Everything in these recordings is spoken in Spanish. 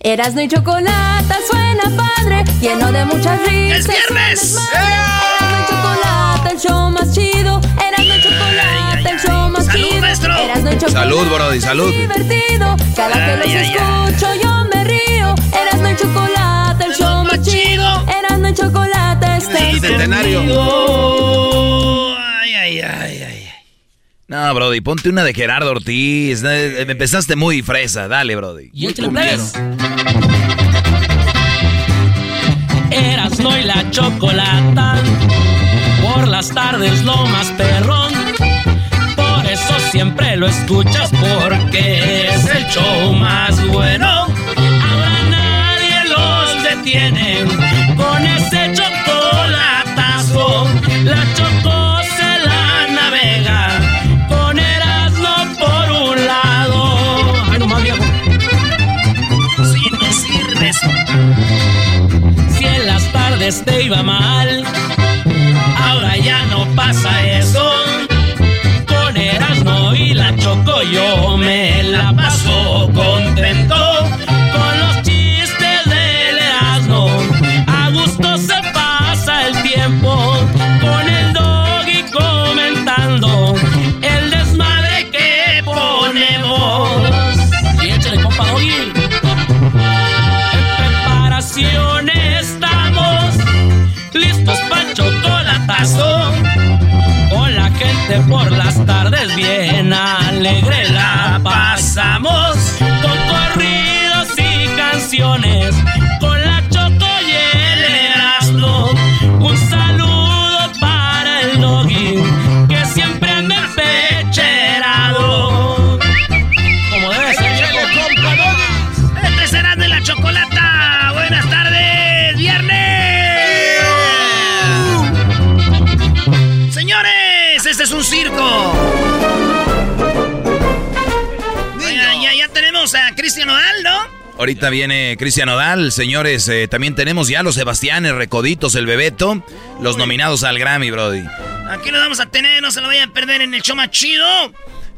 Erasno y chocolate suena padre, lleno de muchas risas. ¡Es viernes! Erasno y chocolate, el show más chido. Erasno y chocolate, el show más Salud, chido. maestro. Erasno y chocolate, Salud, Brody, salud. divertido. Cada que los Ay, ay, ay. escucho yo me río. Erasno y chocolate, el show más chido. Erasno y chocolate está el centenario. Ay, ay, ay, ay. No, Brody, ponte una de Gerardo Ortiz. Eh, Empezaste muy fresa. Dale, Brody. Y échale plebes. Erasno y la chocolata. Por las tardes lo más perrón. Por eso siempre lo escuchas porque es el show más bueno. Ahora nadie los detiene las tardes te iba mal, ahora ya no pasa eso. Con Erasmo y la Choco yo me la paso contento. Alegre Cristian Odal, ¿no? Ahorita viene Cristian Odal, señores. eh, también tenemos ya los Sebastianes, Recoditos, el Bebeto, los nominados al Grammy, Brody. Aquí lo vamos a tener, no se lo vayan a perder en el show más chido.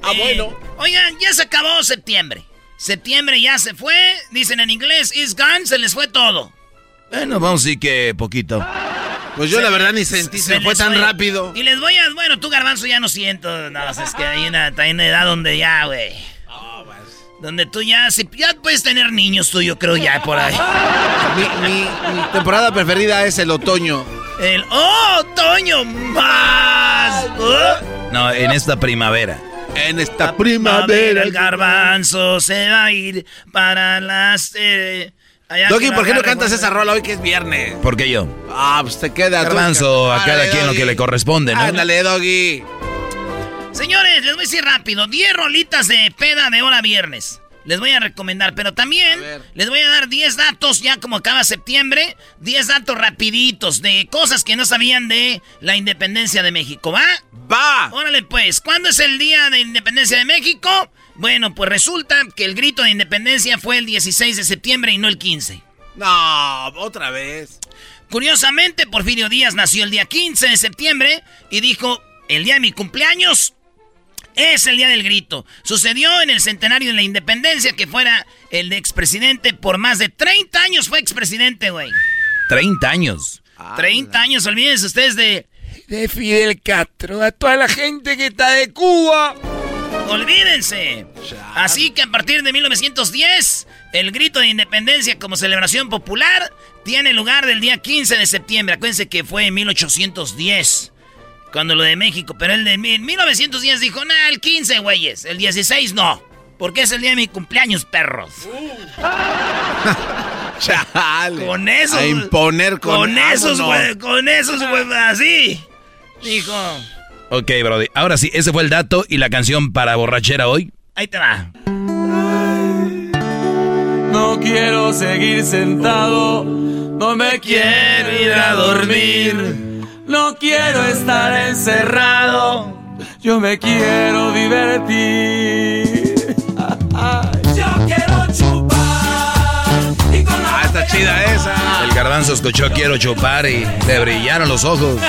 Ah, bueno. Oigan, ya se acabó septiembre. Septiembre ya se fue, dicen en inglés, is gone, se les fue todo. Bueno, vamos a decir que poquito. Pues yo la verdad ni sentí, se, fue tan rápido. Y les voy a, bueno, tú garbanzo ya no siento, no, es que hay una, hay una edad donde ya, güey. Donde tú ya, si, ya puedes tener niños tú, yo creo ya por ahí. Mi, mi- mi temporada preferida es el otoño. El otoño más. Uh. No, en esta primavera. En esta Primavera el garbanzo se va a ir para las... Eh, Doggy, ¿por qué no cantas esa rola hoy que es viernes? ¿Por qué yo? Ah, pues te queda. tú- Garbanzo, a cada quien lo que le corresponde, ¿no? Ándale, Doggy. Señores, les voy a decir rápido. 10 rolitas de peda de hora viernes. Les voy a recomendar, pero también les voy a dar 10 datos ya como acaba septiembre. 10 datos rapiditos de cosas que no sabían de la independencia de México, ¿va? Va. Órale pues, ¿cuándo es el día de independencia de México? Bueno, pues resulta que el grito de independencia fue el 16 de septiembre y no el 15. No, otra vez. Curiosamente, Porfirio Díaz nació el día 15 de septiembre y dijo, el día de mi cumpleaños es el día del grito. Sucedió en el centenario de la independencia que fuera el de expresidente por más de 30 años fue expresidente, güey. 30 años. 30 años, olvídense ustedes de... De Fidel Castro, a toda la gente que está de Cuba. Olvídense. Así que a partir de 1910, el grito de independencia como celebración popular tiene lugar del día 15 de septiembre. Acuérdense que fue en 1810. Cuando lo de México, pero el de 1910 dijo, nah, el 15, güeyes. El 16 no. Porque es el día de mi cumpleaños, perros. Chale. Con esos. A imponer con, Con esos, güey. Con esos, güey. Así. Dijo. Ok, Brody. Ahora sí, ese fue el dato y la canción para borrachera hoy. Ahí te va. No quiero seguir sentado, no me quiero ir a dormir. No quiero estar encerrado, yo me quiero divertir. Yo quiero chupar y con la Ah, está chida esa. El garbanzo escuchó quiero chupar y le brillaron los ojos.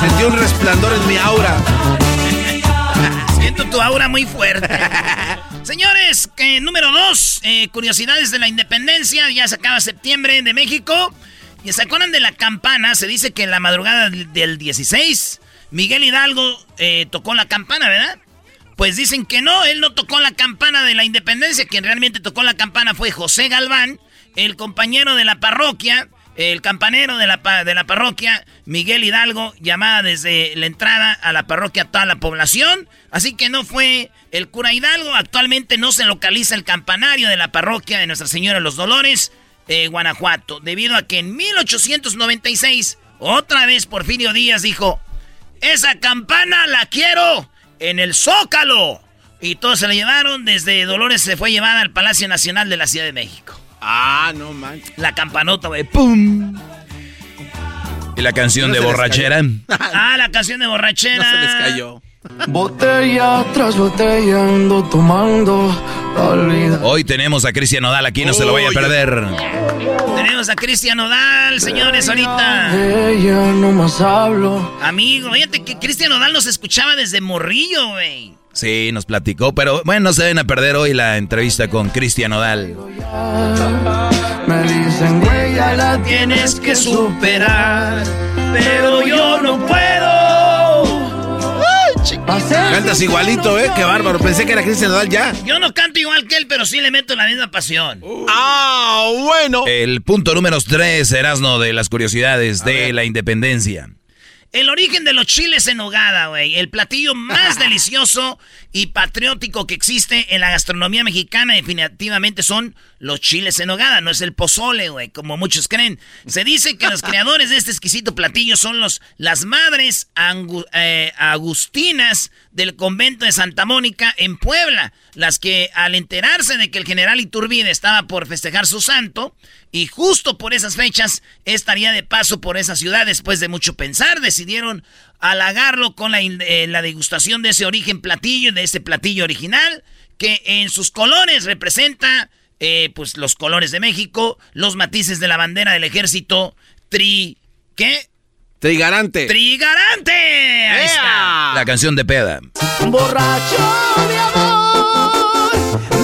Sentí un resplandor en mi aura. Siento tu aura muy fuerte. Señores, que número dos, eh, curiosidades de la independencia. Ya se acaba septiembre de México. Y se acuerdan de la campana. Se dice que en la madrugada del 16, Miguel Hidalgo eh, tocó la campana, ¿verdad? Pues dicen que no, él no tocó la campana de la independencia. Quien realmente tocó la campana fue José Galván, el compañero de la parroquia, el campanero de la, de la parroquia, Miguel Hidalgo, llamada desde la entrada a la parroquia a toda la población. Así que no fue el cura Hidalgo. Actualmente no se localiza el campanario de la parroquia de Nuestra Señora de los Dolores, eh, Guanajuato, debido a que en 1896, otra vez Porfirio Díaz dijo, esa campana la quiero en el Zócalo. Y todos se la llevaron, desde Dolores se fue llevada al Palacio Nacional de la Ciudad de México. Ah, no manches. La campanota, güey, ¡pum! ¿Y la canción No de borrachera? Ah, la canción de borrachera. No se les cayó. Botella tras botella ando tomando. Hoy tenemos a Cristian Nodal aquí, no se lo vaya a perder. Tenemos a Cristian Nodal, señores, ahorita. Ella no más hablo. Amigo, fíjate que Cristian Nodal nos escuchaba desde morrillo, güey. Sí, nos platicó, pero bueno, no se deben a perder hoy la entrevista con Cristian Nodal. Me dicen, güey, ya la tienes que superar. Pero yo no puedo. Cantas igualito, ¿eh? Qué bárbaro. Pensé que era Cristian Nodal ya. Yo no canto igual que él, pero sí le meto la misma pasión. Ah, bueno. El punto número 3, Erasno, de las curiosidades de la independencia. El origen de los chiles en nogada, güey. El platillo más delicioso y patriótico que existe en la gastronomía mexicana definitivamente son los chiles en nogada. No es el pozole, güey, como muchos creen. Se dice que los creadores de este exquisito platillo son los, las madres eh, agustinas del convento de Santa Mónica en Puebla. Las que al enterarse de que el general Iturbide estaba por festejar su santo, y justo por esas fechas estaría de paso por esa ciudad después de mucho pensar, decidieron halagarlo con la, eh, la degustación de ese origen platillo, de ese platillo original, que en sus colores representa eh, pues los colores de México, los matices de la bandera del ejército, tri... ¿Qué? Trigarante. ¡Trigarante! Ahí está. La canción de peda. borracho de amor.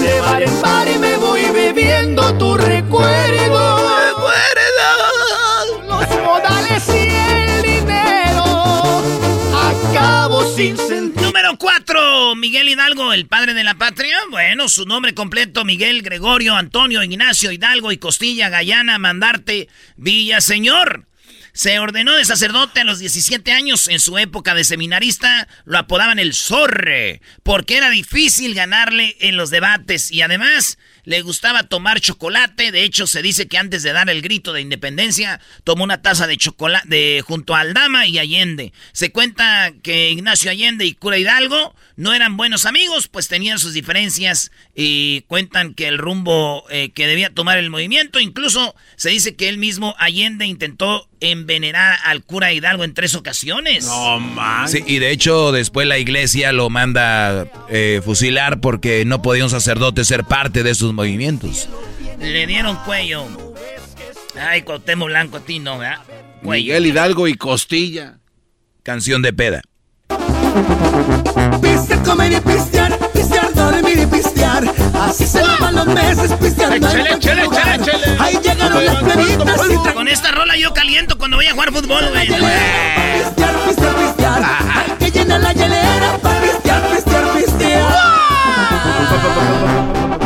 De bar en bar y me voy bebiendo tu recuerdo. Los modales y el dinero. Acabo sin sentido. Número 4, Miguel Hidalgo, el padre de la patria. Bueno, su nombre completo, Miguel Gregorio Antonio Ignacio Hidalgo y Costilla Gallana Mandarte Villaseñor. Se ordenó de sacerdote a los 17 años. En su época de seminarista lo apodaban el Zorre, porque era difícil ganarle en los debates y además le gustaba tomar chocolate. De hecho, se dice que antes de dar el grito de independencia, tomó una taza de chocolate junto a Aldama y Allende. Se cuenta que Ignacio Allende y Cura Hidalgo no eran buenos amigos, pues tenían sus diferencias y cuentan que el rumbo eh, que debía tomar el movimiento, incluso se dice que él mismo Allende intentó envenenar al cura Hidalgo en tres ocasiones. No manches. Sí, y de hecho después la iglesia lo manda eh, fusilar porque no podía un sacerdote ser parte de sus movimientos. Le dieron cuello. Ay, Cuauhtémoc Blanco a ti no, ¿verdad? Cuello. Miguel Hidalgo y Costilla. Canción de peda comer y pistear, pistear, dormir y pistear. Así se ah. van los meses pisteando. Chale, chale, chale, Ahí llegaron las plebitas. Con, esta rola yo caliento cuando voy a jugar fútbol. Pistear, pistear, pistear. Hay que llenar la hielera para pistear, pistear, pistear.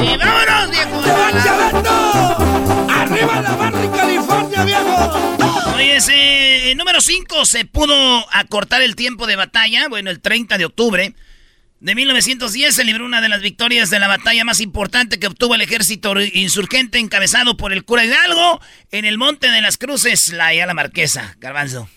¡Y vámonos, viejo! ¡Arriba la barra en California, viejo! Oye, ese eh, número 5 se pudo acortar el tiempo de batalla, bueno, el 30 de octubre, de 1910 se libró una de las victorias de la batalla más importante que obtuvo el ejército insurgente encabezado por el cura Hidalgo en el Monte de las Cruces, la la Marquesa, Garbanzo.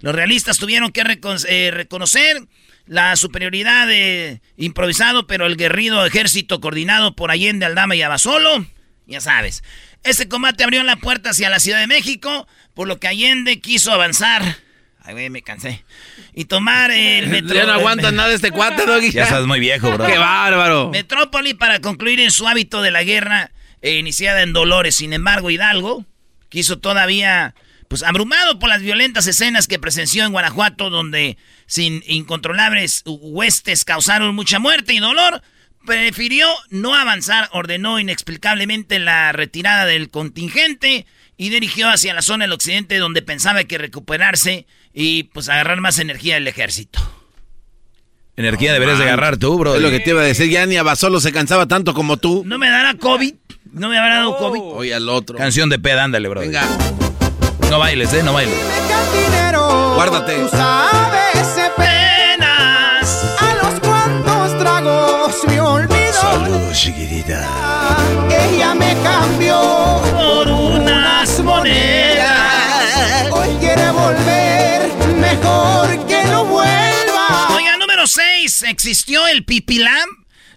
Los realistas tuvieron que eh, reconocer la superioridad de improvisado, pero el guerrido ejército coordinado por Allende, Aldama y Abasolo, ya sabes. Este combate abrió la puerta hacia la Ciudad de México, por lo que Allende quiso avanzar. Ay, güey, me cansé. Y tomar el metro. Ya no aguantan nada este cuate, Doggy. Ya estás muy viejo, bro. ¡Qué bárbaro! Metrópoli para concluir en su hábito de la guerra eh, iniciada en Dolores. Sin embargo, Hidalgo quiso todavía pues abrumado por las violentas escenas que presenció en Guanajuato, donde sin incontrolables huestes causaron mucha muerte y dolor, prefirió no avanzar, ordenó inexplicablemente la retirada del contingente y dirigió hacia la zona del occidente donde pensaba que recuperarse y pues agarrar más energía del ejército. Energía deberías de agarrar tú, bro. Es lo que te iba a decir, ya ni Abasolo se cansaba tanto como tú. ¿No me dará COVID? ¿No me habrá dado COVID? Oye, al otro. Canción de peda, ándale, bro. Venga. No bailes, eh, no bailes. Guárdate. Tú sabes penas a los cuantos tragos me olvidó. Saludos, chiquitita. Ella me cambió Por unas monedas. Hoy quiere volver, 6. ¿Existió el pipilam?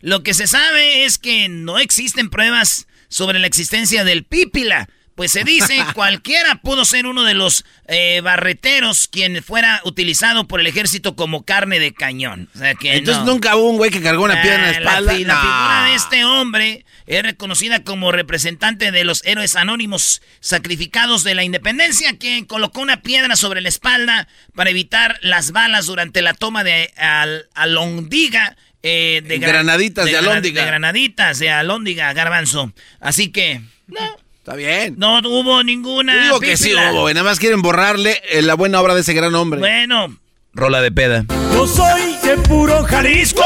Lo que se sabe es que no existen pruebas sobre la existencia del pipila. Pues se dice, cualquiera pudo ser uno de los eh, barreteros quien fuera utilizado por el ejército como carne de cañón. O sea que Entonces no. nunca hubo un güey que cargó una piedra en la Ah, espalda. la No. figura de este hombre es reconocida como representante de los héroes anónimos sacrificados de la independencia, quien colocó una piedra sobre la espalda para evitar las balas durante la toma de Al- Alondiga. eh, de Gra- Granaditas de Gra- Alhóndiga. De Granaditas de Alondiga, Garbanzo. Así que, no, Está bien. no hubo ninguna. Yo digo que sí hubo. Nada más quieren borrarle eh, la buena obra de ese gran hombre. Bueno, Rola de peda. Yo soy de puro Jalisco,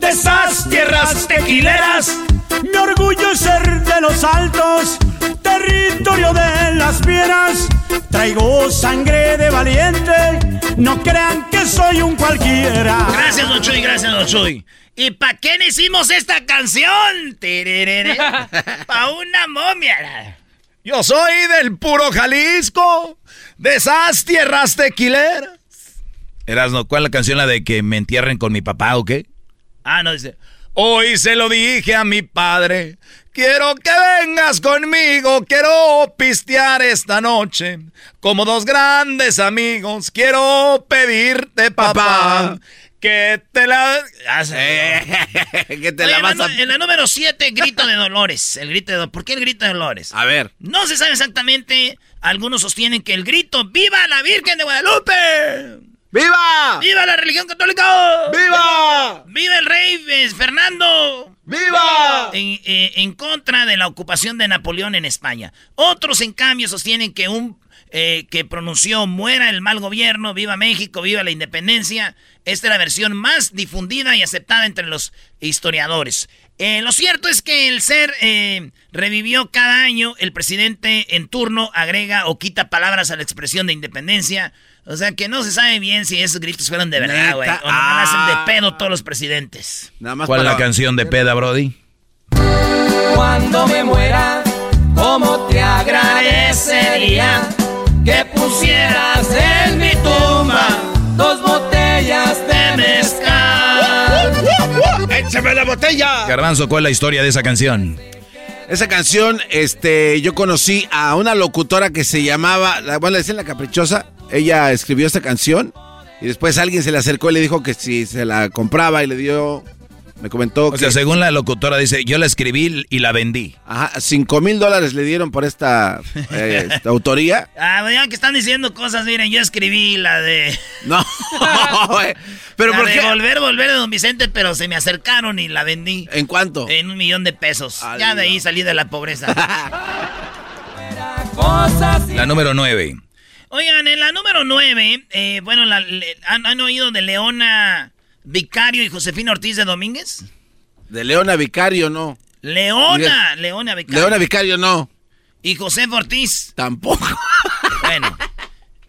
de esas tierras tequileras. Mi orgullo es ser de los altos, territorio de las fieras. Traigo sangre de valiente, no crean que soy un cualquiera. Gracias, Don Chuy, gracias, Don Chuy. ¿Y para qué le hicimos esta canción? Tererere. Pa' una momia. Yo soy del puro Jalisco, de esas tierras tequileras. Erasno, ¿cuál es la canción la de que me entierren con mi papá o qué? Ah, no, dice. Hoy se lo dije a mi padre. Quiero que vengas conmigo, quiero pistear esta noche. Como dos grandes amigos, quiero pedirte, papá, Papá. que te la... Ah, sí. que te Oye, la en, vas la, a... en la número 7, grito de Dolores. El grito de ¿Por qué el grito de Dolores? A ver. No se sabe exactamente. Algunos sostienen que el grito ¡Viva la Virgen de Guadalupe! ¡Viva! ¡Viva la religión católica! ¡Viva! ¡Viva el rey eh, Fernando! ¡Viva! En, eh, en contra de la ocupación de Napoleón en España. Otros, en cambio, sostienen que un eh, que pronunció muera el mal gobierno, viva México, viva la independencia. Esta es la versión más difundida y aceptada entre los historiadores. Eh, lo cierto es que el ser eh, revivió cada año, el presidente en turno agrega o quita palabras a la expresión de independencia. O sea que no se sabe bien si esos gritos fueron de verdad, güey. O nomás hacen de Ah. pedo todos los presidentes. Nada más ¿Cuál es para- la canción de peda, Brody? Cuando me muera, ¿cómo te agradecería que pusieras en mi tumba dos botellas de mezcal? ¡Échame la botella! Garbanzo, ¿cuál es la historia de esa canción? Esa canción, este, yo conocí a una locutora que se llamaba, la- bueno, le decían La Caprichosa. Ella escribió esta canción y después alguien se le acercó y le dijo que si se la compraba y le dio, me comentó O que sea, según la locutora dice, yo la escribí y la vendí. ajá, cinco mil dólares le dieron por esta, eh, esta autoría. Ah, ya que están diciendo cosas, miren, yo escribí la de... No, pero la ¿por de qué? Volver, volver de Don Vicente, pero se me acercaron y la vendí ¿En cuánto? en un millón de pesos. Ay, ya de ahí salí de la pobreza. La número 9. Oigan, en la número nueve, eh, bueno, la- le- ¿han, han oído de Leona Vicario y Josefina Ortiz de Domínguez? De Leona Vicario, no. Leona, Leona Vicario. Leona Vicario, no. Y José Ortiz. Tampoco. Bueno,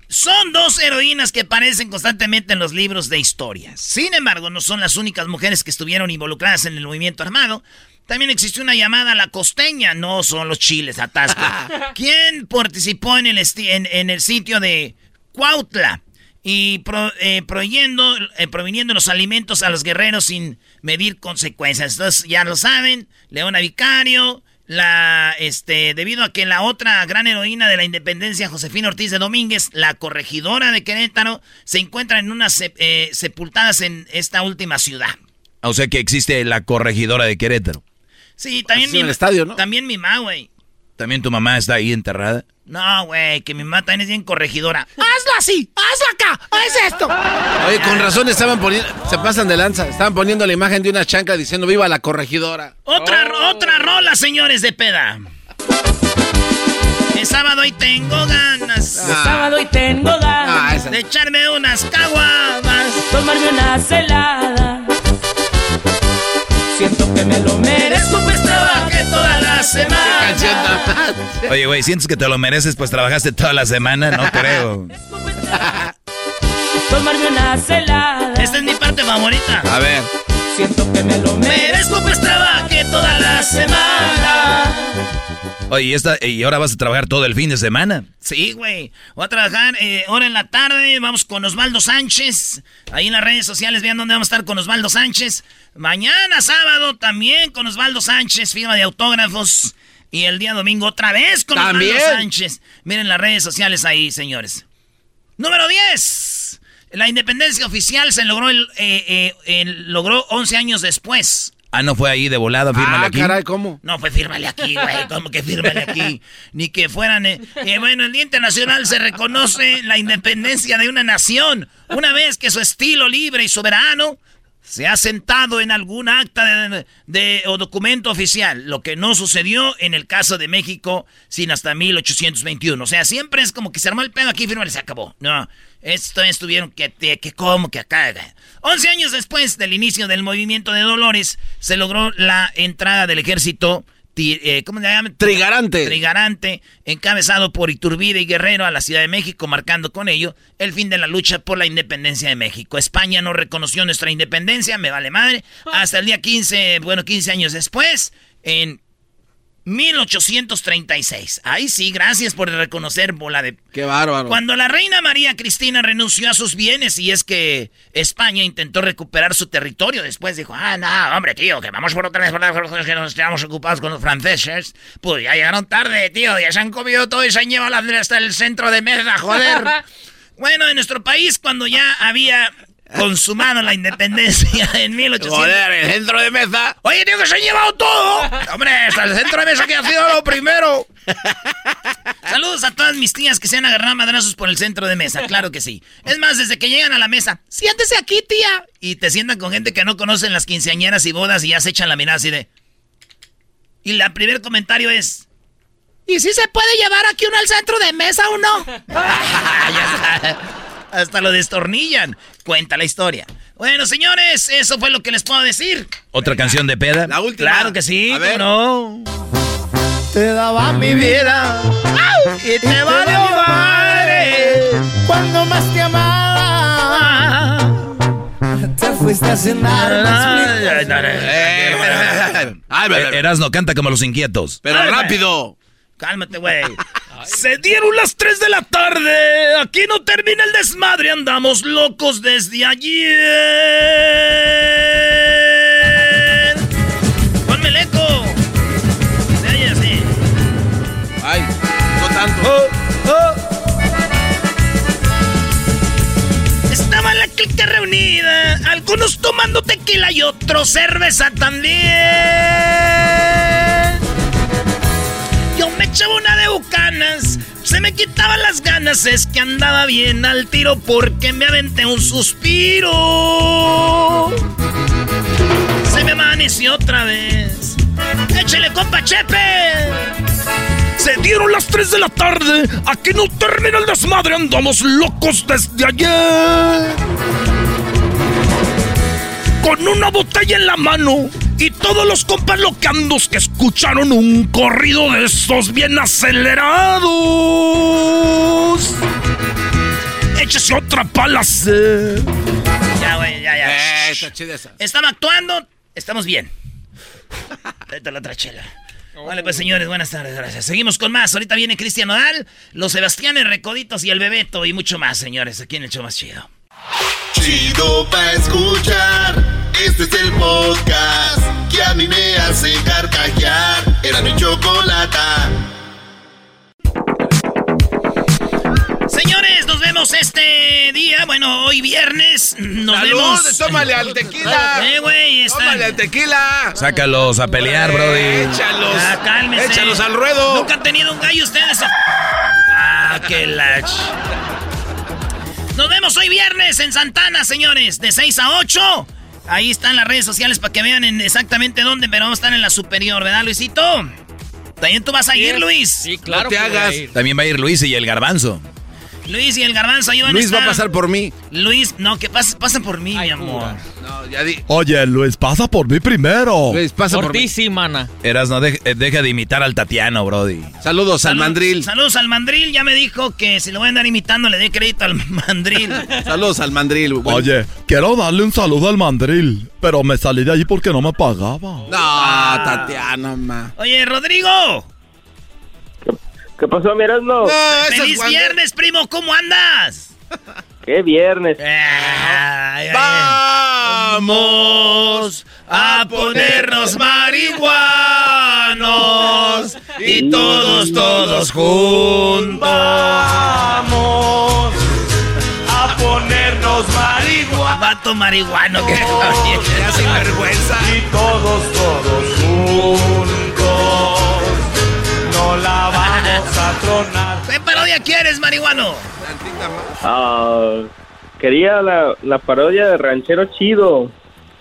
Son dos heroínas que aparecen constantemente en los libros de historia. Sin embargo, no son las únicas mujeres que estuvieron involucradas en el movimiento armado. También existió una llamada La Costeña, no son los chiles atasco. ¿Quién participó en el, en, el sitio de Cuautla? Y eh, eh, proviniendo los alimentos a los guerreros sin medir consecuencias. Entonces, ya lo saben, Leona Vicario, la, este, debido a que la otra gran heroína de la independencia, Josefina Ortiz de Domínguez, la corregidora de Querétaro, se encuentran en unas eh, sepultadas en esta última ciudad. O sea que existe la corregidora de Querétaro. Sí, también mi, el estadio, ¿no? También mi mamá, güey. ¿También tu mamá está ahí enterrada? No, güey, que mi mamá también es bien corregidora. ¡Hazlo así! ¡Hazlo acá! ¡Haz esto! Oye, con razón estaban poniendo... Se pasan de lanza. Estaban poniendo la imagen de una chanca diciendo ¡Viva la corregidora! Otra, oh. otra rola, señores de peda. Es sábado y tengo ganas. Ah. sábado y tengo ganas. Ah, de echarme unas caguamas. Tomarme una celada. Siento que me lo merezco, pues trabajé toda la semana. Oye, güey, ¿sientes que te lo mereces? Pues trabajaste toda la semana, no creo. Tomarme una celada. Esta es mi parte favorita. A ver. Siento que me lo merezco, pues trabajé toda la semana. Oye, ¿y, esta, ¿y ahora vas a trabajar todo el fin de semana? Sí, güey. Voy a trabajar eh, ahora en la tarde. Vamos con Osvaldo Sánchez. Ahí en las redes sociales vean dónde vamos a estar con Osvaldo Sánchez. Mañana sábado también con Osvaldo Sánchez, firma de autógrafos. Y el día domingo otra vez con Osvaldo Sánchez. Miren las redes sociales ahí, señores. Número 10. La independencia oficial se logró, el, eh, eh, logró 11 años después. Ah, no fue ahí de volada, fírmale ah, aquí. caray, ¿cómo? No, fue fírmale aquí, güey. ¿Cómo que fírmale aquí? Ni que fueran. Eh, eh, bueno, el Día Internacional se reconoce la independencia de una nación una vez que su estilo libre y soberano se ha sentado en algún acta de, o documento oficial, lo que no sucedió en el caso de México sin hasta 1821. O sea, siempre es como que se armó el pedo aquí, y se acabó. No, esto estuvieron que, que como que acá. 11 años después del inicio del movimiento de Dolores, se logró la entrada del ejército eh, ¿cómo se llama? Trigarante. Trigarante, encabezado por Iturbide y Guerrero a la Ciudad de México, marcando con ello el fin de la lucha por la independencia de México. España no reconoció nuestra independencia, me vale madre, hasta el día 15, bueno, 15 años después, en 1836. Ahí sí, gracias por reconocer, bola de... Qué bárbaro. Cuando la reina María Cristina renunció a sus bienes y es que España intentó recuperar su territorio, después dijo, ah, no, hombre, tío, que vamos por otra vez por las que nos estamos ocupados con los franceses. Pues ya llegaron tarde, tío, ya se han comido todo y se han llevado hasta el centro de mesa, joder. bueno, en nuestro país, cuando ya había consumado la independencia en 1800. Joder, el centro de mesa. Oye, tío, que se han llevado todo. Hombre, hasta el centro de mesa que ha sido lo primero. Saludos a todas mis tías que se han agarrado madrazos por el centro de mesa, claro que sí. Es más, desde que llegan a la mesa, siéntese aquí, tía. Y te sientan con gente que no conocen las quinceañeras y bodas y ya se echan la mirada así de. Y el primer comentario es. ¿Y si se puede llevar aquí uno al centro de mesa o no? Hasta lo destornillan. Cuenta la historia. Bueno, señores, eso fue lo que les puedo decir. ¿Otra canción de peda? La última. Claro que sí, A ver. no. Te daba mi vida y te valió madre cuando más te amaba. Te fuiste a cenar Eras no canta como los inquietos. Pero rápido. Cálmate, güey. Se dieron las 3 de la tarde. Aquí no termina el desmadre. Andamos locos desde ayer. Ponme el eco. Se así. Ay, no tanto. Oh, oh. Estaba la clica reunida. Algunos tomando tequila y otros cerveza también. Yo me echaba una de bucanas, se me quitaban las ganas, es que andaba bien al tiro porque me aventé un suspiro. Se me amaneció otra vez. Échele, compa Chepe. Se dieron las 3 de la tarde. Aquí no termina el desmadre. Andamos locos desde ayer. Con una botella en la mano y todos los compas locandos que escucharon un corrido de estos bien acelerados. échese otra pala. Ya, güey, ya, ya. Eh, está chida esa. Estamos actuando, estamos bien. Vete la otra chela. Vale, pues señores, buenas tardes, gracias. Seguimos con más. Ahorita viene Cristian Nodal, los Sebastianes Recoditos y el Bebeto y mucho más, señores, aquí en el show más chido. Chido pa' escuchar. Este es el podcast que a mí me hace carcajear. Era mi chocolata. Señores, nos vemos este día. Bueno, hoy viernes. Nos ¡Salud! vemos. ¡Tómale al tequila! Eh, güey, está. ¡Tómale al tequila! Sácalos a pelear, Brody. ¡Échalos! Ah, cálmese. ¡Échalos al ruedo! Nunca han tenido un gallo ustedes. Ah, qué lach. Nos vemos hoy viernes en Santana, señores, de 6 a 8. Ahí están las redes sociales para que vean en exactamente dónde, pero vamos a estar en la superior, ¿verdad, Luisito? También tú vas a ir, Luis. Sí, claro. No te hagas. ir. También va a ir Luis y el garbanzo. Luis y el garbanzo ahí van Luis a va a pasar por mí. Luis, no, que pase, pasen por mí, Ay, mi amor. No, ya di. Oye, Luis, pasa por mí primero. Luis, pasa Por por ti mí. sí, mana. Eras, no deja, deja de imitar al Tatiano, Brody. Saludos al mandril. Saludos al mandril. Ya me dijo que si lo voy a andar imitando le dé crédito al mandril. Saludos al mandril. Bueno. Oye, quiero darle un saludo al mandril, pero me salí de allí porque no me pagaba. No, Tatiana, ma. Oye, Rodrigo. ¿Qué pasó, mi Erasmo? No, ¡Feliz cuando- viernes, primo! ¿Cómo andas? ¿Qué viernes? Ay, ay, Vamos a ponernos marihuanos y todos, todos juntos. Vamos a ponernos marihuana Vato marihuano que Ya sin vergüenza. y todos, todos juntos. Tronar. ¿Qué parodia quieres, marihuano? Ah, quería la, la parodia de Ranchero Chido.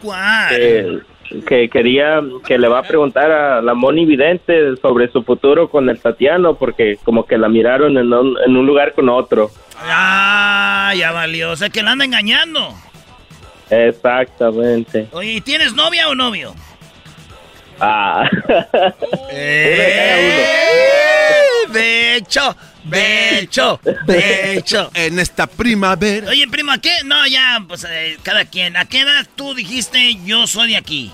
¿Cuál? Que, que quería que le va a preguntar a la Moni Vidente sobre su futuro con el Tatiano, porque como que la miraron en un, en un lugar con otro. Ah, ya valió. O sea que la anda engañando. Exactamente. Oye, ¿y ¿tienes novia o novio? Ah. De hecho, de hecho, de hecho. En esta primavera. Oye, primo, ¿a qué? No, ya, pues eh, cada quien. ¿A qué edad tú dijiste yo soy de aquí?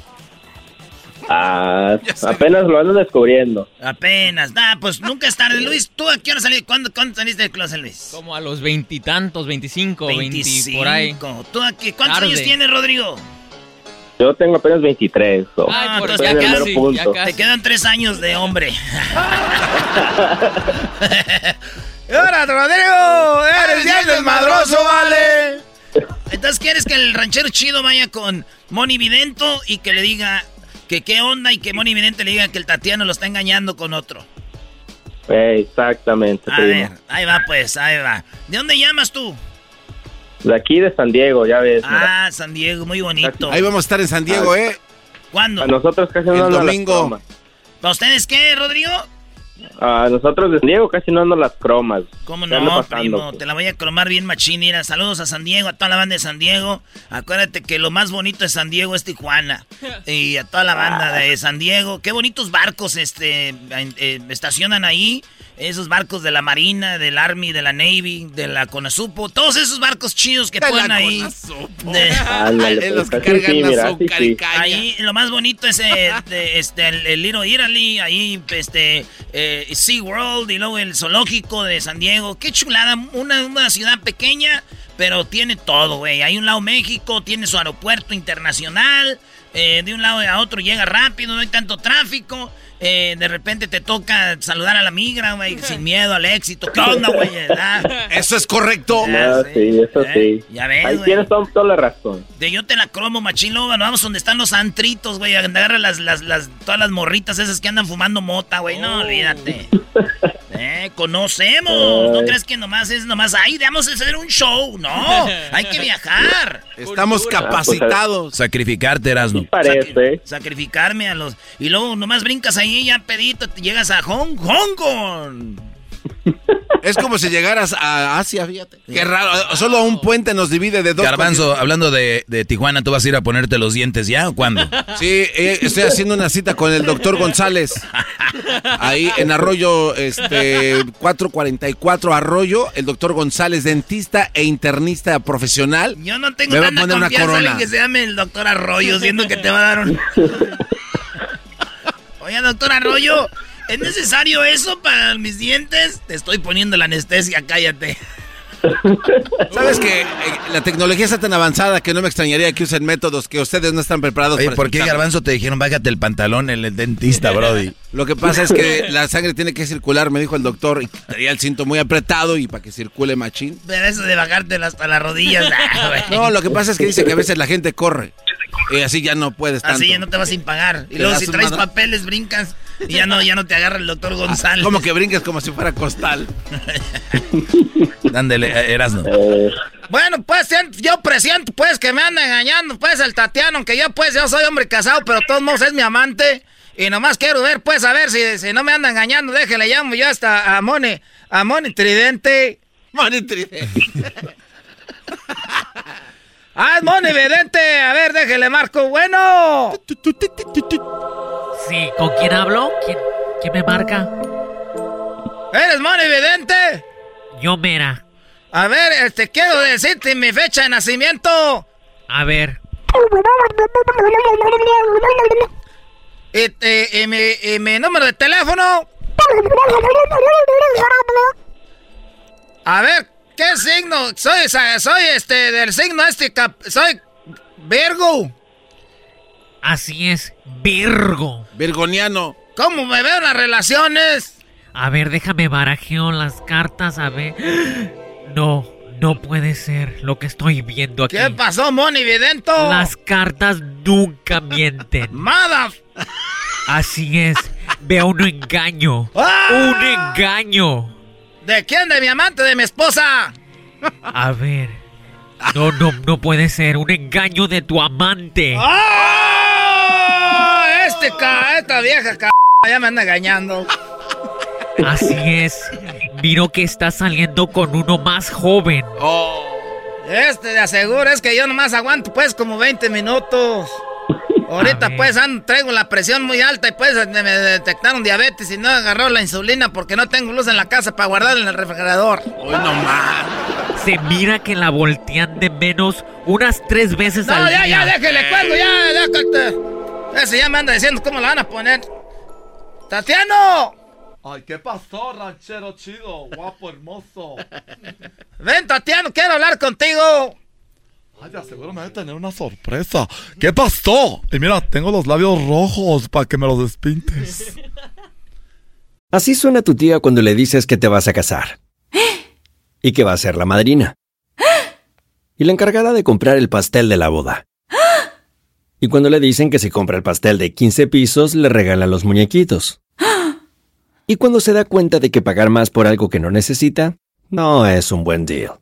Ah, apenas lo ando descubriendo. Apenas. Nah, pues nunca es tarde. Luis, ¿tú a qué hora saliste? ¿Cuándo, ¿Cuándo saliste del closet, Luis? Como a los veintitantos, veinticinco, veinti por ahí. 25. ¿Tú a qué? ¿Cuántos Tarde. años tienes, Rodrigo? Yo tengo apenas 23. so. Ah, entonces ya casi, punto. ya Te quedan tres años de hombre. ¡Ahora, Rodrigo! ¡Eres bien desmadroso, vale! Entonces, ¿quieres que el ranchero chido vaya con Moni Vidento y que le diga que qué onda y que Moni Vidente le diga que el Tatiano lo está engañando con otro? Exactamente, A primo. ver, ahí va pues, ahí va. ¿De dónde llamas tú? De aquí de San Diego, ya ves. mira. Ah, San Diego, muy bonito. Ahí vamos a estar en San Diego, ¿eh? ¿Cuándo? A nosotros casi no El domingo. cromas. ¿Para ustedes qué, Rodrigo? A nosotros de San Diego casi no andan las cromas. ¿Cómo ¿Qué anda no, pasando, primo? pues? Te la voy a cromar bien machín. Mira, saludos a San Diego, a toda la banda de San Diego. Acuérdate que lo más bonito de San Diego es Tijuana. Y a toda la banda de San Diego. Qué bonitos barcos este, eh, estacionan ahí. Esos barcos de la Marina, del Army, de la Navy, de la Conasupo. Todos esos barcos chidos que la ponen ahí. De- Ándale, En los que pues, cargan sí, mira, así azúcar sí. y caña. Ahí lo más bonito es eh, de- este, el, el Little Italy, ahí este, eh, SeaWorld y luego el zoológico de San Diego. Qué chulada, una, una ciudad pequeña, pero tiene todo, güey. Hay un lado México, tiene su aeropuerto internacional, eh, de un lado a otro llega rápido, no hay tanto tráfico. Eh, de repente te toca saludar a la migra, güey, sin miedo al éxito. ¿Qué onda, güey? Ah, Eso es correcto. No, sí, eso Eh, sí. ya ves, Ahí güey. tienes toda, la razón. De yo te la cromo, machín, luego nos vamos donde están los antritos, güey. Agarra las, las, las, todas las morritas esas que andan fumando mota, güey. No, olvídate. Eh, conocemos. ¿No crees que nomás es nomás, ay, vamos a hacer un show? No, hay que viajar. Estamos capacitados. Sacrificarte, Erasno. Parece. Sacrificarme a los... Y luego nomás brincas ahí ya pedito, te llegas a Hong, Hong Kong. Es como si llegaras a Asia, fíjate. Qué raro. Solo un puente nos divide de dos. Garbanzo, hablando de, de Tijuana, ¿tú vas a ir a ponerte los dientes ya o cuándo? Sí, eh, estoy haciendo una cita con el doctor González. Ahí en Arroyo, este, 444 Arroyo, el doctor González, dentista e internista profesional. Yo no tengo Me va a tanta poner una en corona. que se llame el doctor Arroyo, siendo que te va a dar un... Doctor Arroyo, ¿es necesario eso para mis dientes? Te estoy poniendo la anestesia, cállate. ¿Sabes que eh, la tecnología está tan avanzada que no me extrañaría que usen métodos que ustedes no están preparados Oye, para ¿por qué? Garbanzo te dijeron bájate el pantalón en el dentista, Brody? Lo que pasa es que la sangre tiene que circular, me dijo el doctor, y traía el cinto muy apretado y para que circule machín. Pero eso de bajarte hasta las rodillas, ah. No, lo que pasa es que dice que a veces la gente corre y así ya no puedes tanto. Así ya no te vas sin pagar. Y luego si traes papeles, brincas y ya no, ya no te agarra el doctor González. Como que brinques como si fuera costal. Dándole, eh, Erasno. Bueno, pues yo presiento pues que me anda engañando pues el Tatiano, aunque yo pues yo soy hombre casado, pero de todos modos es mi amante. Y nomás quiero ver pues a ver si, si no me anda engañando, déjele llamo yo hasta a Moni, a Moni Tridente. Moni Tridente. ah, es Moni Vidente, a ver, déjele marco, bueno. Sí, ¿con quién hablo? ¿Quién, quién me marca? ¿Eres Moni Vidente? Yo, mera. A ver, este, quiero decirte mi fecha de nacimiento. A ver. Y, y- y mi, y mi número de teléfono. A ver, ¿qué signo? Soy, soy este, del signo este, cap- soy Virgo. Así es, Virgo. Virgoniano. ¿Cómo me veo en las relaciones? A ver, déjame barajeo las cartas, a ver. No, no puede ser lo que estoy viendo aquí. ¿Qué pasó, Moni Vidento? Las cartas nunca mienten. Mada. Así es, veo un engaño. ¡Ah! Un engaño. ¿De quién? ¿De mi amante? ¿De mi esposa? A ver. No, no, no puede ser. Un engaño de tu amante. ¡Ah! Este ca, esta vieja ca, ya me anda engañando. Así es. Miro que estás saliendo con uno más joven. Este de aseguro es que yo nomás aguanto pues como 20 minutos. Ahorita pues ando- traigo la presión muy alta y pues me, me detectaron diabetes y no he agarrado la insulina porque no tengo luz en la casa para guardar en el refrigerador. Hoy no más. Se mira que la voltean de menos unas tres veces No, al ya, día. ya, déjele cuelgo, ya, ya, corte. Ese ya me anda diciendo cómo la van a poner. ¡Tatiano! Ay, ¿qué pasó, ranchero chido? Guapo, hermoso. Ven, Tatiano, quiero hablar contigo. Ay, de seguro me voy a tener una sorpresa. ¿Qué pasó? Y mira, tengo los labios rojos para que me los despintes. Así suena tu tía cuando le dices que te vas a casar. Y que va a ser la madrina. Y la encargada de comprar el pastel de la boda. Y cuando le dicen que si compra el pastel de 15 pisos, le regala los muñequitos. Y cuando se da cuenta de que pagar más por algo que no necesita, no es un buen deal.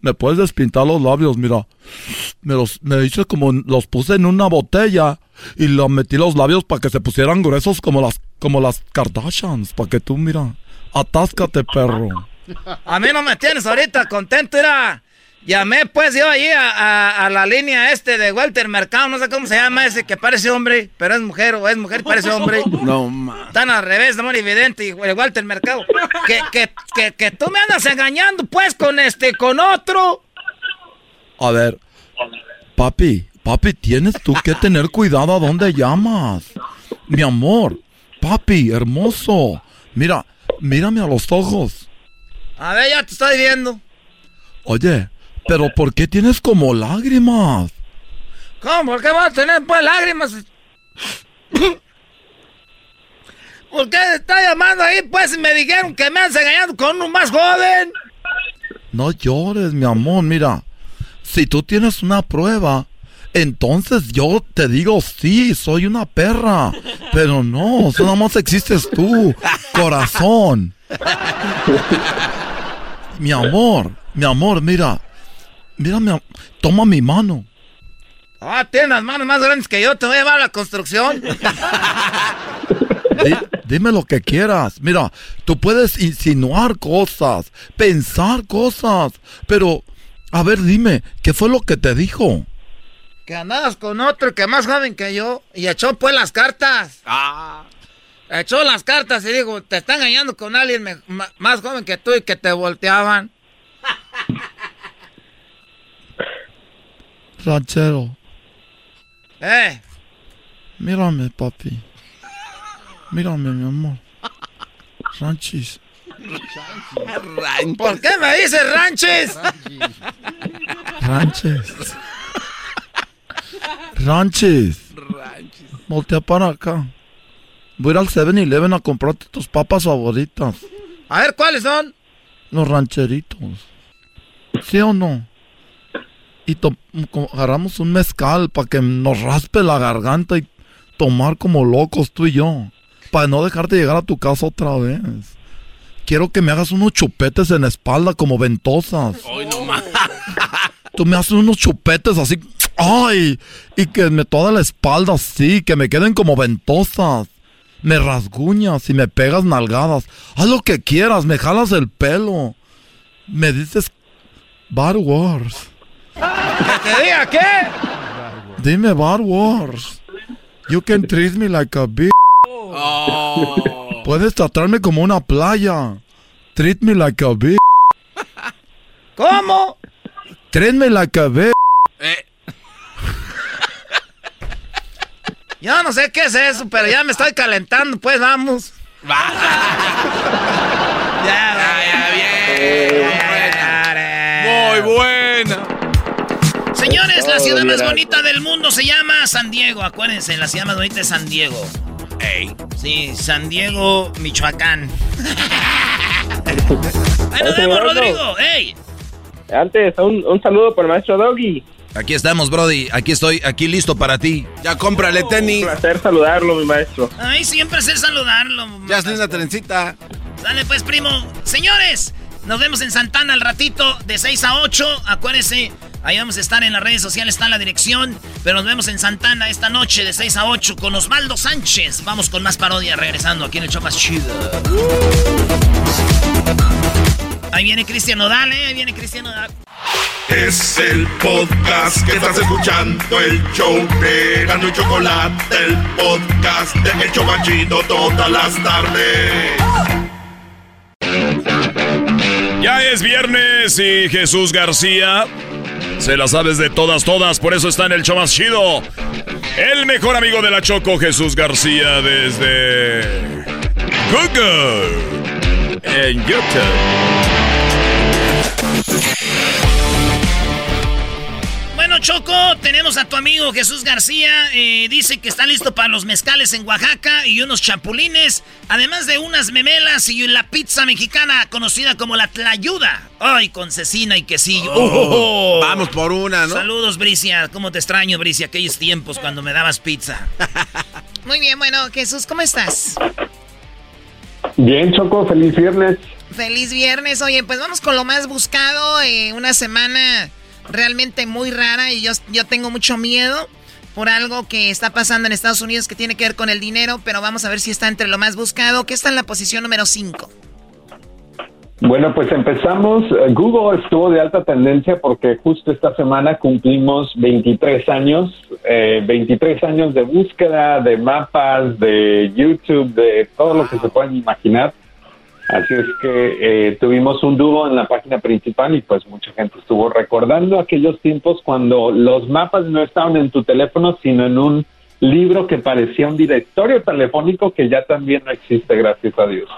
me puedes despintar los labios, mira. Me los me hice como los puse en una botella y le metí los labios para que se pusieran gruesos como las como las Kardashians, para que tú mira, atáscate, perro. A mí no me tienes ahorita contento, era. Llamé pues yo allí a, a- a la línea este de Walter Mercado, no sé cómo se llama ese que parece hombre, pero es mujer o es mujer y parece hombre. No, ma. Están al revés, no evidente, Walter Mercado. Que, que, que, que tú me andas engañando pues con este, con otro. A ver, papi, papi, tienes tú que tener cuidado a dónde llamas. Mi amor, papi, hermoso. Mira, mírame a los ojos. A ver, ya te estoy viendo. Oye, pero ¿por qué tienes como lágrimas? ¿Cómo? ¿Por qué vas a tener pues lágrimas? ¿Por qué está llamando ahí? Pues me dijeron que me andas engañando con uno más joven. No llores, mi amor, mira. Si tú tienes una prueba, entonces yo te digo sí, soy una perra. Pero no, nada más existes tú, corazón. Mi amor, mi amor, mira. Mira, mi am- toma mi mano. Ah, tienes las manos más grandes que yo, te voy a llevar a la construcción. Di- dime lo que quieras. Mira, tú puedes insinuar cosas, pensar cosas, pero, a ver, dime, ¿qué fue lo que te dijo? Que andabas con otro que más joven que yo y echó pues las cartas. Ah. Echó las cartas y digo, te está engañando con alguien más joven que tú y que te volteaban. Ranchero, Eh, mírame, papi. Mírame, mi amor. Ranchis. ¿por qué me dices ranches? Ranches. Ranches. Voltea para acá. Voy a ir al 7-Eleven a comprarte tus papas favoritas. A ver, ¿cuáles son? Los rancheritos. ¿Sí o no? Y agarramos un mezcal para que nos raspe la garganta y tomar como locos tú y yo. Para no dejarte llegar a tu casa otra vez. Quiero que me hagas unos chupetes en la espalda como ventosas. Tú me haces unos chupetes así. ¡Ay! Y que me toda la espalda así, que me queden como ventosas. Me rasguñas y me pegas nalgadas. Haz lo que quieras, me jalas el pelo. Me dices Bad Wars. ¿Que te diga qué? Dime Bad Wars. You can treat me like a bitch. Puedes tratarme como una playa. Treat me like a bitch. ¿Cómo? Treat me like a bitch. Yo no sé qué es eso, pero ya me estoy calentando, pues vamos. Muy buena. Señores, la Oh, ciudad más bonita del mundo se llama San Diego. Acuérdense, la ciudad más bonita es San Diego. Sí, San Diego, Michoacán. Ahí nos vemos, Rodrigo. ¡Ey! Antes, un, un saludo para el maestro Doggy. Aquí estamos, Brody. Aquí estoy, aquí listo para ti. Ya cómprale tenis. Un placer saludarlo, mi maestro. Ay, siempre sé saludarlo. Ya hazle una trencita. Dale pues, primo. Señores, nos vemos en Santana al ratito de 6 a 8. Acuérdense, ahí vamos a estar en las redes sociales, está la dirección. Pero nos vemos en Santana esta noche de 6 a 8 con Osvaldo Sánchez. Vamos con más parodias regresando aquí en el show más chido. Ahí viene Cristian Nodal, ¿eh? Ahí viene Cristian Nodal. Es el podcast que estás escuchando, el show de Gano y Chocolate, el podcast de El Chocachito todas las tardes. Ya es viernes y Jesús García se la sabes de todas, todas, por eso está en el show chido. El mejor amigo de la Choco, Jesús García, desde Google en YouTube. Choco, tenemos a tu amigo Jesús García. eh, dice que está listo para los mezcales en Oaxaca y unos chapulines. Además de unas memelas y la pizza mexicana conocida como la tlayuda. Ay, con cecina y quesillo. Oh, Vamos por una, ¿no? Saludos, Bricia. ¿Cómo te extraño, Bricia? Aquellos tiempos cuando me dabas pizza. Muy bien, bueno, Jesús, ¿cómo estás? Bien, Choco, feliz viernes. Feliz viernes. Oye, pues vamos con lo más buscado. eh, una semana realmente muy rara y yo, yo tengo mucho miedo por algo que está pasando en Estados Unidos que tiene que ver con el dinero, pero vamos a ver si está entre lo más buscado, que está en la posición número 5. Bueno, pues empezamos. Google estuvo de alta tendencia porque justo esta semana cumplimos 23 años, eh, 23 años de búsqueda, de mapas, de YouTube, de todo lo que se puedan imaginar. Así es que eh, tuvimos un dúo en la página principal y pues mucha gente estuvo recordando aquellos tiempos cuando los mapas no estaban en tu teléfono, sino en un libro que parecía un directorio telefónico que ya también no existe, gracias a Dios.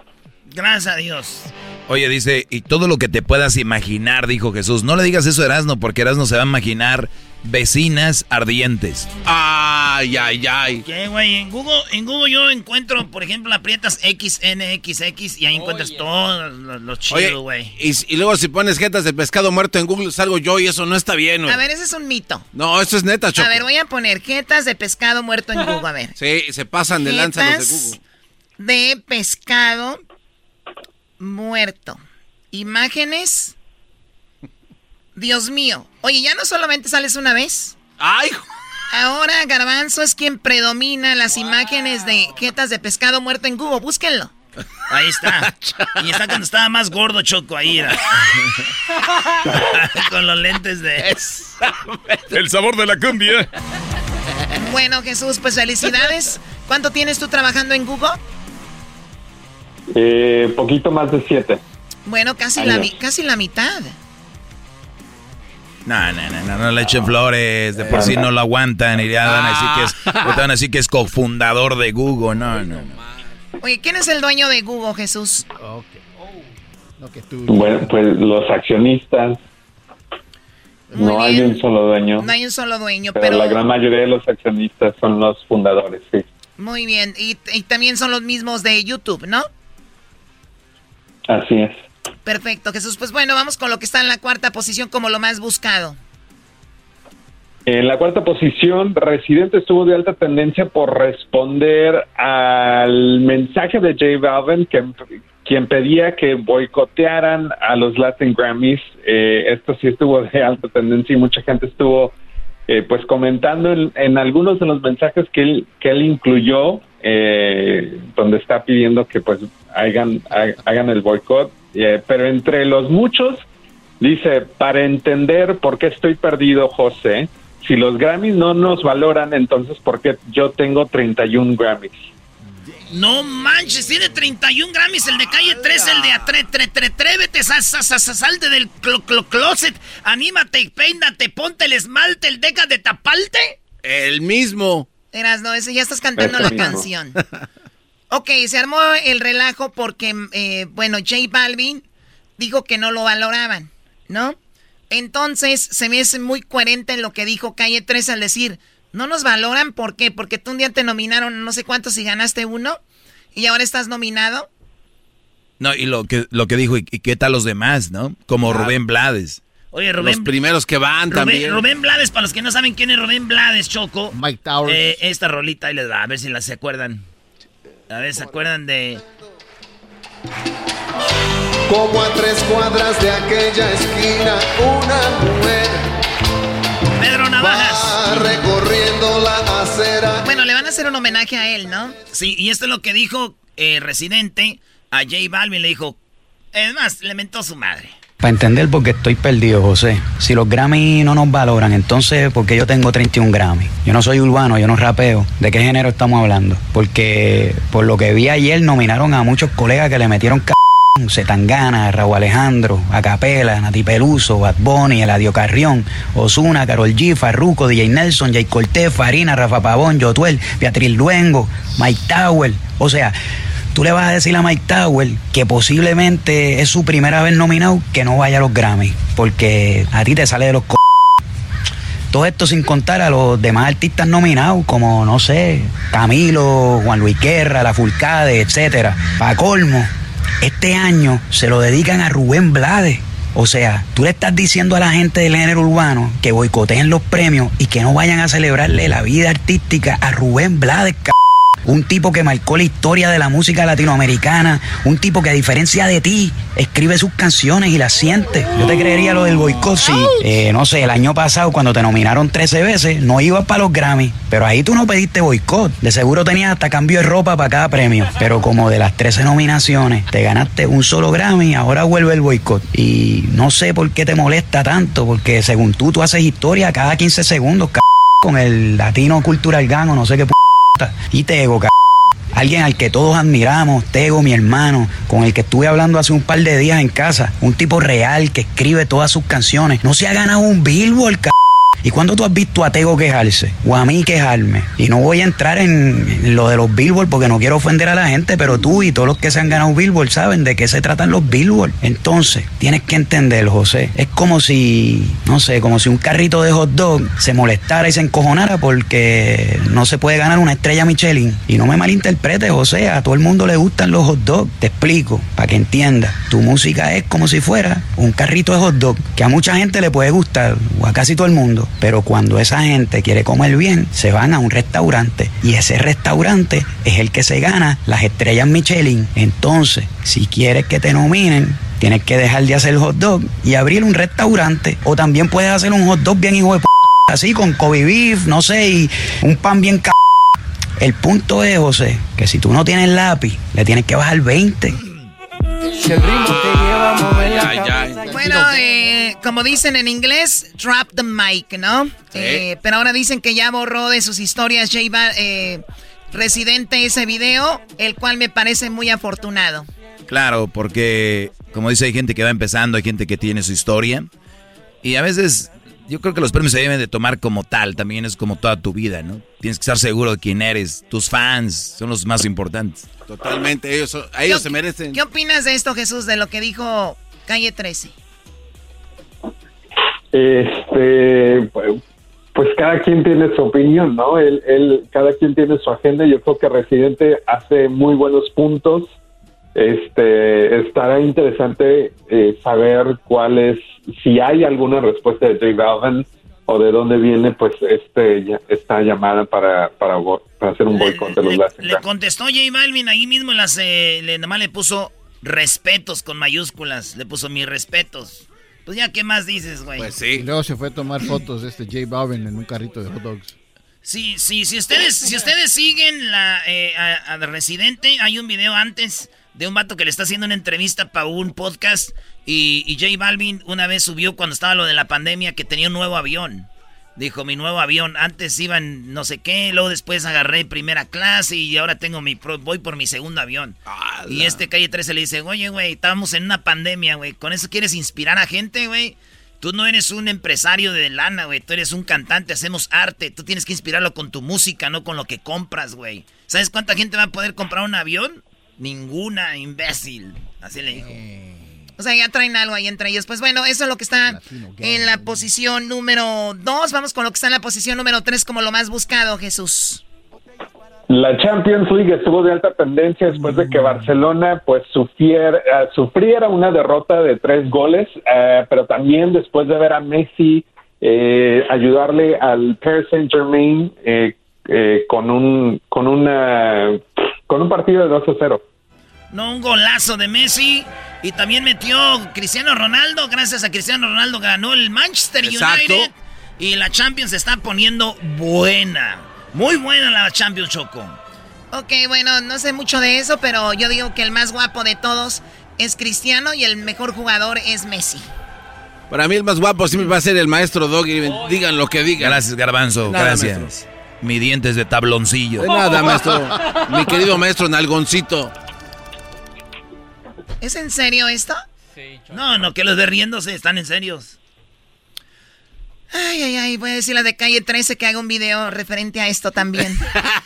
Gracias a Dios. Oye, dice, y todo lo que te puedas imaginar, dijo Jesús. No le digas eso a Erasno, porque Erasno se va a imaginar vecinas ardientes. Ay, ay, ay. ¿Qué, güey? En Google, en Google yo encuentro, por ejemplo, aprietas XNXX y ahí encuentras todos los, chidos, güey. y, y luego si pones jetas de pescado muerto en Google, salgo yo y eso no está bien, güey. A ver, ese es un mito. No, esto es neta, Choco. A ver, voy a poner jetas de pescado muerto en Google, a ver. Sí, se pasan de lanza los de Google. de pescado muerto. Imágenes. Dios mío. Oye, ya no solamente sales una vez. ¡Ay! Ahora Garbanzo es quien predomina las imágenes de jetas de pescado muerto en Google. Búsquenlo. Ahí está. Y está cuando estaba más gordo, Choco, ahí era. Con los lentes de... El sabor de la cumbia. Bueno, Jesús, pues felicidades. ¿Cuánto tienes tú trabajando en Google? Eh, poquito más de siete. Bueno, casi la, Años. casi la mitad. No, no, no, no, no le echen flores. De por sí no lo aguantan y ya van a decir que es, te van a decir que es cofundador de Google. No, no, no. Oye, ¿quién es el dueño de Google, Jesús? Bueno, pues los accionistas. no hay un solo dueño. No hay un solo dueño, pero, pero... la gran mayoría de los accionistas son los fundadores, sí. Muy bien. Y, y también son los mismos de YouTube, ¿no? Así es. Perfecto, Jesús. Pues bueno, vamos con lo que está en la cuarta posición como lo más buscado. En la cuarta posición, Residente estuvo de alta tendencia por responder al mensaje de J Balvin, que, quien pedía que boicotearan a los Latin Grammys. Eh, esto sí estuvo de alta tendencia y mucha gente estuvo eh, pues comentando en, en algunos de los mensajes que él, que él incluyó, eh, donde está pidiendo que pues hagan, ha- hagan el boicot. Eh, pero entre los muchos, Dice, para entender por qué estoy perdido, José, si los Grammys no nos valoran, entonces ¿por qué yo tengo 31 Grammys? No manches, tiene 31 Grammys, el de calle 3, el de atre, tre, tre, trévete, sal, sal, sal, sal, salte del clo- clo- closet, anímate, peínate, ponte el esmalte, el deca de tapalte. El mismo. Eras, no, ese ya estás cantando la mismo. canción. Ok, se armó el relajo porque, eh, bueno, J Balvin dijo que no lo valoraban, ¿no? Entonces, se me hace muy coherente en lo que dijo Calle 3 al decir, no nos valoran, ¿por qué? Porque tú un día te nominaron no sé cuántos y ganaste uno, y ahora estás nominado. No, y lo que, lo que dijo, ¿y, y qué tal los demás, no? Como Rubén Blades. Oye, Rubén. Los primeros que van Rubén, también. Rubén Blades, para los que no saben quién es Rubén Blades, Choco. Mike Towers. Eh, esta rolita ahí les va, a ver si la se acuerdan. A ver, ¿se acuerdan de...? Como a tres cuadras de aquella esquina, una mujer Pedro va recorriendo la acera. Bueno, le van a hacer un homenaje a él, ¿no? Sí, y esto es lo que dijo eh, Residente a J Balvin. Le dijo, es más, le mentó su madre. Para entender por qué estoy perdido, José. Si los Grammy no nos valoran, entonces, ¿por qué yo tengo 31 Grammy? Yo no soy urbano, yo no rapeo. ¿De qué género estamos hablando? Porque, por lo que vi ayer, nominaron a muchos colegas que le metieron c... Zetangana, Raúl Alejandro, Acapela, Nati Peluso, Bad Bunny, Eladio Carrión, Osuna, Carol G, Farruko, DJ Nelson, Jay Cortés, Farina, Rafa Pavón, Yotuel, Beatriz Luengo, Mike Tower. O sea, tú le vas a decir a Mike Tower que posiblemente es su primera vez nominado que no vaya a los Grammy, porque a ti te sale de los co Todo esto sin contar a los demás artistas nominados, como, no sé, Camilo, Juan Luis Guerra, La Fulcade, etcétera. Para colmo, este año se lo dedican a Rubén Blades. O sea, tú le estás diciendo a la gente del género urbano que boicoteen los premios y que no vayan a celebrarle la vida artística a Rubén Blades, c un tipo que marcó la historia de la música latinoamericana, un tipo que a diferencia de ti escribe sus canciones y las siente. Yo te creería lo del boicot si, eh, no sé, el año pasado cuando te nominaron 13 veces, no ibas para los Grammy, pero ahí tú no pediste boicot. De seguro tenías hasta cambio de ropa para cada premio. Pero como de las 13 nominaciones te ganaste un solo Grammy, ahora vuelve el boicot. Y no sé por qué te molesta tanto, porque según tú, tú haces historia cada 15 segundos, c con el latino cultural gang o no sé qué p y Tego, c Alguien al que todos admiramos, Tego, mi hermano, con el que estuve hablando hace un par de días en casa. Un tipo real que escribe todas sus canciones. No se ha ganado un Billboard, c ¿Y cuándo tú has visto a Tego quejarse? O a mí quejarme. Y no voy a entrar en lo de los Billboard porque no quiero ofender a la gente, pero tú y todos los que se han ganado Billboard saben de qué se tratan los Billboard. Entonces, tienes que entender, José. Es como si, no sé, como si un carrito de hot dog se molestara y se encojonara porque no se puede ganar una estrella Michelin. Y no me malinterpretes, José, a todo el mundo le gustan los hot dogs. Te explico, para que entiendas. Tu música es como si fuera un carrito de hot dog que a mucha gente le puede gustar, o a casi todo el mundo. Pero cuando esa gente quiere comer bien, se van a un restaurante y ese restaurante es el que se gana las estrellas Michelin. Entonces, si quieres que te nominen, tienes que dejar de hacer hot dog y abrir un restaurante. O también puedes hacer un hot dog bien hijo de p así con Kobe beef, no sé, y un pan bien c el punto es, José, que si tú no tienes lápiz, le tienes que bajar 20. Bueno, eh, como dicen en inglés, drop the mic, ¿no? Eh, pero ahora dicen que ya borró de sus historias J eh, Residente ese video, el cual me parece muy afortunado. Claro, porque como dice, hay gente que va empezando, hay gente que tiene su historia. Y a veces yo creo que los premios se deben de tomar como tal, también es como toda tu vida, ¿no? Tienes que estar seguro de quién eres, tus fans son los más importantes. Totalmente, ellos, son- a ellos se merecen. ¿Qué opinas de esto, Jesús, de lo que dijo Calle 13? Este, pues, pues cada quien tiene su opinión, ¿no? Él, él, cada quien tiene su agenda. Yo creo que Residente hace muy buenos puntos. Este, estará interesante eh, saber cuál es, si hay alguna respuesta de J Balvin o de dónde viene, pues, este, ya- esta llamada para, para, hacer un boicot de los Latin Le contestó J Balvin ahí mismo, las, eh, le, nomás le puso respetos con mayúsculas. Le puso mis respetos. Pues ya, ¿qué más dices, güey? Pues Y luego se fue a tomar fotos de este J Balvin en un carrito de hot dogs. Sí, sí, si ustedes, si ustedes siguen la, eh, a, a Residente, hay un video antes de un vato que le está haciendo una entrevista para un podcast y, y J Balvin una vez subió cuando estaba lo de la pandemia que tenía un nuevo avión. Dijo, mi nuevo avión, antes iban no sé qué, luego después agarré primera clase y ahora tengo mi, pro- voy por mi segundo avión. Y este Calle 13 le dice, oye, güey, estábamos en una pandemia, güey, ¿con eso quieres inspirar a gente, güey? Tú no eres un empresario de lana, güey. Tú eres un cantante, hacemos arte. Tú tienes que inspirarlo con tu música, no con lo que compras, güey. ¿Sabes cuánta gente va a poder comprar un avión? Ninguna, imbécil. Así le dijo. O sea, ya traen algo ahí entre ellos. Pues bueno, eso es lo que está en la posición número 2. Vamos con lo que está en la posición número 3 como lo más buscado, Jesús. La Champions League estuvo de alta tendencia después de que Barcelona pues sufriera, eh, sufriera una derrota de tres goles, eh, pero también después de ver a Messi eh, ayudarle al Paris Saint Germain eh, eh, con un con una con un partido de 2 a 0. No, un golazo de Messi. Y también metió Cristiano Ronaldo. Gracias a Cristiano Ronaldo ganó el Manchester Exacto. United. Y la Champions se está poniendo buena. Muy buena la Champions, Choco. Ok, bueno, no sé mucho de eso, pero yo digo que el más guapo de todos es Cristiano y el mejor jugador es Messi. Para mí el más guapo siempre va a ser el maestro Doggy. Digan lo que digan. Gracias, Garbanzo, Nada, gracias. maestro. Mi dientes de tabloncillo. De nada, maestro. Mi querido maestro Nalgoncito. ¿Es en serio esto? No, no, que los de riéndose están en serios. Ay, ay, ay, voy a decir la de calle 13 que haga un video referente a esto también.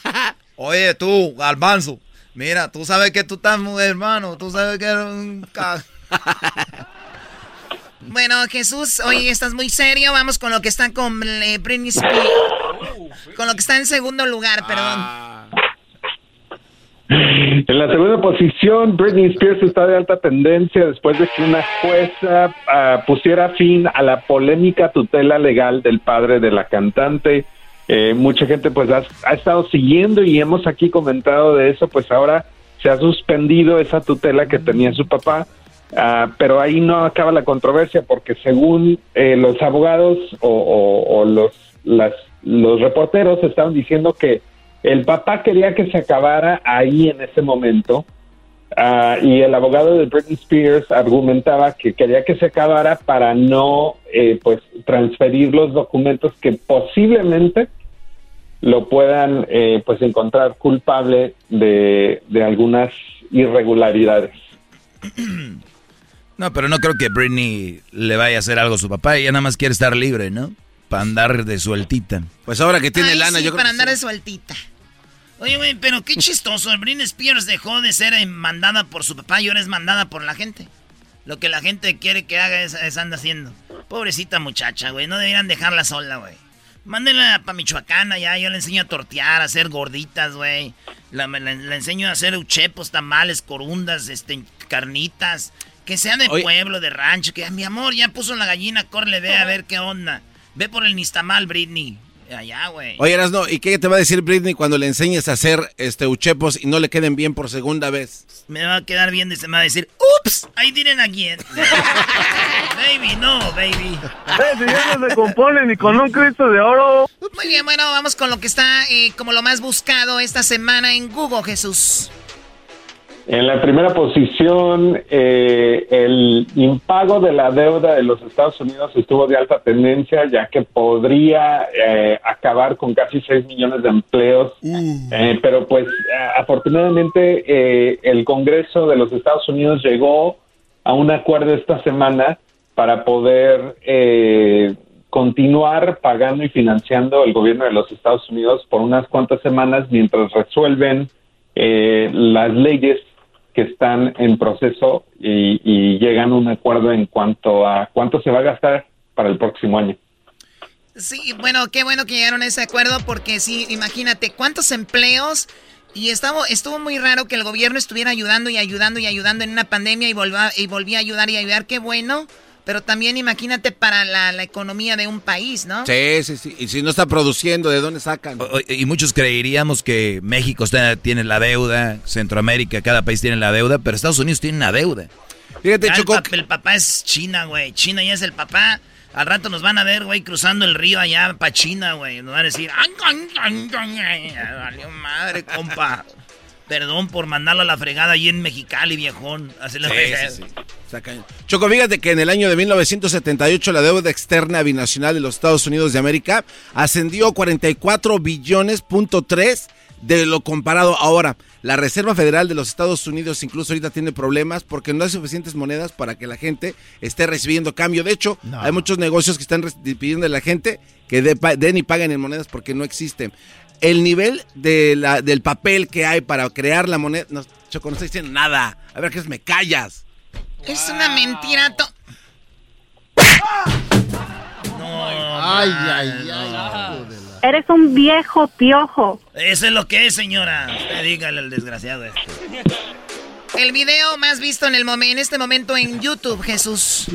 Oye, tú, Garbanzo. Mira, tú sabes que tú estás muy hermano. Tú sabes que eres un... ca- Bueno, Jesús, hoy estás muy serio. Vamos con lo que está con eh, Britney Spears. Con lo que está en segundo lugar, perdón. En la segunda posición, Britney Spears está de alta tendencia después de que una jueza ah, pusiera fin a la polémica tutela legal del padre de la cantante. Eh, mucha gente pues ha, ha estado siguiendo y hemos aquí comentado de eso, pues ahora se ha suspendido esa tutela que tenía su papá. Ah, pero ahí no acaba la controversia porque según eh, los abogados o, o- o los, las, los reporteros estaban diciendo que el papá quería que se acabara ahí en ese momento ah, y el abogado de Britney Spears argumentaba que quería que se acabara para no eh, pues transferir los documentos que posiblemente lo puedan eh, pues encontrar culpable de, de algunas irregularidades. No, pero no creo que Britney le vaya a hacer algo a su papá. Ella nada más quiere estar libre, ¿no? Para andar de sueltita. Pues ahora que tiene Ay, lana, sí, yo creo para que andar de sueltita. Oye, güey, pero qué chistoso. El Britney Spears dejó de ser eh, mandada por su papá y ahora es mandada por la gente. Lo que la gente quiere que haga es, es anda haciendo. Pobrecita muchacha, güey. No deberían dejarla sola, güey. Mándenla para Michoacán allá. Yo le enseño a tortear, a hacer gorditas, güey. La, me- la- la enseño a hacer uchepos, tamales, corundas, este, carnitas. Que sea de Oye. pueblo, de rancho. Que mi amor ya puso la gallina, corre, ve a ver qué onda. Ve por el Nistamal, Britney. Allá, güey. Oye, no, ¿y qué te va a decir Britney cuando le enseñes a hacer este uchepos y no le queden bien por segunda vez? Me va a quedar bien y se me va a decir, ups, I didn't again. baby, no, baby. si ya no se compone ni con un Cristo de oro. Muy bien, bueno, vamos con lo que está eh, como lo más buscado esta semana en Google, Jesús. En la primera posición, eh, el impago de la deuda de los Estados Unidos estuvo de alta tendencia, ya que podría eh, acabar con casi 6 millones de empleos. Eh, pero pues afortunadamente eh, el Congreso de los Estados Unidos llegó a un acuerdo esta semana para poder eh, continuar pagando y financiando el gobierno de los Estados Unidos por unas cuantas semanas mientras resuelven eh, las leyes que están en proceso y, y llegan a un acuerdo en cuanto a cuánto se va a gastar para el próximo año. Sí, bueno, qué bueno que llegaron a ese acuerdo porque sí, imagínate cuántos empleos y estaba, estuvo muy raro que el gobierno estuviera ayudando y ayudando y ayudando en una pandemia y volvía, y volvía a ayudar y ayudar, qué bueno, pero también imagínate para la, la economía de un país, ¿no? Sí, sí, sí. Y si no está produciendo, ¿de dónde sacan? O- Y muchos creeríamos que México está- tiene la deuda, Centroamérica, cada país tiene la deuda, pero Estados Unidos tiene la deuda. Fíjate, Ya el, pap- el papá es China, güey. China ya es el papá. Al rato nos van a ver, güey, cruzando el río allá para China, güey. Nos van a decir, "Ay, ay, ay, ay, ay". valió madre, compa. Perdón por mandarlo a la fregada ahí en Mexicali, viejón. Así Sí, sí, sí. Choco, fíjate que en el año de 1978 la deuda externa binacional de los Estados Unidos de América ascendió a 44 billones punto tres de lo comparado ahora. La Reserva Federal de los Estados Unidos incluso ahorita tiene problemas porque no hay suficientes monedas para que la gente esté recibiendo cambio. De hecho, No. hay muchos negocios que están pidiendo a la gente que den y paguen en monedas porque no existen. El nivel de la, del papel que hay para crear la moneda... No, Choco, no estoy diciendo nada. A ver, que me callas. Es una mentira. to- Ay, ay, ay. Eres un viejo piojo. Eso es lo que es, señora. Usted dígale al desgraciado este. El video más visto en, el momen- en este momento en YouTube, Jesús.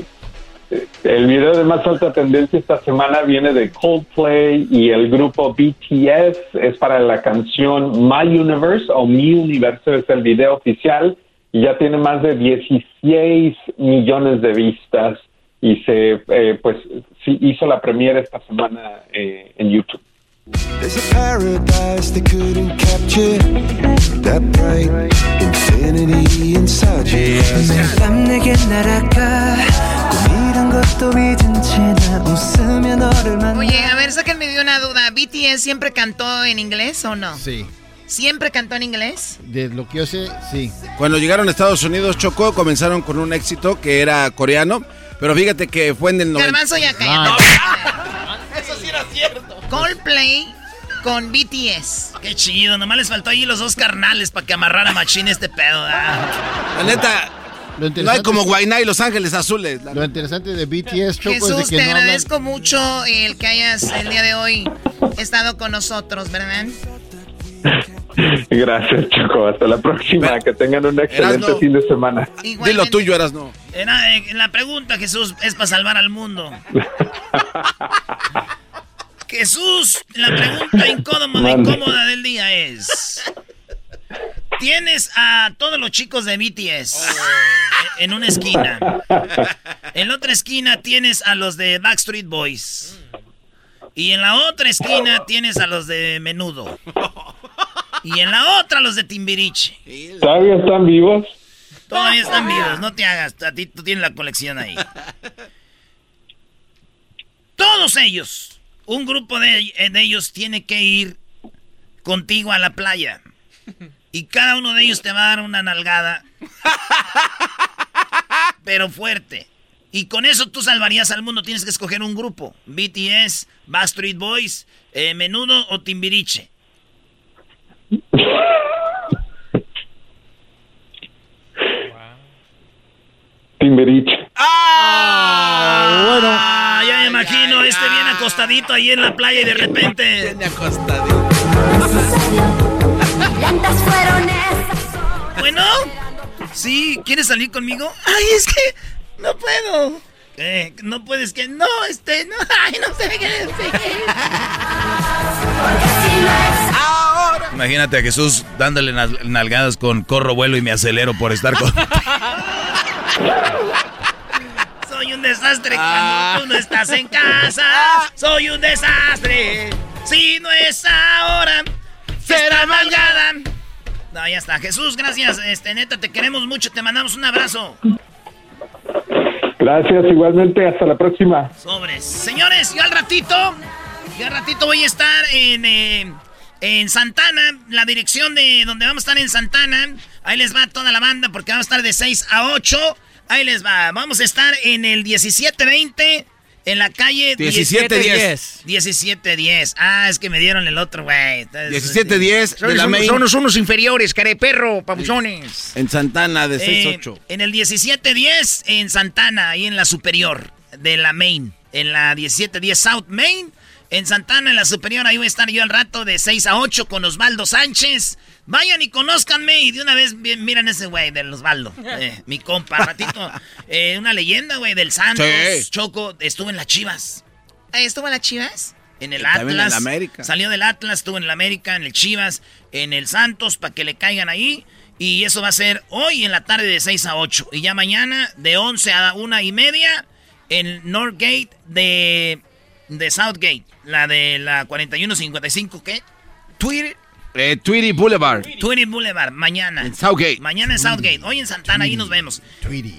El video de más alta tendencia esta semana viene de Coldplay y el grupo BTS. Es para la canción My Universe o Mi Universo es el video oficial y ya tiene más de 16 millones de vistas y se eh, pues hizo la premiere esta semana eh, en YouTube. There's a paradise they couldn't capture. That bright infinity inside your eyes. 밤 내게 날아가 꿈이란 것도 잊은 채나 웃으며 너를 만나 Oye, a ver, sáquenme de una duda. ¿BTS siempre cantó en inglés o no? Sí. ¿Siempre cantó en inglés? De lo que yo sé, sí. Cuando llegaron a Estados Unidos, Chocó, comenzaron con un éxito que era coreano, pero fíjate que fue en el 90. Garbanzo ya cayó. Eso sí era cierto. Coldplay con BTS. Qué chido. Nomás les faltó ahí los dos carnales para que amarrara machín este pedo. La neta, No hay como Guainá y Los Ángeles Azules. Lo interesante de BTS, Choco, Jesús, es de te que hablan... agradezco mucho el que hayas el día de hoy estado con nosotros, ¿verdad? Gracias, Choco. Hasta la próxima. Que tengan un excelente fin de semana. Dilo tuyo, eras no. Era, eh, la pregunta, Jesús, es para salvar al mundo. Jesús, la pregunta incómoda, del día es... Tienes a todos los chicos de BTS en una esquina. En la otra esquina tienes a los de Backstreet Boys. Y en la otra esquina tienes a los de Menudo. Y en la otra los de Timbiriche. ¿Todavía están vivos? Todavía están vivos, no te hagas. A ti tú tienes la colección ahí. Todos ellos, un grupo de, ellos tiene que ir contigo a la playa. Y cada uno de ellos te va a dar una nalgada. Pero fuerte. Y con eso tú salvarías al mundo. Tienes que escoger un grupo. BTS, Backstreet Boys, eh, Menudo o Timbiriche. Timberiche. Ah, ya me imagino este bien acostadito ahí en la playa y de repente. Bueno, sí, ¿quieres salir conmigo? Ay, es que no puedo. Eh, no puedes que no, este, no, ay, no sé qué decir. Imagínate a Jesús dándole nal- nalgadas con corro, vuelo y me acelero por estar con... Soy un desastre cuando tú no estás en casa. Soy un desastre. Si no es ahora, será malgada. No, ya está. Jesús, gracias. Este, neta, te queremos mucho. Te mandamos un abrazo. Gracias, igualmente. Hasta la próxima. Sobres. Señores, yo al ratito, yo al ratito voy a estar en, eh, en Santana, la dirección de donde vamos a estar en Santana. Ahí les va toda la banda porque vamos a estar de 6 a 8. Ahí les va. Vamos a estar en el 1720 en la calle 1710. 1710. Ah, es que me dieron el otro, güey. 1710 de la Son- main. son unos- unos inferiores, perro, papuchones. En Santana, de 6 Eh, 8 en el 1710 en Santana, ahí en la superior de la Main. En la 1710 South Main. En Santana, en la superior, ahí voy a estar yo al rato de 6 a 8 con Osvaldo Sánchez. Vayan y conózcanme y de una vez miran ese güey del Osvaldo. eh, mi compa, ratito. eh, una leyenda, güey, del Santos. Sí. Choco, estuvo en las Chivas. Eh, ¿Estuvo en las chivas? En el Y en Atlas. el América. Salió del Atlas, estuvo en el América, en el Chivas, en el Santos, para que le caigan ahí. Y eso va a ser hoy en la tarde de 6 a 8. Y ya mañana de 11 a una y media en Northgate de, de Southgate. La de la 4155, ¿qué? Twitter. Eh, Tweety Boulevard. Twitter Boulevard, mañana. En Southgate. Mañana en Southgate. Hoy en Santana, ahí nos vemos.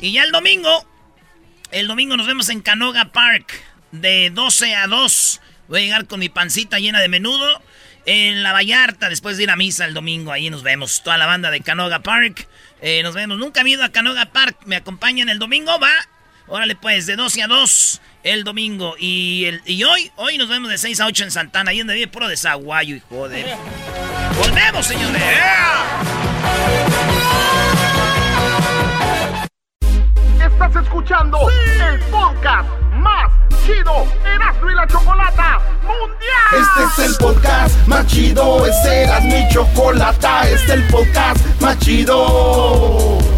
Y ya el domingo, el domingo nos vemos en Canoga Park, de 12 a 2. Voy a llegar con mi pancita llena de menudo. En la Vallarta, después de ir a misa el domingo, ahí nos vemos. Toda la banda de Canoga Park. Eh, nos vemos. Nunca he ido a Canoga Park. ¿Me acompañan el domingo? Va. Órale, pues, de 12 a 2 el domingo. Y, el, y hoy, hoy nos vemos de 6 a 8 en Santana. Ahí donde vive puro desaguayo y joder. ¡Volvemos, señores! Estás escuchando el podcast más chido Erasmo y la Chocolata Mundial. Este es el podcast más chido, este era mi chocolata, este es el podcast más chido.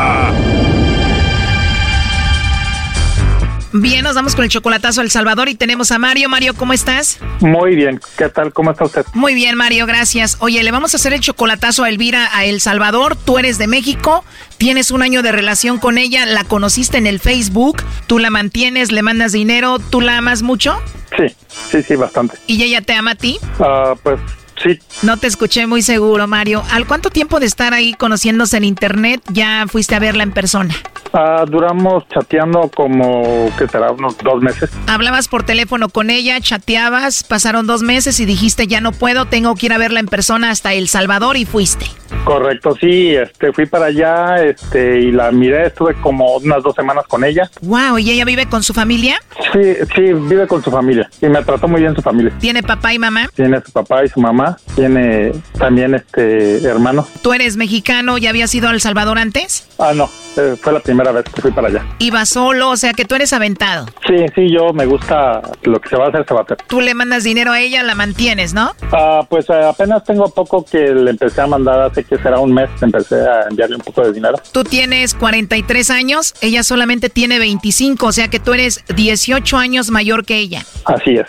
Bien, nos vamos con el chocolatazo a El Salvador y tenemos a Mario. Mario, ¿cómo estás? Muy bien, ¿qué tal? ¿Cómo está usted? Muy bien, Mario, gracias. Oye, le vamos a hacer el chocolatazo a Elvira a El Salvador. Tú eres de México, tienes un año de relación con ella, la conociste en el Facebook, tú la mantienes, le mandas dinero, ¿tú la amas mucho? Sí, sí, sí, bastante. ¿Y ella te ama a ti? Ah, pues sí. No te escuché muy seguro, Mario. ¿Al cuánto tiempo de estar ahí conociéndose en internet ya fuiste a verla en persona? Ah, duramos chateando como, ¿qué será? Unos dos meses. Hablabas por teléfono con ella, chateabas, pasaron dos meses y dijiste ya no puedo, tengo que ir a verla en persona hasta El Salvador y fuiste. Correcto, sí, este, fui para allá, este, y la miré, estuve como unas dos semanas con ella. Wow, ¿y ella vive con su familia? Sí, sí, vive con su familia y me trató muy bien su familia. ¿Tiene papá y mamá? Tiene su papá y su mamá, tiene también este hermano. ¿Tú eres mexicano? ¿Ya habías ido a El Salvador antes? Ah, no, eh, fue la primera vez que fui para allá. ¿Iba solo? O sea que tú eres aventado. Sí, sí, yo me gusta lo que se va a hacer, se va a hacer. Tú le mandas dinero a ella, la mantienes, ¿no? Ah, pues eh, apenas tengo poco que le empecé a mandar, hace que será un mes, empecé a enviarle un poco de dinero. Tú tienes 43 años, ella solamente tiene 25, o sea que tú eres 18 años mayor que ella. Así es.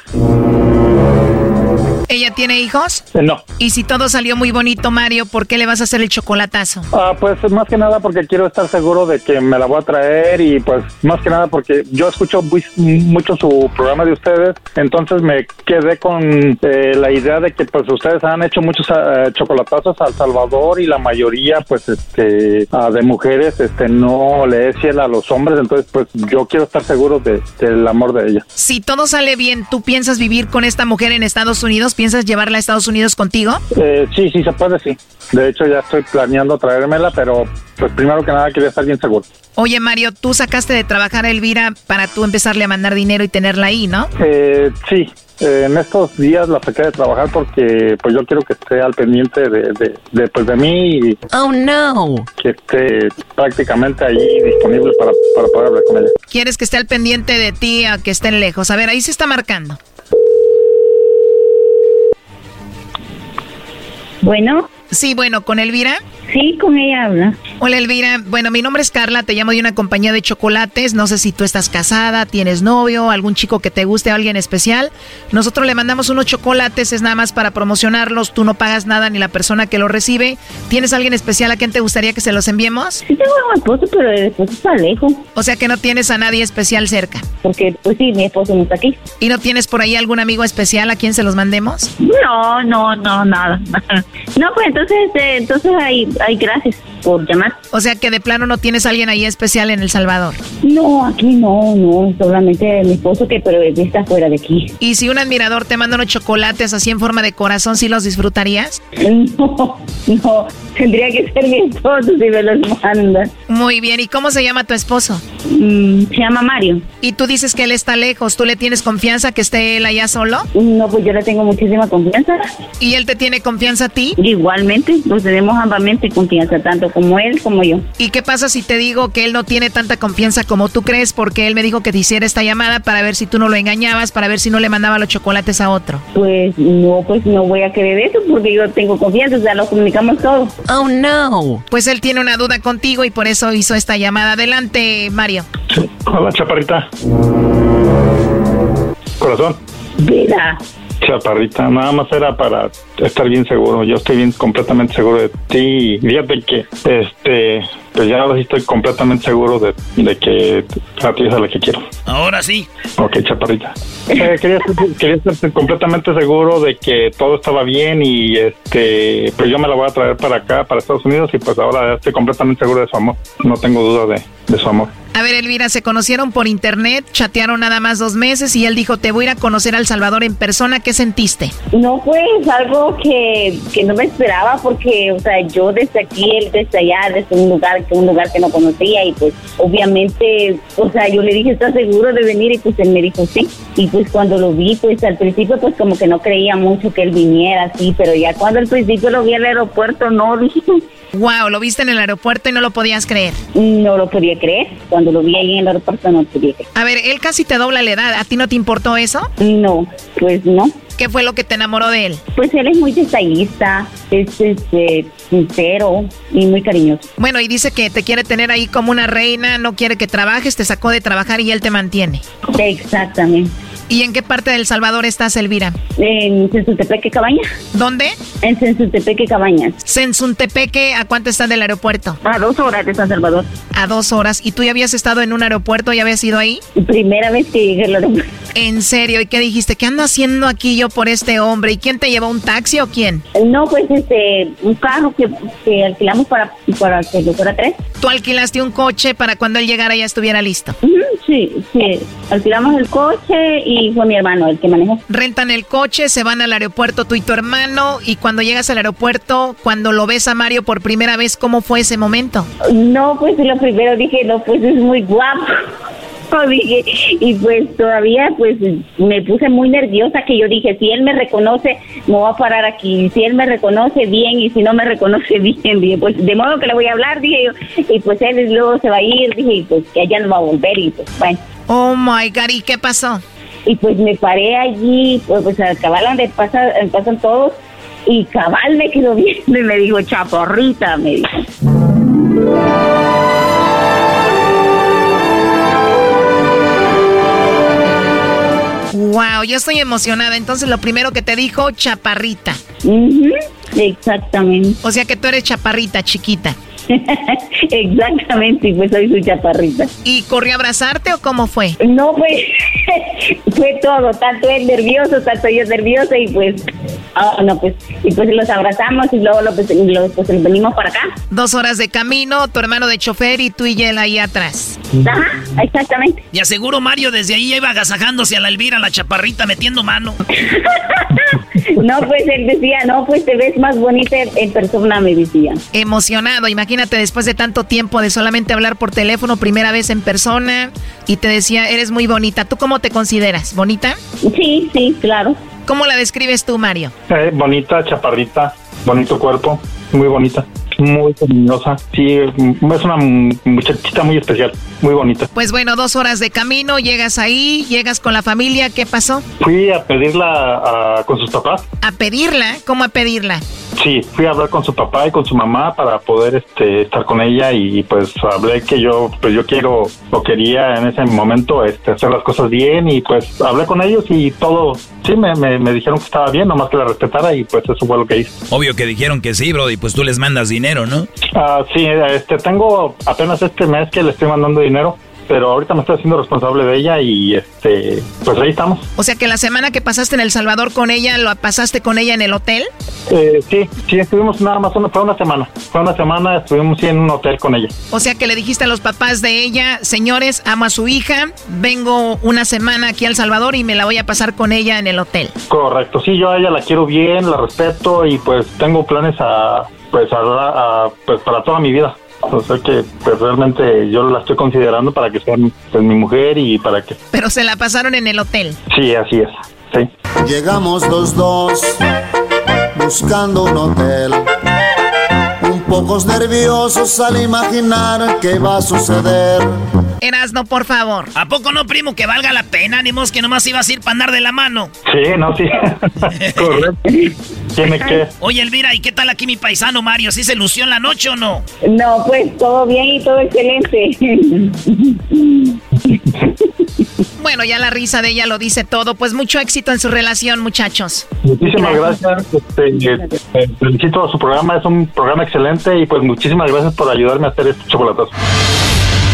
¿Ella tiene hijos? Eh, no. Y si todo salió muy bonito, Mario, ¿por qué le vas a hacer el chocolatazo? Ah, pues más que nada porque quiero estar seguro de que me la voy a traer y pues más que nada porque yo escucho muy- mucho su programa de ustedes, entonces me quedé con eh, la idea de que pues ustedes han hecho muchos ah, chocolatazos a El Salvador y la mayoría pues este ah, de mujeres este no le es fiel a los hombres, entonces pues yo quiero estar seguro de, del amor de ella. Si todo sale bien, ¿tú piensas vivir con esta mujer en Estados Unidos? ¿Piensas llevarla a Estados Unidos contigo? Eh, sí, sí se puede, sí. De hecho ya estoy planeando traérmela, pero pues primero que nada quería estar bien seguro. Oye, Mario, tú sacaste de trabajar a Elvira para tú empezarle a mandar dinero y tenerla ahí, ¿no? Eh, sí, eh, en estos días la saqué de trabajar porque pues yo quiero que esté al pendiente de, de, de, pues, de mí y Oh, no. que esté prácticamente ahí disponible para, para poder hablar con ella. Quieres que esté al pendiente de ti, a que estén lejos. A ver, ahí se está marcando. Bueno. Sí, bueno, ¿con Elvira? Sí, con ella habla. Hola Elvira, bueno, mi nombre es Carla, te llamo de una compañía de chocolates, no sé si tú estás casada, tienes novio, algún chico que te guste, alguien especial. Nosotros le mandamos unos chocolates, es nada más para promocionarlos, tú no pagas nada ni la persona que los recibe. ¿Tienes alguien especial a quien te gustaría que se los enviemos? Sí tengo a mi esposo, pero el esposo está lejos. O sea que no tienes a nadie especial cerca. Porque, pues sí, mi esposo no está aquí. ¿Y no tienes por ahí algún amigo especial a quien se los mandemos? No, no, no, nada. No, pues entonces, eh, entonces hay, hay gracias por llamar. O sea que de plano no tienes a alguien ahí especial en El Salvador. No, aquí no, no, solamente mi esposo que pero está fuera de aquí. ¿Y si un admirador te manda unos chocolates así en forma de corazón, sí los disfrutarías? No, no, tendría que ser mi esposo si me los manda. Muy bien, ¿y cómo se llama tu esposo? Mm, se llama Mario. Y tú dices que él está lejos, ¿tú le tienes confianza que esté él allá solo? No, pues yo le tengo muchísima confianza. ¿Y él te tiene confianza a ti? Igualmente, nos tenemos ambamente confianza, tanto como él como yo. ¿Y qué pasa si te digo que él no tiene tanta confianza como tú crees? Porque él me dijo que te hiciera esta llamada para ver si tú no lo engañabas, para ver si no le mandaba los chocolates a otro. Pues no, pues no voy a creer eso porque yo tengo confianza, o sea, lo comunicamos todo. Oh, no. Pues él tiene una duda contigo y por eso hizo esta llamada. Adelante, Mario. Hola, chaparrita. Corazón. Mira. Chaparrita, nada más era para estar bien seguro. Yo estoy bien completamente seguro de ti. Fíjate que, este, pues ya ahora sí estoy completamente seguro de, de que a ti es a la que quiero. Ahora sí. Ok, chaparrita. Eh, quería, quería estar completamente seguro de que todo estaba bien y este, pues yo me la voy a traer para acá, para Estados Unidos y pues ahora estoy completamente seguro de su amor. No tengo duda de, de su amor. A ver, Elvira, se conocieron por internet, chatearon nada más dos meses y él dijo, te voy a ir a conocer al Salvador en persona. ¿Qué sentiste? No, pues algo que, que no me esperaba porque, o sea, yo desde aquí, él desde allá, desde un lugar, un lugar que no conocía y pues obviamente, o sea, yo le dije, ¿estás seguro de venir? Y pues él me dijo, sí. Y pues cuando lo vi, pues al principio pues como que no creía mucho que él viniera así, pero ya cuando al principio lo vi al aeropuerto, no, dije... Wow, lo viste en el aeropuerto y no lo podías creer. No lo podía creer. Cuando lo vi ahí en el aeropuerto no podía creer. A ver, él casi te dobla la edad. ¿A ti no te importó eso? No, pues no. qué fue lo que te enamoró de él? Pues él es muy detallista, es este, sincero y muy cariñoso. Bueno, y dice que te quiere tener ahí como una reina, no quiere que trabajes, te sacó de trabajar y él te mantiene. Exactamente. ¿Y en qué parte del Salvador estás, Elvira? En Sensuntepeque Cabañas. ¿Dónde? En Sensuntepeque Cabañas. Sensuntepeque, ¿a cuánto está del aeropuerto? A dos horas de San Salvador. A dos horas. ¿Y tú ya habías estado en un aeropuerto? ¿Ya habías ido ahí? Primera vez que llegué al aeropuerto. ¿En serio? ¿Y qué dijiste? ¿Qué ando haciendo aquí yo por este hombre? ¿Y quién te llevó? ¿Un taxi o quién? No, pues este, un carro que, que alquilamos para, para que lo fuera tres. ¿Tú alquilaste un coche para cuando él llegara ya estuviera listo? Sí, sí. Alquilamos el coche y fue mi hermano el que manejó. Rentan el coche, se van al aeropuerto tú y tu hermano y cuando llegas al aeropuerto, cuando lo ves a Mario por primera vez, ¿cómo fue ese momento? No, pues lo primero dije, no, pues es muy guapo. Dije, y pues todavía pues me puse muy nerviosa que yo dije, si él me reconoce, me voy a parar aquí. Si él me reconoce bien y si no me reconoce bien, dije, pues de modo que le voy a hablar, dije yo. Y pues él luego se va a ir, dije, y pues que allá no va a volver y pues bueno. Oh my God, ¿y qué pasó? Y pues me paré allí, pues, pues al cabal donde pasa, pasan todos, y cabal me quedó viendo y me dijo, chaporrita, me dijo. Wow, yo estoy emocionada. Entonces lo primero que te dijo, chaparrita. Ujú, Exactamente. O sea que tú eres chaparrita, chiquita. Exactamente, y pues soy su chaparrita. ¿Y corrió a abrazarte o cómo fue? No, pues fue todo, tanto él nervioso, tanto yo nerviosa y pues, ah, no, pues, y pues los abrazamos y luego lo, pues, lo- pues, venimos para acá. Dos horas de camino, tu hermano de chofer y tú y él ahí atrás. Ajá, exactamente. Y aseguro Mario desde ahí iba agasajándose a la Elvira, la chaparrita, metiendo mano. No, pues él decía, no, pues te ves más bonita en- persona, me decía. Emocionado, imagínate después de tanto tiempo de solamente hablar por teléfono, primera vez en persona, y te decía, eres muy bonita. ¿Tú cómo te consideras? ¿Bonita? Sí, sí, claro. ¿Cómo la describes tú, Mario? Eh, bonita, chaparrita, bonito cuerpo, muy bonita, muy cariñosa. Sí, es una muchachita muy especial, muy bonita. Pues bueno, dos horas de camino, llegas ahí, llegas con la familia, ¿qué pasó? Fui a pedirla a- con sus papás. ¿A pedirla? ¿Cómo a pedirla? Sí, fui a hablar con su papá y con su mamá para poder este, estar con ella y pues hablé que yo pues yo quiero o quería en ese momento este, hacer las cosas bien y pues hablé con ellos y todo, sí, me, me, me dijeron que estaba bien, nomás que la respetara y pues eso fue lo que hice. Obvio que dijeron que sí, bro, y pues tú les mandas dinero, ¿no? Ah, sí, este, tengo apenas este mes que le estoy mandando dinero, pero ahorita me estoy haciendo responsable de ella y este, pues ahí estamos. O sea que la semana que pasaste en El Salvador con ella, ¿lo pasaste con ella en el hotel? Eh, sí, sí, estuvimos nada más, una, fue una semana, fue una semana, estuvimos sí, en un hotel con ella. O sea que le dijiste a los papás de ella, señores, amo a su hija, vengo una semana aquí a El Salvador y me la voy a pasar con ella en el hotel. Correcto, sí, yo a ella la quiero bien, la respeto y pues tengo planes a, pues, a, a- pues para toda mi vida. O sea que pues realmente yo la estoy considerando para que sea pues, mi mujer y para que... Pero se la pasaron en el hotel. Sí, así es, sí. Llegamos los dos buscando un hotel. Pocos nerviosos al imaginar qué va a suceder. Erasno, por favor. ¿A poco no, primo, que valga la pena? Ni que nomás ibas a ir para andar de la mano. Sí, no, sí. Correcto. Tiene que... Oye, Elvira, ¿y qué tal aquí mi paisano Mario? ¿Sí se lució en la noche o no? No, pues todo bien y todo excelente. Bueno, ya la risa de ella lo dice todo. Pues mucho éxito en su relación, muchachos. Muchísimas gracias. Este, eh, eh, felicito a su programa, es un programa excelente y pues muchísimas gracias por ayudarme a hacer este chocolatazo.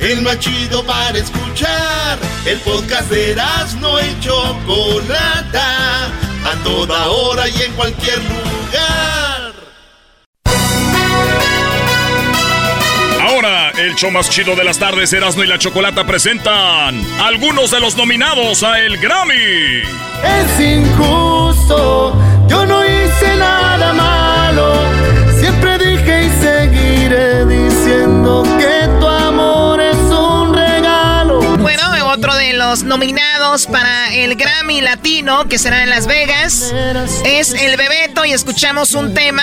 El más chido para escuchar. El podcast de no y Chocolata. A toda hora y en cualquier lugar. Ahora El show más chido de las tardes, Erasmo y la Chocolata presentan algunos de los nominados a el Grammy. Es injusto, yo no hice nada nominados para el Grammy Latino, que será en Las Vegas, es El Bebeto y escuchamos un tema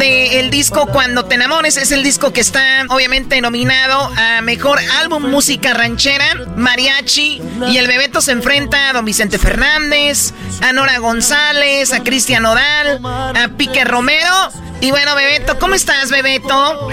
del disco Cuando te enamores. Es el disco que está obviamente nominado a Mejor Álbum Música Ranchera, Mariachi. Y el Bebeto se enfrenta a Don Vicente Fernández, a Nora González, a Cristian Odal, a Pique Romero. Y bueno, Bebeto, ¿cómo estás, Bebeto?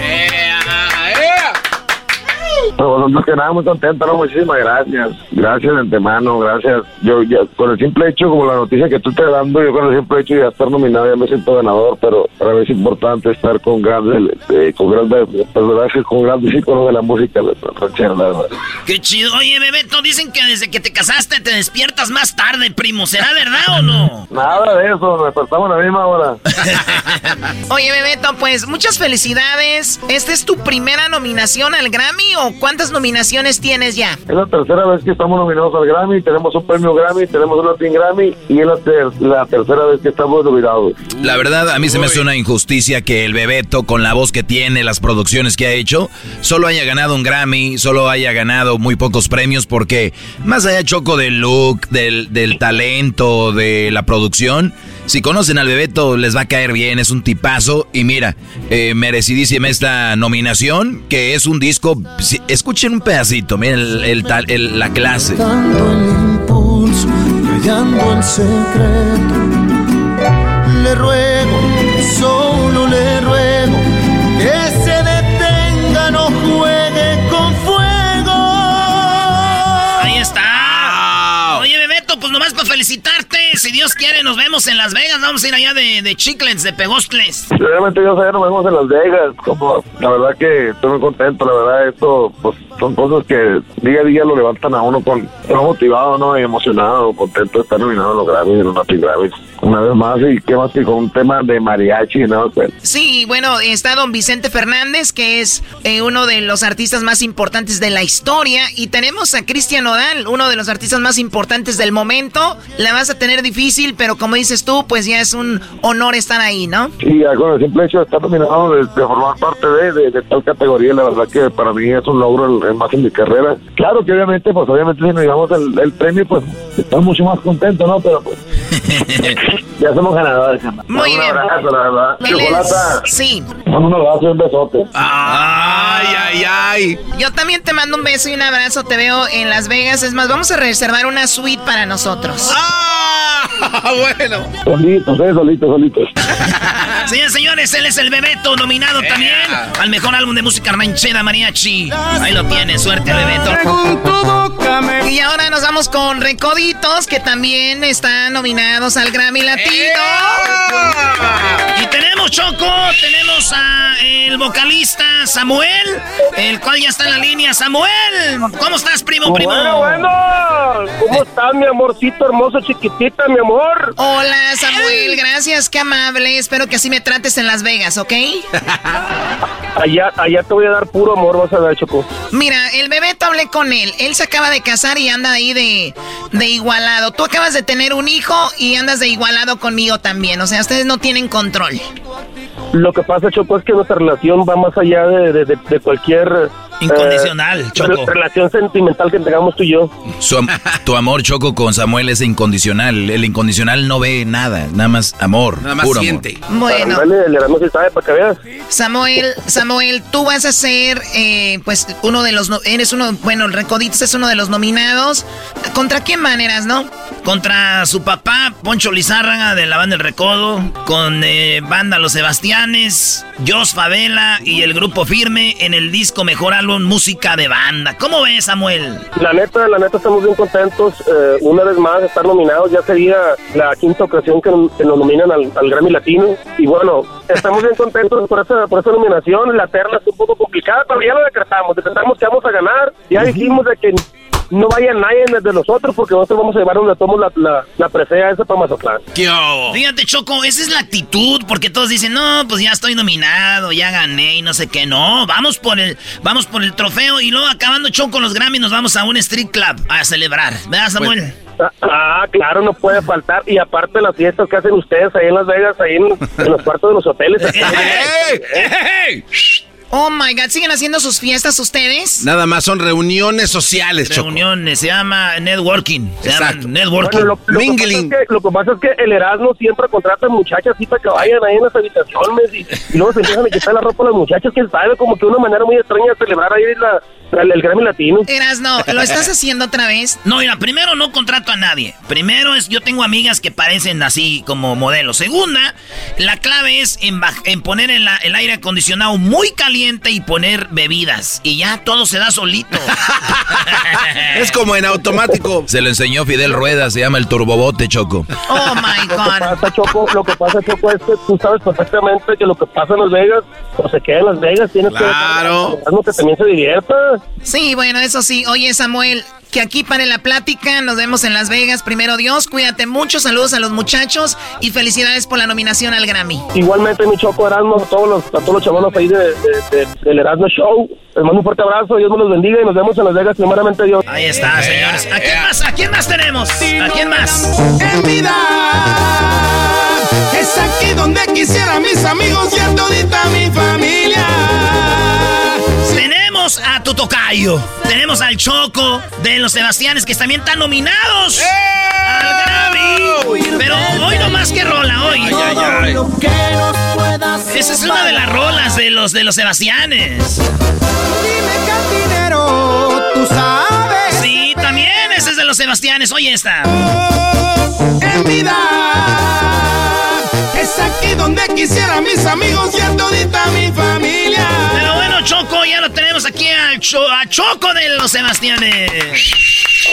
Más que nada muy contento, ¿no? Muchísimas gracias. Gracias de antemano, gracias. Yo ya, con el simple hecho, como la noticia que tú estás dando, yo con el simple hecho de estar nominado ya me siento ganador, pero para mí es importante estar con grandes, eh, con grandes personajes, con grandes íconos de la música ranchera, la verdad. Qué chido. Oye, Bebeto, dicen que desde que te casaste te despiertas más tarde, primo. ¿Será verdad o no? Nada de eso, nos despertamos a la misma hora. Oye, Bebeto, pues muchas felicidades. ¿Esta es tu primera nominación al Grammy o cuántas nominaciones tienes ya? Es la tercera vez que estamos nominados al Grammy, tenemos un premio Grammy, tenemos un Latin Grammy y es la, ter- la tercera vez que estamos nominados. La verdad, a mí se me hace una injusticia que el Bebeto, con la voz que tiene, las producciones que ha hecho, solo haya ganado un Grammy, solo haya ganado muy pocos premios, porque más allá choco del look, del, del talento, de la producción, si conocen al Bebeto les va a caer bien, es un tipazo. Y mira, eh, merecidísima esta nominación, que es un disco, escuchen un pedacito, miren el- el el- la clase. Impulso, el secreto. Le ruego, Si Dios quiere, nos vemos en Las Vegas. Vamos a ir allá de, de Chiclets, de Pegostles. Realmente yo sé, nos vemos en Las Vegas, como la verdad que estoy muy contento, la verdad esto pues son cosas que día a día lo levantan a uno con uno motivado, ¿no? Y emocionado, contento de estar nominado en los Grammys, en los Grammys. Una vez más, y qué más que con un tema de mariachi, ¿no? Pues, Sí, bueno, está don Vicente Fernández, que es eh, uno de los artistas más importantes de la historia. Y tenemos a Cristian Odal, uno de los artistas más importantes del momento. La vas a tener difícil, pero como dices tú, pues ya es un honor estar ahí, ¿no? ya con el simple hecho de estar nominado, de, de formar parte de, de, de tal categoría, la verdad que para mí es un logro el, el más en mi carrera. Claro que obviamente, pues obviamente si nos llevamos el, el premio, pues estamos mucho más contentos, ¿no? Pero pues ya somos ganadores. Muy un bien. abrazo, la verdad. Chocolata. Sí. Un abrazo y un besote. Ay, ay, ay. Yo también te mando un beso y un abrazo. Te veo en Las Vegas. Es más, vamos a reservar una suite para nosotros. ¡Ah! bueno. Solitos, eh, solitos, solitos. Señores, señores, él es el Bebeto, nominado también al mejor álbum de música ranchera mariachi. Ahí lo tiene, suerte, Bebeto. Y ahora nos vamos con Recoditos, que también están nominados al Grammy Latino. Y tenemos, Choco, tenemos a el vocalista Samuel, el cual ya está en la línea. Samuel, ¿cómo estás, primo, primo? Bueno, bueno. ¿Cómo estás, mi amorcito hermoso, chiquitita, mi amor? Hola, Samuel, gracias, qué amable. Espero que así me trates en Las Vegas, ¿ok? Allá, allá te voy a dar puro amor, vas a ver, Choco. Mira, el Bebeto hablé con él. Él se acaba de casar y anda ahí de, de igualado. Tú acabas de tener un hijo y andas de igualado conmigo también. O sea, ustedes no tienen control. Lo que pasa, Choco, es que nuestra relación va más allá de, de- cualquier... Incondicional, eh, Choco. re- Relación sentimental que tengamos tú y yo. Su am- tu amor, Choco, con Samuel es incondicional. El incondicional no ve nada, nada más amor. Nada más puro siente. amor. Bueno. Dale, le damos el sabe para que veas. Samuel, Samuel, tú vas a ser, eh, pues, uno de los, no- eres uno, bueno, el Recoditos es uno de los nominados. ¿Contra qué maneras, no? Contra su papá, Poncho Lizárraga de la banda El Recodo, con eh, banda Los Sebastianes, Jos Favela y el grupo Firme en el disco Mejor Álbum Música de Banda. ¿Cómo ves, Samuel? La neta, la neta, estamos bien contentos. eh, una vez más, estar nominados. Ya sería la quinta ocasión que, que nos nominan al, al Grammy Latino. Y bueno, estamos bien contentos por esa, por esa nominación. La terna es un poco complicada, pero ya lo decretamos. Decretamos que vamos a ganar. Ya dijimos de que no vaya nadie de nosotros porque nosotros vamos a llevar donde tomamos la, la, la presea esa para Mazatlán. Fíjate, Choco, esa es la actitud, porque todos dicen, no, pues ya estoy nominado, ya gané y no sé qué. No, vamos por el, vamos por el trofeo y luego acabando Choco los Grammy nos vamos a un street club a celebrar. ¿Verdad, Samuel? Ah, Ah, claro, no puede faltar. Y aparte las fiestas que hacen ustedes ahí en Las Vegas, ahí en, en los cuartos de los hoteles. Oh my God, ¿siguen haciendo sus fiestas ustedes? Nada más son reuniones sociales, Choco. Reuniones, se llama networking. Se Exacto. llama networking. Bueno, lo, lo que pasa es que, lo que pasa es que el Erasmo siempre contrata muchachas así para que vayan ahí en las habitaciones y, y luego se empiezan a quitar la ropa a las muchachas, quién sabe, como que una manera muy extraña de celebrar ahí la, el, el Grammy Latino. Eras, no, ¿lo estás haciendo otra vez? No, mira, primero no contrato a nadie. Primero es, yo tengo amigas que parecen así como modelos. Segunda, la clave es en, en poner el, el aire acondicionado muy caliente y poner bebidas. Y ya todo se da solito. Es como en automático. Se lo enseñó Fidel Rueda, se llama el turbobote, Choco. Oh my Lo que pasa, Choco, lo que pasa, Choco, es que tú sabes perfectamente que lo que pasa en Las Vegas, pues se queda en Las Vegas, tienes Claro. que Erasmo que también se divierta. Sí, bueno, eso sí. Oye, Samuel, que aquí pare la plática. Nos vemos en Las Vegas. Primero Dios, cuídate mucho. Saludos a los muchachos y felicidades por la nominación al Grammy. Igualmente, mi Choco Erasmo, a todos los, a todos los chavalos ahí de, de- de- del Erasmo Show. Les mando un fuerte abrazo, Dios me los bendiga y nos vemos en Las Vegas, primeramente Dios. Ahí está, señores. ¿A quién más? ¿A quién más tenemos? ¿A quién más? En vida es aquí donde quisiera mis amigos y a todita mi familia. Tenemos a tu tocayo. Tenemos al Choco de los Sebastianes que también están nominados al Grammy. Pero hoy no más que rola, hoy. Esa es una de las rolas de los de los Sebastianes. Dime cantinero, tú sabes. Sí, también ese es de los Sebastianes. Oye esta. En vida es aquí donde quisiera mis amigos y a todita mi familia. Pero bueno, Choco, ya lo tenemos aquí al Cho- a Choco de los Sebastianes.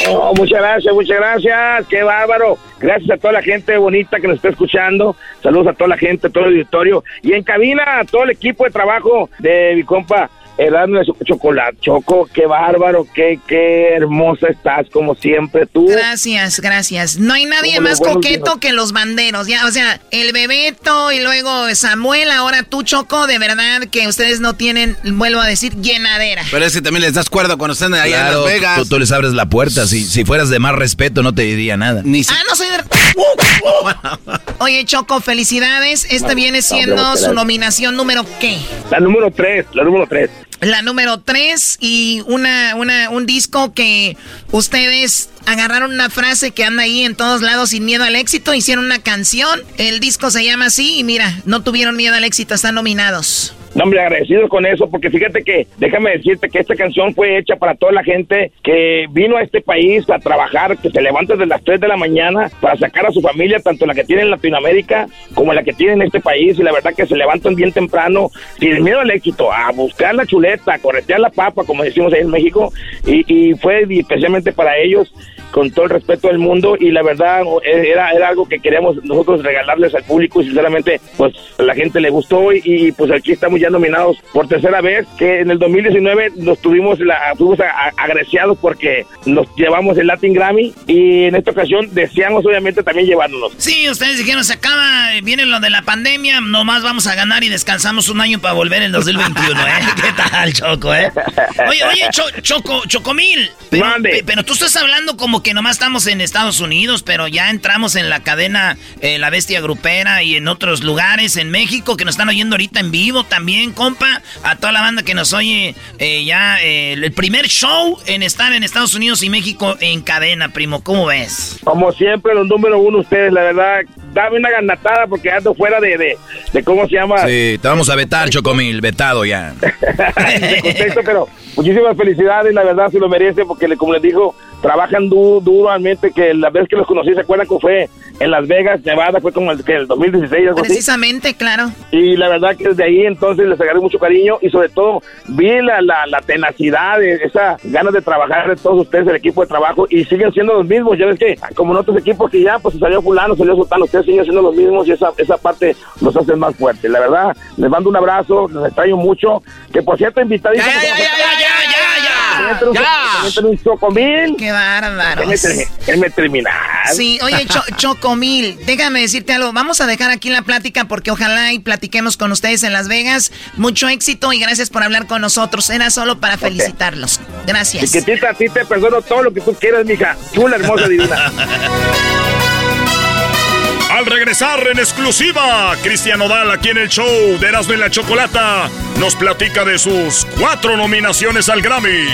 Oh, muchas gracias, muchas gracias. Qué bárbaro. Gracias a toda la gente bonita que nos está escuchando. Saludos a toda la gente, a todo el auditorio. Y en cabina, a todo el equipo de trabajo de mi compa Erasmo de Chocolate. Choco, qué bárbaro, qué, qué hermosa estás, como siempre tú. Gracias, gracias. No hay nadie más coqueto días. que los banderos. Ya, o sea, el Bebeto y luego Samuel, ahora tú, Choco, de verdad que ustedes no tienen, vuelvo a decir, llenadera. Pero es que también les das cuerda cuando están allá en Claro, Las Vegas. Tú, tú les abres la puerta. Si, si fueras de más respeto, no te diría nada. Ni Ah, no soy de... Oye, Choco, felicidades. Esta viene siendo su nominación número qué? La número tres, la número tres. La número 3 y una, una, un disco que ustedes agarraron una frase que anda ahí en todos lados sin miedo al éxito, hicieron una canción, el disco se llama así y mira, no tuvieron miedo al éxito, están nominados. No, hombre, agradecido con eso, porque fíjate que, déjame decirte que esta canción fue hecha para toda la gente que vino a este país a trabajar, que se levanta desde las 3 de la mañana para sacar a su familia, tanto la que tiene en Latinoamérica como la que tiene en este país, y la verdad que se levantan bien temprano, sin miedo al éxito, a buscar la chuleta, a corretear la papa, como decimos ahí en México, y, y fue especialmente para ellos con todo el respeto del mundo y la verdad era, era algo que queríamos nosotros regalarles al público y sinceramente pues a la gente le gustó y, y, pues aquí estamos ya nominados por tercera vez que en el 2019 nos tuvimos la fuimos a- a- agraciados porque nos llevamos el Latin Grammy y en esta ocasión deseamos obviamente también llevárnoslo. Sí, ustedes dijeron, se acaba, viene lo de la pandemia, nomás vamos a ganar y descansamos un año para volver en 2021, ¿eh? ¿Qué tal, Choco, eh? Oye, oye, Cho- Choco, Chocomil, pero, pe- pero tú estás hablando como que nomás estamos en Estados Unidos, pero ya entramos en la cadena eh, La Bestia Grupera y en otros lugares en México que nos están oyendo ahorita en vivo también, compa, a toda la banda que nos oye eh, ya eh, el primer show en estar en Estados Unidos y México en cadena, primo, ¿cómo ves? Como siempre los número uno ustedes, la verdad, dame una ganatada porque ando fuera de, de, de cómo se llama Sí, te vamos a vetar, Chocomil, vetado ya. de contexto, pero muchísimas felicidades, la verdad se lo merece porque le- como les digo, trabajan du duramente, que la vez que los conocí, ¿se acuerdan que fue en Las Vegas, Nevada? Fue como el, que el 2016, algo así. Precisamente, claro. Y la verdad que desde ahí entonces les agarré mucho cariño y sobre todo vi la, la, la tenacidad, de esa ganas de trabajar de todos ustedes, el equipo de trabajo, y siguen siendo los mismos. Ya ves que, como en otros equipos que ya, pues salió fulano, salió sultano, ustedes siguen siendo los mismos y esa, esa parte los hace más fuertes. La verdad, les mando un abrazo, les extraño mucho. Que por cierto, invitadito. ¡Ya! Un chocomil. ¡Qué bárbaros! Déjame terminar. Sí, oye, Chocomil, déjame decirte algo. Vamos a dejar aquí la plática porque ojalá y platiquemos con ustedes en Las Vegas. Mucho éxito y gracias por hablar con nosotros. Era solo para felicitarlos. Gracias. Chiquitita, a ti te perdono todo lo que tú quieras, mija. Chula, hermosa, divina. Al regresar en exclusiva, Cristian Nodal aquí en el show de Erasmo y la Chocolata nos platica de sus cuatro nominaciones al Grammy.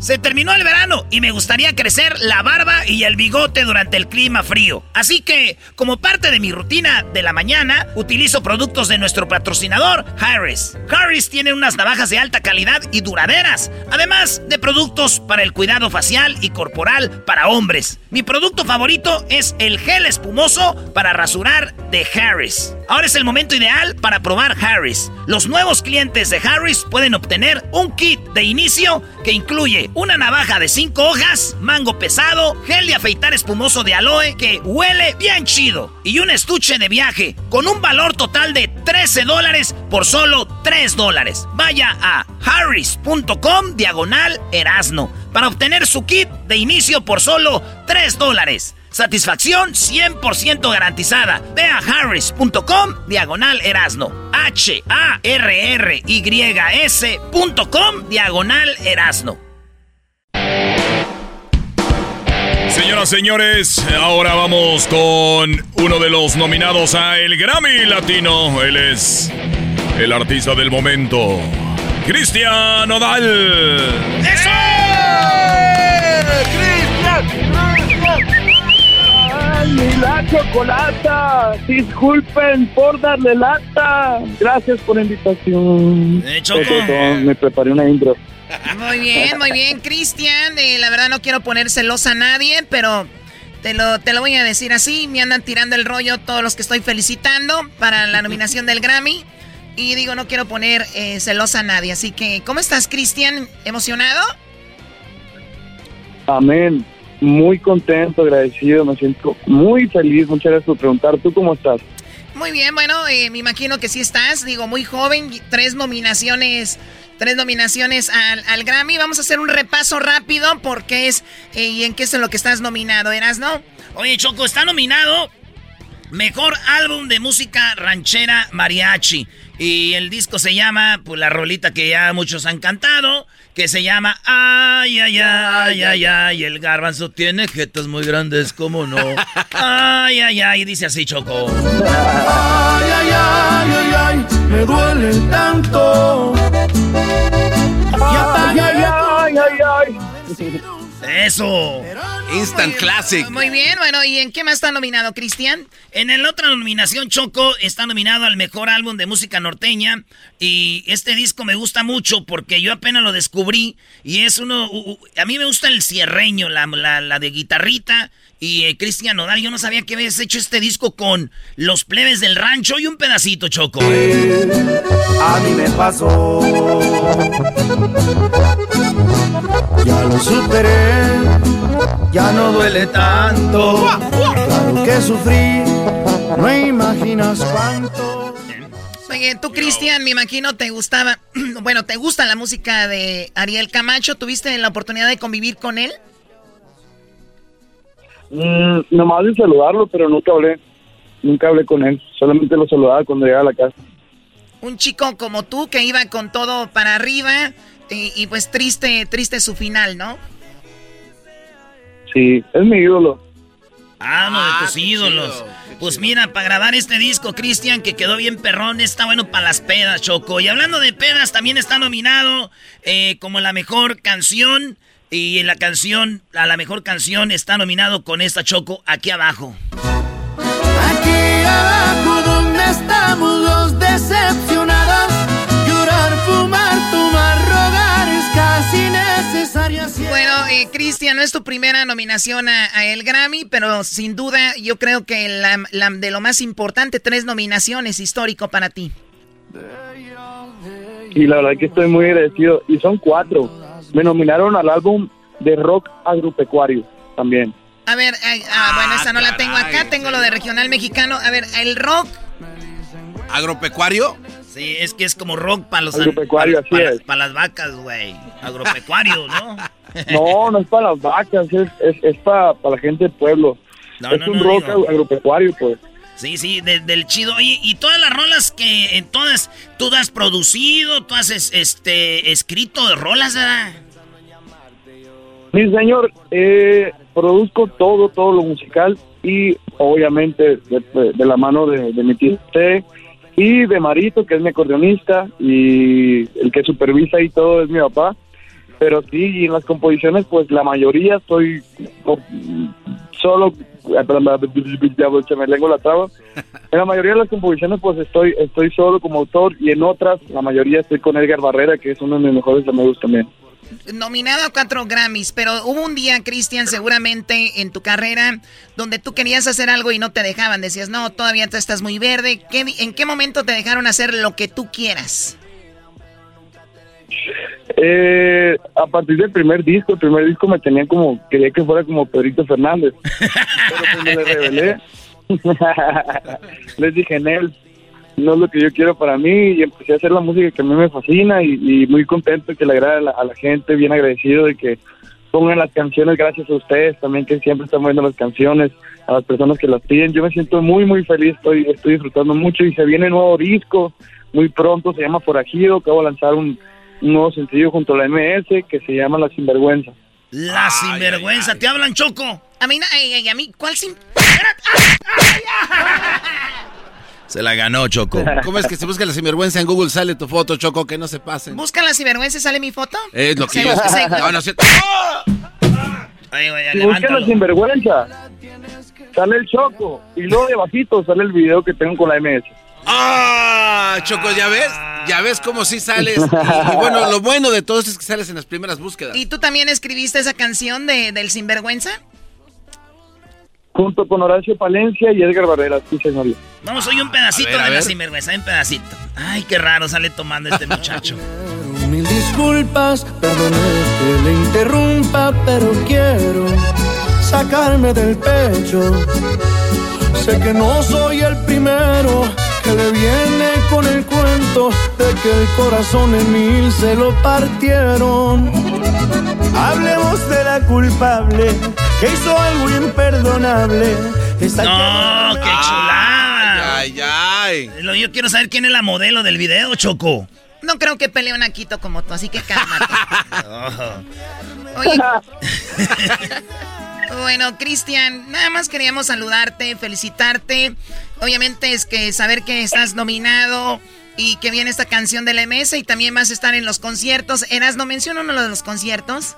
Se terminó el verano y me gustaría crecer la barba y el bigote durante el clima frío. Así que, como parte de mi rutina de la mañana, utilizo productos de nuestro patrocinador, Harris. Harris tiene unas navajas de alta calidad y duraderas, además de productos para el cuidado facial y corporal para hombres. Mi producto favorito es el gel espumoso para rasurar de Harris. Ahora es el momento ideal para probar Harris. Los nuevos clientes de Harris pueden obtener un kit de inicio que incluye una navaja de 5 hojas, mango pesado, gel de afeitar espumoso de aloe que huele bien chido y un estuche de viaje con un valor total de 13 dólares por solo 3 dólares. Vaya a harris.com diagonal erasno para obtener su kit de inicio por solo 3 dólares. Satisfacción 100% garantizada. Ve a harris.com diagonal erasno. H-A-R-R-Y-S.com diagonal erasno. Señoras, señores, ahora vamos con uno de los nominados a el Grammy Latino. Él es el artista del momento, Cristian Nodal. ¡Eso! ¡Cristian! la chocolata. Disculpen por darle lata. Gracias por la invitación. Eh, Choco. Me preparé una intro. Muy bien, muy bien, Cristian. Eh, la verdad no quiero poner celosa a nadie, pero te lo, te lo voy a decir así. Me andan tirando el rollo todos los que estoy felicitando para la nominación del Grammy. Y digo, no quiero poner eh, celosa a nadie. Así que, ¿cómo estás, Cristian? ¿Emocionado? Amén. Muy contento, agradecido, me siento muy feliz. Muchas gracias por preguntar. ¿Tú cómo estás? Muy bien, bueno, eh, me imagino que sí estás. Digo, muy joven, tres nominaciones tres nominaciones al, Grammy. Vamos a hacer un repaso rápido porque es eh, y en qué es en lo que estás nominado, ¿eras no? Oye, Choco, está nominado Mejor álbum de música ranchera mariachi. Y el disco se llama, pues la rolita que ya muchos han cantado, que se llama Ay, ay, ay, ay, ay. El garbanzo tiene jetas muy grandes, ¿cómo no? Ay, ay, ay. Dice así, Choco. Ay, ay, ay, ay, ay. Me duele tanto. Ay, ay, ay, ay, ay. Eso. Instant Classic. Muy bien, bueno, ¿y en qué más está nominado, Cristian? En la otra nominación, Choco, está nominado al mejor álbum de música norteña. Y este disco me gusta mucho porque yo apenas lo descubrí. Y es uno. a mí me gusta el cierreño, la, la, de guitarrita. Y eh, Cristian Nodal, yo no sabía que habías hecho este disco con los plebes del rancho y un pedacito, Choco. A mí me pasó. Ya lo superé, ya no duele tanto. Claro que sufrí, no imaginas cuánto. Oye, tú, Cristian, me imagino te gustaba, bueno, te gusta la música de Ariel Camacho. ¿Tuviste la oportunidad de convivir con él? Mm, nomás de saludarlo, pero nunca hablé. Nunca hablé con él. Solamente lo saludaba cuando llegaba a la casa. Un chico como tú que iba con todo para arriba y, pues triste, triste su final, ¿no? Sí, es mi ídolo. Ah, uno de tus ídolos. pues mira, para grabar este disco, Cristian, que quedó bien perrón, está bueno para las pedas, Choco. Y hablando de pedas, también está nominado eh, como la mejor canción. Y en la canción, a la mejor canción, está nominado con esta Choco aquí abajo. Aquí abajo donde estamos los decepcionados, Cristian, no es tu primera nominación a, el Grammy, pero sin duda yo creo que la, de lo más importante, tres nominaciones histórico para ti. Y la verdad que estoy muy agradecido. Y son cuatro me nominaron al álbum de rock agropecuario también. A ver, ah, bueno, esta no la tengo acá, tengo lo de regional mexicano. A ver, el rock. ¿Agropecuario? Sí, es que es como rock para los Agropecuario, así para, es. para las vacas, güey. Agropecuario, ¿no? No, no es para las vacas, es, es, es para, para la gente del pueblo. No, es no, un no, rock digo. agropecuario, pues. Sí, sí, de- del chido. Oye, y todas las rolas que en todas tú has producido, tú has es- este escrito de rolas, ¿verdad? Mi señor, eh, produzco todo, todo lo musical y obviamente de, de la mano de, de mi tío T y de Marito, que es mi acordeonista y el que supervisa y todo es mi papá. Pero sí, y en las composiciones, pues la mayoría estoy solo, ya se me lengua la traba. En la mayoría de las composiciones, pues estoy, estoy solo como autor y en otras, la mayoría estoy con Edgar Barrera, que es uno de mis mejores amigos también. Nominado a cuatro Grammys, pero hubo un día, Cristian, seguramente en tu carrera, donde tú querías hacer algo y no te dejaban. Decías, no, todavía tú estás muy verde. ¿Qué di- ¿En qué momento te dejaron hacer lo que tú quieras? Eh, a partir del primer disco, el primer disco me tenían como, quería que fuera como Pedrito Fernández. Pero pues me le revelé. Les dije, Nel, no es lo que yo quiero para mí y empecé a hacer la música que a mí me fascina y, y muy contento que le agrade a la, a la gente, bien agradecido de que pongan las canciones gracias a ustedes también que siempre están viendo las canciones, a las personas que las piden. Yo me siento muy, muy feliz, estoy, estoy disfrutando mucho y se viene nuevo disco muy pronto, se llama Forajido, acabo de lanzar un, un nuevo sencillo junto a la MS que se llama La Sinvergüenza. La sinvergüenza, ¿te hablan, Choco? A mí, ay, ay, a mí, ¿cuál sin...? Se la ganó, Choco. ¿Cómo es que si busca la sinvergüenza en Google sale tu foto, Choco, que no se pasen? Busca la sinvergüenza y sale mi foto. Es lo que Se- yo... No, no es cierto. Ay, güey, Si buscan La Sinvergüenza, sale el Choco y luego debajito sale el video que tengo con la MS. ¡Ah! Choco, ¿ya ves? Ya ves cómo sí sales. Y, y bueno, lo bueno de todo esto es que sales en las primeras búsquedas. ¿Y tú también escribiste esa canción de, del sinvergüenza? Junto con Horacio Palencia y Edgar Barrera, sí, señoría. Vamos, oye un pedacito A ver, a de la ver. sinvergüenza, un pedacito. Ay, qué raro sale tomando este muchacho. Mil disculpas, perdone que le interrumpa, pero quiero sacarme del pecho. Sé que no soy el primero que le viene con el cuento de que el corazón en mil se lo partieron. Hablemos de la culpable que hizo algo imperdonable. Esa No, qué chulada. Ay, ay. Yo quiero saber quién es la modelo del video, Choco. No creo que pelee un Aquito como tú, así que cálmate. Oh. Oye. bueno, Cristian, nada más queríamos saludarte, felicitarte. Obviamente es que saber que estás nominado y que viene esta canción de la MS y también vas a estar en los conciertos. Eras, ¿no menciona uno de los conciertos?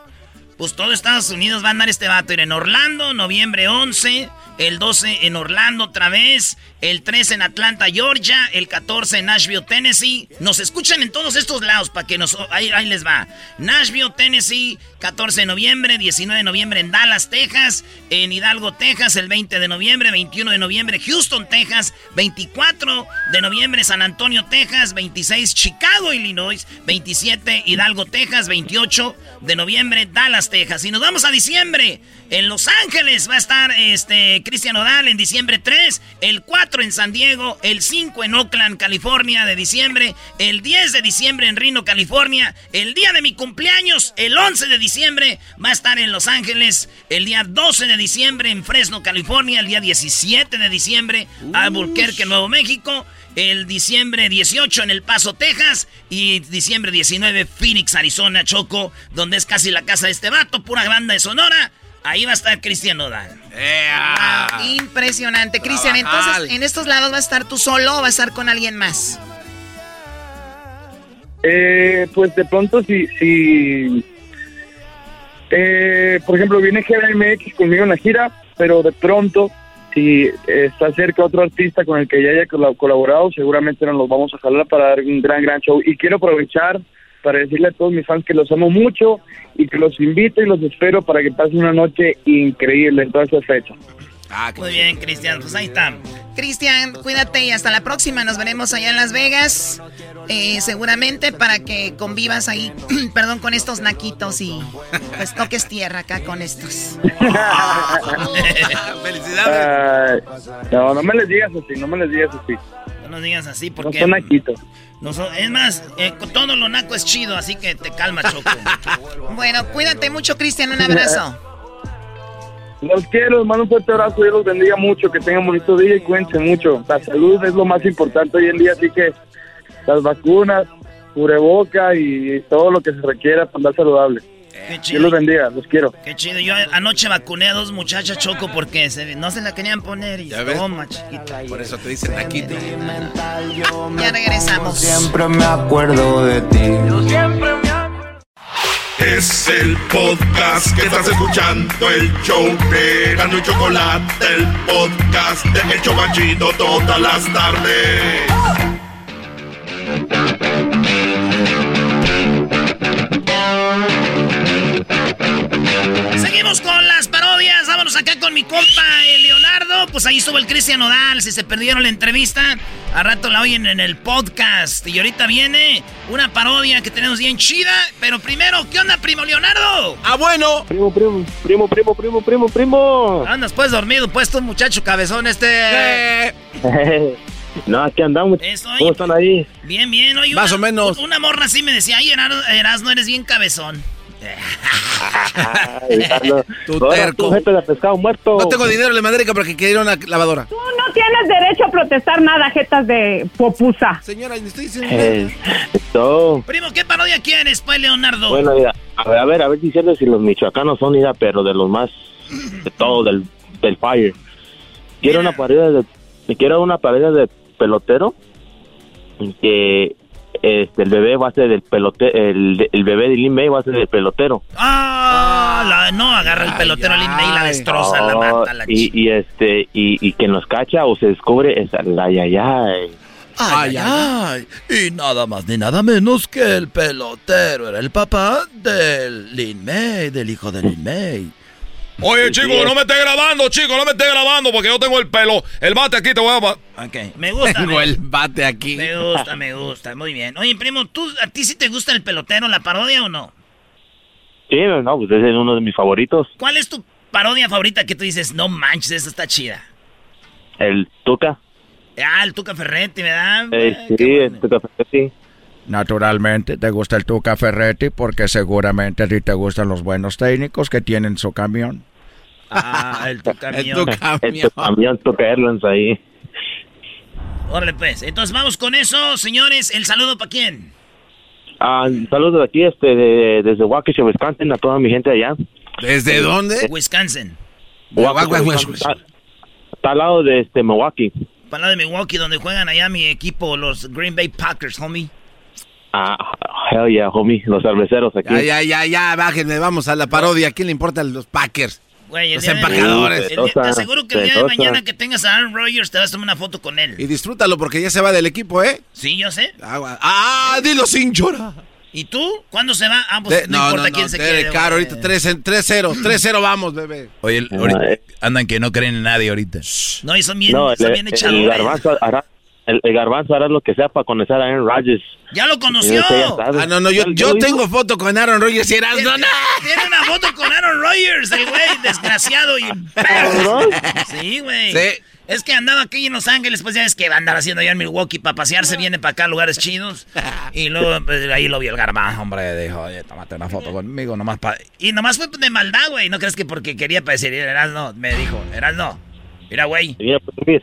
Pues todo Estados Unidos va a andar este vato. Ir en Orlando, noviembre 11. El 12 en Orlando otra vez. El 13 en Atlanta, Georgia. El 14 en Nashville, Tennessee. Nos escuchan en todos estos lados para que nos... Ahí, ahí les va. Nashville, Tennessee. 14 de noviembre. 19 de noviembre en Dallas, Texas. En Hidalgo, Texas. El 20 de noviembre. 21 de noviembre Houston, Texas. 24 de noviembre San Antonio, Texas. 26 Chicago, Illinois. 27 Hidalgo, Texas. 28 de noviembre Dallas, Texas. Y nos vamos a diciembre. En Los Ángeles va a estar este Cristian Odal en diciembre 3, el 4 en San Diego, el 5 en Oakland, California de diciembre, el 10 de diciembre en Reno, California, el día de mi cumpleaños, el 11 de diciembre va a estar en Los Ángeles, el día 12 de diciembre en Fresno, California, el día 17 de diciembre Albuquerque, Nuevo México, el diciembre 18 en El Paso, Texas y diciembre 19 Phoenix, Arizona, Choco, donde es casi la casa de este vato, pura banda de Sonora. Ahí va a estar Cristian Nodal. Wow, impresionante. Cristian, entonces, ¿en estos lados va a estar tú solo o va a estar con alguien más? Eh, pues de pronto si, si eh, por ejemplo, viene GMX conmigo en la gira, pero de pronto si está cerca otro artista con el que ya haya col- colaborado, seguramente nos los vamos a jalar para dar un gran, gran show. Y quiero aprovechar para decirle a todos mis fans que los amo mucho y que los invito y los espero para que pasen una noche increíble en todas esas fechas. Ah, Muy bien, Cristian, pues ahí está. Cristian, cuídate y hasta la próxima. Nos veremos allá en Las Vegas. Eh, seguramente para que convivas ahí, perdón, con estos naquitos y pues toques tierra acá con estos. Felicidades. no, no me les digas así, no me les digas así. No digas así No porque... son naquitos. no son- es más, eh, todo lo naco es chido, así que te calma, Choco. Bueno, cuídate mucho, Cristian. Un abrazo. Los quiero, les mando un fuerte abrazo, Dios los bendiga mucho, que tengan bonito día y cuídense mucho. La salud es lo más importante hoy en día, así que las vacunas, cubreboca y todo lo que se requiera para andar saludable. Qué Dios chido. los bendiga, los quiero. Qué chido. Yo anoche vacuné a dos muchachas, Choco, porque se- no se la querían poner y ¿Ya ves? toma, chiquita. Por eso te dicen naquito. Ya regresamos. Siempre me acuerdo de ti. Es el podcast que estás escuchando, el show de Gano y Chocolate, el podcast de El Chobachito todas las tardes. Seguimos con las parodias. Vámonos acá con mi compa el Leonardo. Pues ahí estuvo el Cristian Nodal. Si se perdieron la entrevista, a rato la oyen en el podcast. Y ahorita viene una parodia que tenemos bien chida. Pero primero, ¿qué onda, primo Leonardo? Ah, bueno. Primo, primo, primo, primo, primo, primo, primo. Andas pues dormido, pues tú muchacho cabezón este. no, aquí andamos. Eso, ¿Cómo están ahí? Bien, bien. Oye, Más una- o menos. Una morra así me decía, ay, Erasno, Erasno, eres bien cabezón. Tu terco. de pescado muerto. No tengo dinero, le mandé para que quiera una lavadora. Tú no tienes derecho a protestar nada, jetas de popusa. Señora, le estoy diciendo. Eh, esto. Primo, ¿qué parodia quieres, pues, Leonardo? Bueno, mira, a ver, a ver, a ver si cierto si los michoacanos son, mira, pero de los más, de todo, del, del fire. Quiero una parodia de, quiero una parodia de pelotero, que este, el bebé va a ser del pelotero, el, el bebé de Lin May va a ser del pelotero. Ah, la- no, agarra el pelotero Lin May y la destroza, la Oh, mata, la y, y este, y, y quien los cacha o se descubre es el ay, ay, ay. Ay, ay, Y nada más ni nada menos que el pelotero era el papá del Lin May, del hijo de Lin May. Oye, chico, no me estés grabando, chico, no me estés grabando porque yo tengo el pelo, el bate aquí, te voy a... Ok, me gusta. Tengo me, el bate aquí. me gusta, me gusta, muy bien. Oye, primo, ¿tú, ¿a ti sí te gusta el pelotero, la parodia o no? Sí, no, pues ese es uno de mis favoritos. ¿Cuál es tu parodia favorita que tú dices, no manches, esta está chida? El Tuca. Ah, el Tuca Ferretti, ¿verdad? Eh, sí, el Tuca sí. Naturalmente, te gusta el Tuca Ferretti porque seguramente a ti te gustan los buenos técnicos que tienen su camión. Ah, el Tuca El mío. tu El camión. camión Airlines ahí. Órale, pues. Entonces vamos con eso, señores. ¿El saludo para quién? Ah, saludos de aquí, este, de- desde Waukesha, Wisconsin, a toda mi gente allá. ¿Desde dónde? Wisconsin. Waukesha, Wisconsin, Está, está al lado de este Milwaukee. Para lado de Milwaukee, donde juegan allá mi equipo, los Green Bay Packers, homie. Ah, hell yeah, homie, los cerveceros aquí. Ya, ya, ya, ya, bájenme, vamos a la parodia. ¿A quién le importan los Packers? Güey, el Los de- el día- te aseguro que el día de mañana que tengas a Aaron Rodgers te vas a tomar una foto con él. Y disfrútalo porque ya se va del equipo, ¿eh? Sí, yo sé. Agua. Ah, dilo sin llorar. ¿Y tú? ¿Cuándo se va? Ah, pues De- no, no, importa no, quién no, se quede. Güey. ahorita 3 3-0, 3-0 vamos, bebé. Oye, el- ahorita- andan que no creen en nadie ahorita. No, y son bien, No, son el, bien el echadores. garbanzo el, el garbanzo hará lo que sea para conocer a Aaron Rodgers. ¡Ya lo conoció! Ah, no, no, yo, ¿Ya- ya yo tengo foto con Aaron Rodgers y eras no, no. Tiene una foto con Aaron Rodgers, el güey, desgraciado y... Sí, güey. Sí. Es que andaba aquí en Los Ángeles, pues ya es que va a andar haciendo allá en Milwaukee para pasearse, viene para acá, lugares chidos. Y luego pues, ahí lo vio el garbanzo, hombre, dijo, oye, tómate una foto conmigo, nomás para... Y nomás fue de maldad, güey, no crees que porque quería parecer, eras no, me dijo, eras no. Mira, güey. Pues.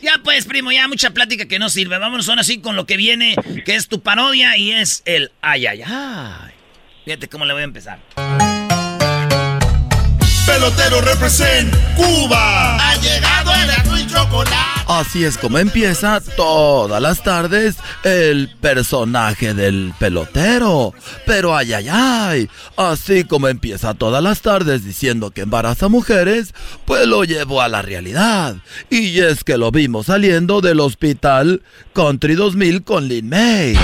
Ya pues, primo, ya mucha plática que no sirve. Vámonos ahora sí con lo que viene, que es tu parodia y es el ay, ay, ay. Fíjate cómo le voy a empezar. Pelotero represent Cuba. Ha llegado el y chocolate. Así es como empieza todas las tardes el personaje del pelotero. Pero ay, ay, ay. Así como empieza todas las tardes diciendo que embaraza mujeres, pues lo llevó a la realidad. Y es que lo vimos saliendo del hospital Country 2000 con Lin May.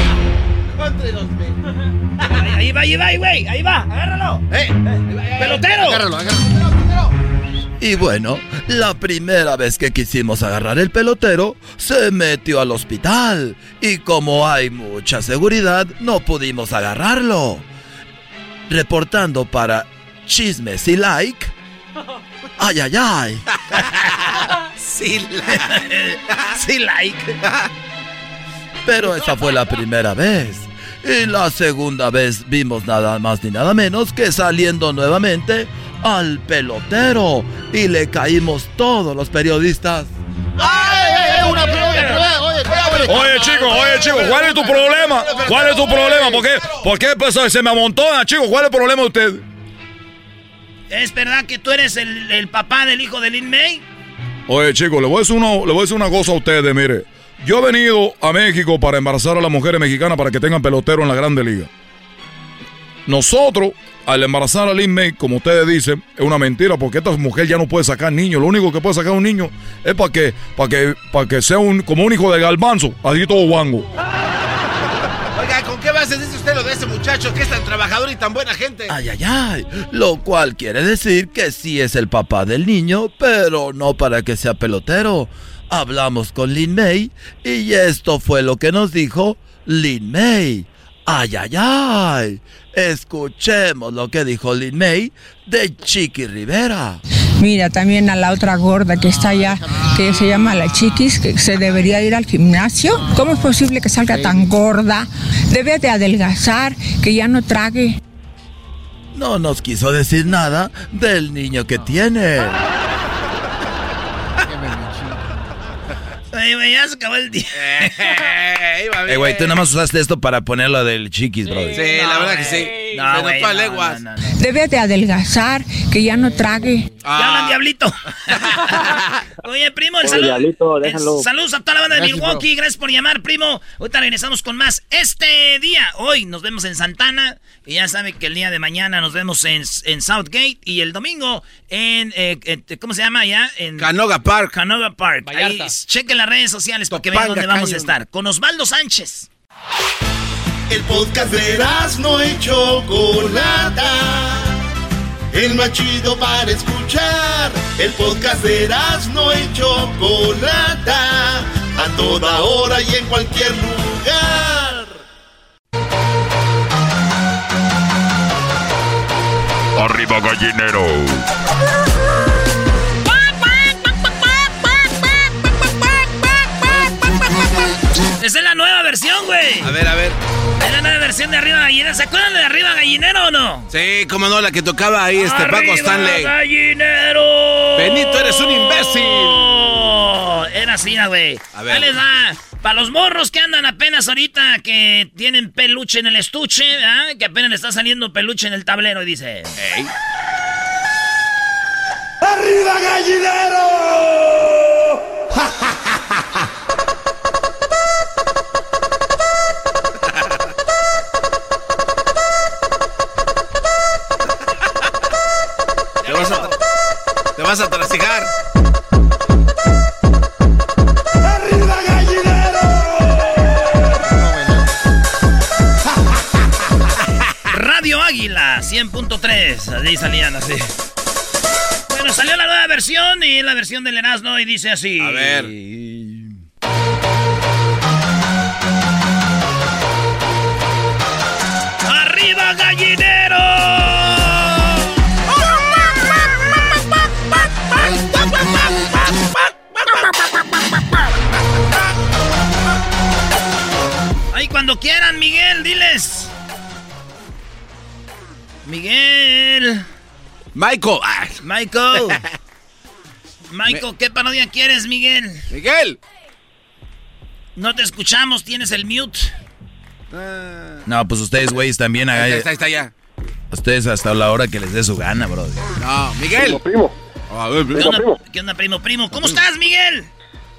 Country 2000. Ahí, ahí va, ahí va, ahí, güey. Ahí va, agárralo. Eh, ¡Pelotero! Agárralo, Y bueno, la primera vez que quisimos agarrar el pelotero, se metió al hospital. Y como hay mucha seguridad, no pudimos agarrarlo. Reportando para Chismes y Like. Ay, ay, ay. Sí, like. sí, like. Pero esa fue la primera vez. Y la segunda vez vimos nada más ni nada menos que saliendo nuevamente al pelotero. Y le caímos todos los periodistas. Una pregunta, oye, Oye, chico, oye, chico, ¿cuál es tu problema? ¿Cuál es tu problema? ¿Por qué, por qué pues, se me amontona, chico? ¿Cuál es el problema de usted? ¿Es verdad que tú eres el, el papá del hijo de Lin May? Oye, chico, le voy a decir una, le voy a decir una cosa a ustedes, mire. Yo he venido a México para embarazar a las mujeres mexicanas para que tengan pelotero en la Grande Liga. Nosotros, al embarazar a Lin May, como ustedes dicen, es una mentira porque esta mujer ya no puede sacar niños. Lo único que puede sacar un niño es para que, para que, para que sea un, como un hijo de galbanzo, así todo guango. Oiga, ¿con qué base dice usted lo de ese muchacho que es tan trabajador y tan buena gente? Ay, ay, ay. Lo cual quiere decir que sí es el papá del niño, pero no para que sea pelotero. Hablamos con Lin May y esto fue lo que nos dijo Lin May. Ay, ay, ay. Escuchemos lo que dijo Lin May de Chiqui Rivera. Mira, también a la otra gorda que está allá, que se llama la Chiquis, que se debería ir al gimnasio. ¿Cómo es posible que salga tan gorda? Debe de adelgazar, que ya no trague. No nos quiso decir nada del niño que tiene. Oye, güey, ya se acabó el día. Eh, güey, tú nada más usaste esto para ponerlo del chiquis, bro. Sí, la verdad que sí. No, Se güey, no, leguas. no, Debe de adelgazar, que ya no trague. Ah. Ya hablan, diablito. Oye, primo, el saludo. Diablito, el déjalo. saludos a toda la banda de Gracias, Milwaukee. Gracias por llamar, primo. Ahorita regresamos con más. Este día, hoy, nos vemos en Santana. Y ya saben que el día de mañana nos vemos en, en Southgate. Y el domingo en, eh, en- ¿cómo se llama allá? En Canoga Park. Canoga Park. Ahí, Vallarta. chequen las redes sociales para que vean dónde vamos a estar. Con Osvaldo Sánchez. El podcast de no y Chocolata. El más chido para escuchar. El podcast de no y Chocolata. A toda hora y en cualquier lugar. Arriba gallinero. Esa es la nueva versión, güey. A ver, a ver. Es la nueva versión de Arriba Gallinero. ¿Se acuerdan de Arriba Gallinero o no? Sí, cómo no, la que tocaba ahí este Paco ¡Arriba, Stanley. gallinero! Benito, eres un imbécil. Era así, güey. A ver. Ahí les va. Para los morros que andan apenas ahorita, que tienen peluche en el estuche, ¿verdad? que apenas le está saliendo peluche en el tablero y dice... ¡Arriba, gallinero! Te vas a trasegar. ¡Arriba, gallinero! Radio Águila 100.3. Ahí salían así. Bueno, salió la nueva versión y la versión del Erasmo y dice así. A ver. ¡Arriba, gallinero! Quieran, Miguel, diles. Miguel. Michael. Ah. Michael. Michael, ¿qué parodia quieres, Miguel? Miguel. No te escuchamos, tienes el mute. No, pues ustedes, güeyes, también. Ahí está, ahí está ya. Ustedes hasta la hora que les dé su gana, bro. No, Miguel. Primo, A ver, ¿Qué onda, ¿Qué onda, primo? Primo, ¿cómo estás, Miguel?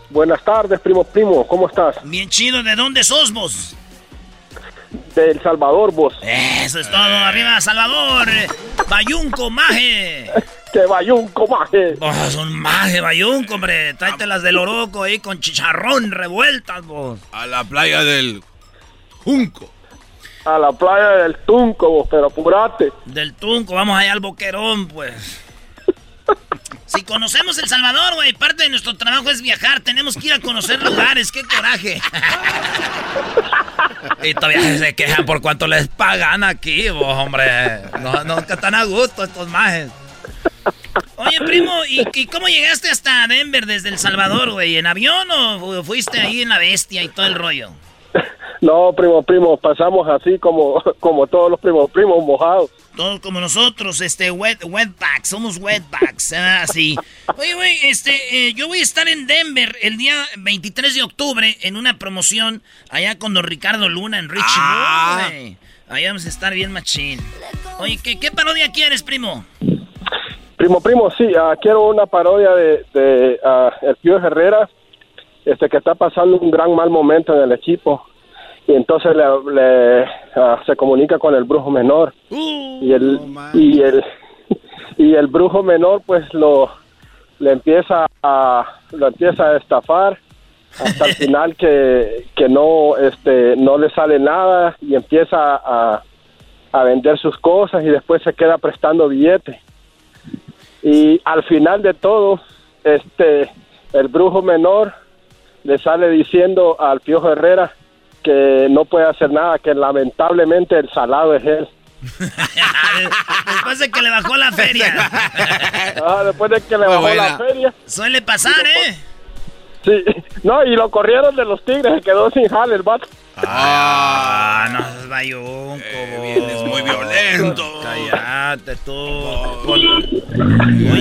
Buenas tardes, primo, primo. ¿Cómo estás? Bien chido, ¿de dónde sos vos? De El Salvador, vos. Eso es todo, arriba Salvador. Bayunco, maje. Que bayunco, maje. Vos, un maje, bayunco, hombre. Tráete las del oroco ahí con chicharrón revueltas, vos. A la playa del Junco. A la playa del Tunco, vos, pero apurate. Del Tunco, vamos allá al Boquerón, pues. Si conocemos El Salvador, güey, parte de nuestro trabajo es viajar. Tenemos que ir a conocer lugares. ¡Qué coraje! y todavía se quejan por cuánto les pagan aquí, vos, hombre. No, no están a gusto estos majes. Oye, primo, ¿y, y cómo llegaste hasta Denver desde El Salvador, güey? ¿En avión o fuiste ahí en la bestia y todo el rollo? No, primo, primo, pasamos así como, como todos los primos, primos mojados. Todos como nosotros, este, wet, wetbacks, somos wetbacks, ah, así. Oye, güey, este, eh, yo voy a estar en Denver el día 23 de octubre en una promoción allá con don Ricardo Luna en Richmond, Ah. güey. Ahí vamos a estar bien machín. Oye, ¿qué, qué parodia quieres, primo? Primo, primo, sí, ah, quiero una parodia de, de ah, el Pío Herrera, este que está pasando un gran mal momento en el equipo. Y entonces le, le, ah, se comunica con el brujo menor. y el y el y el brujo menor pues lo le empieza a lo empieza a estafar hasta el final que, que no este no le sale nada y empieza a, a vender sus cosas y después se queda prestando billetes y al final de todo este el brujo menor le sale diciendo al Piojo Herrera que no puede hacer nada que lamentablemente el salado es él Después de que le bajó la feria. Ah, después de que le bajó la feria Suele pasar, ¿eh? Sí, no, y lo corrieron de los Tigres, se quedó sin jale el vato. Ah, no es bayunco, vienes muy violento. Cállate tú. Oye,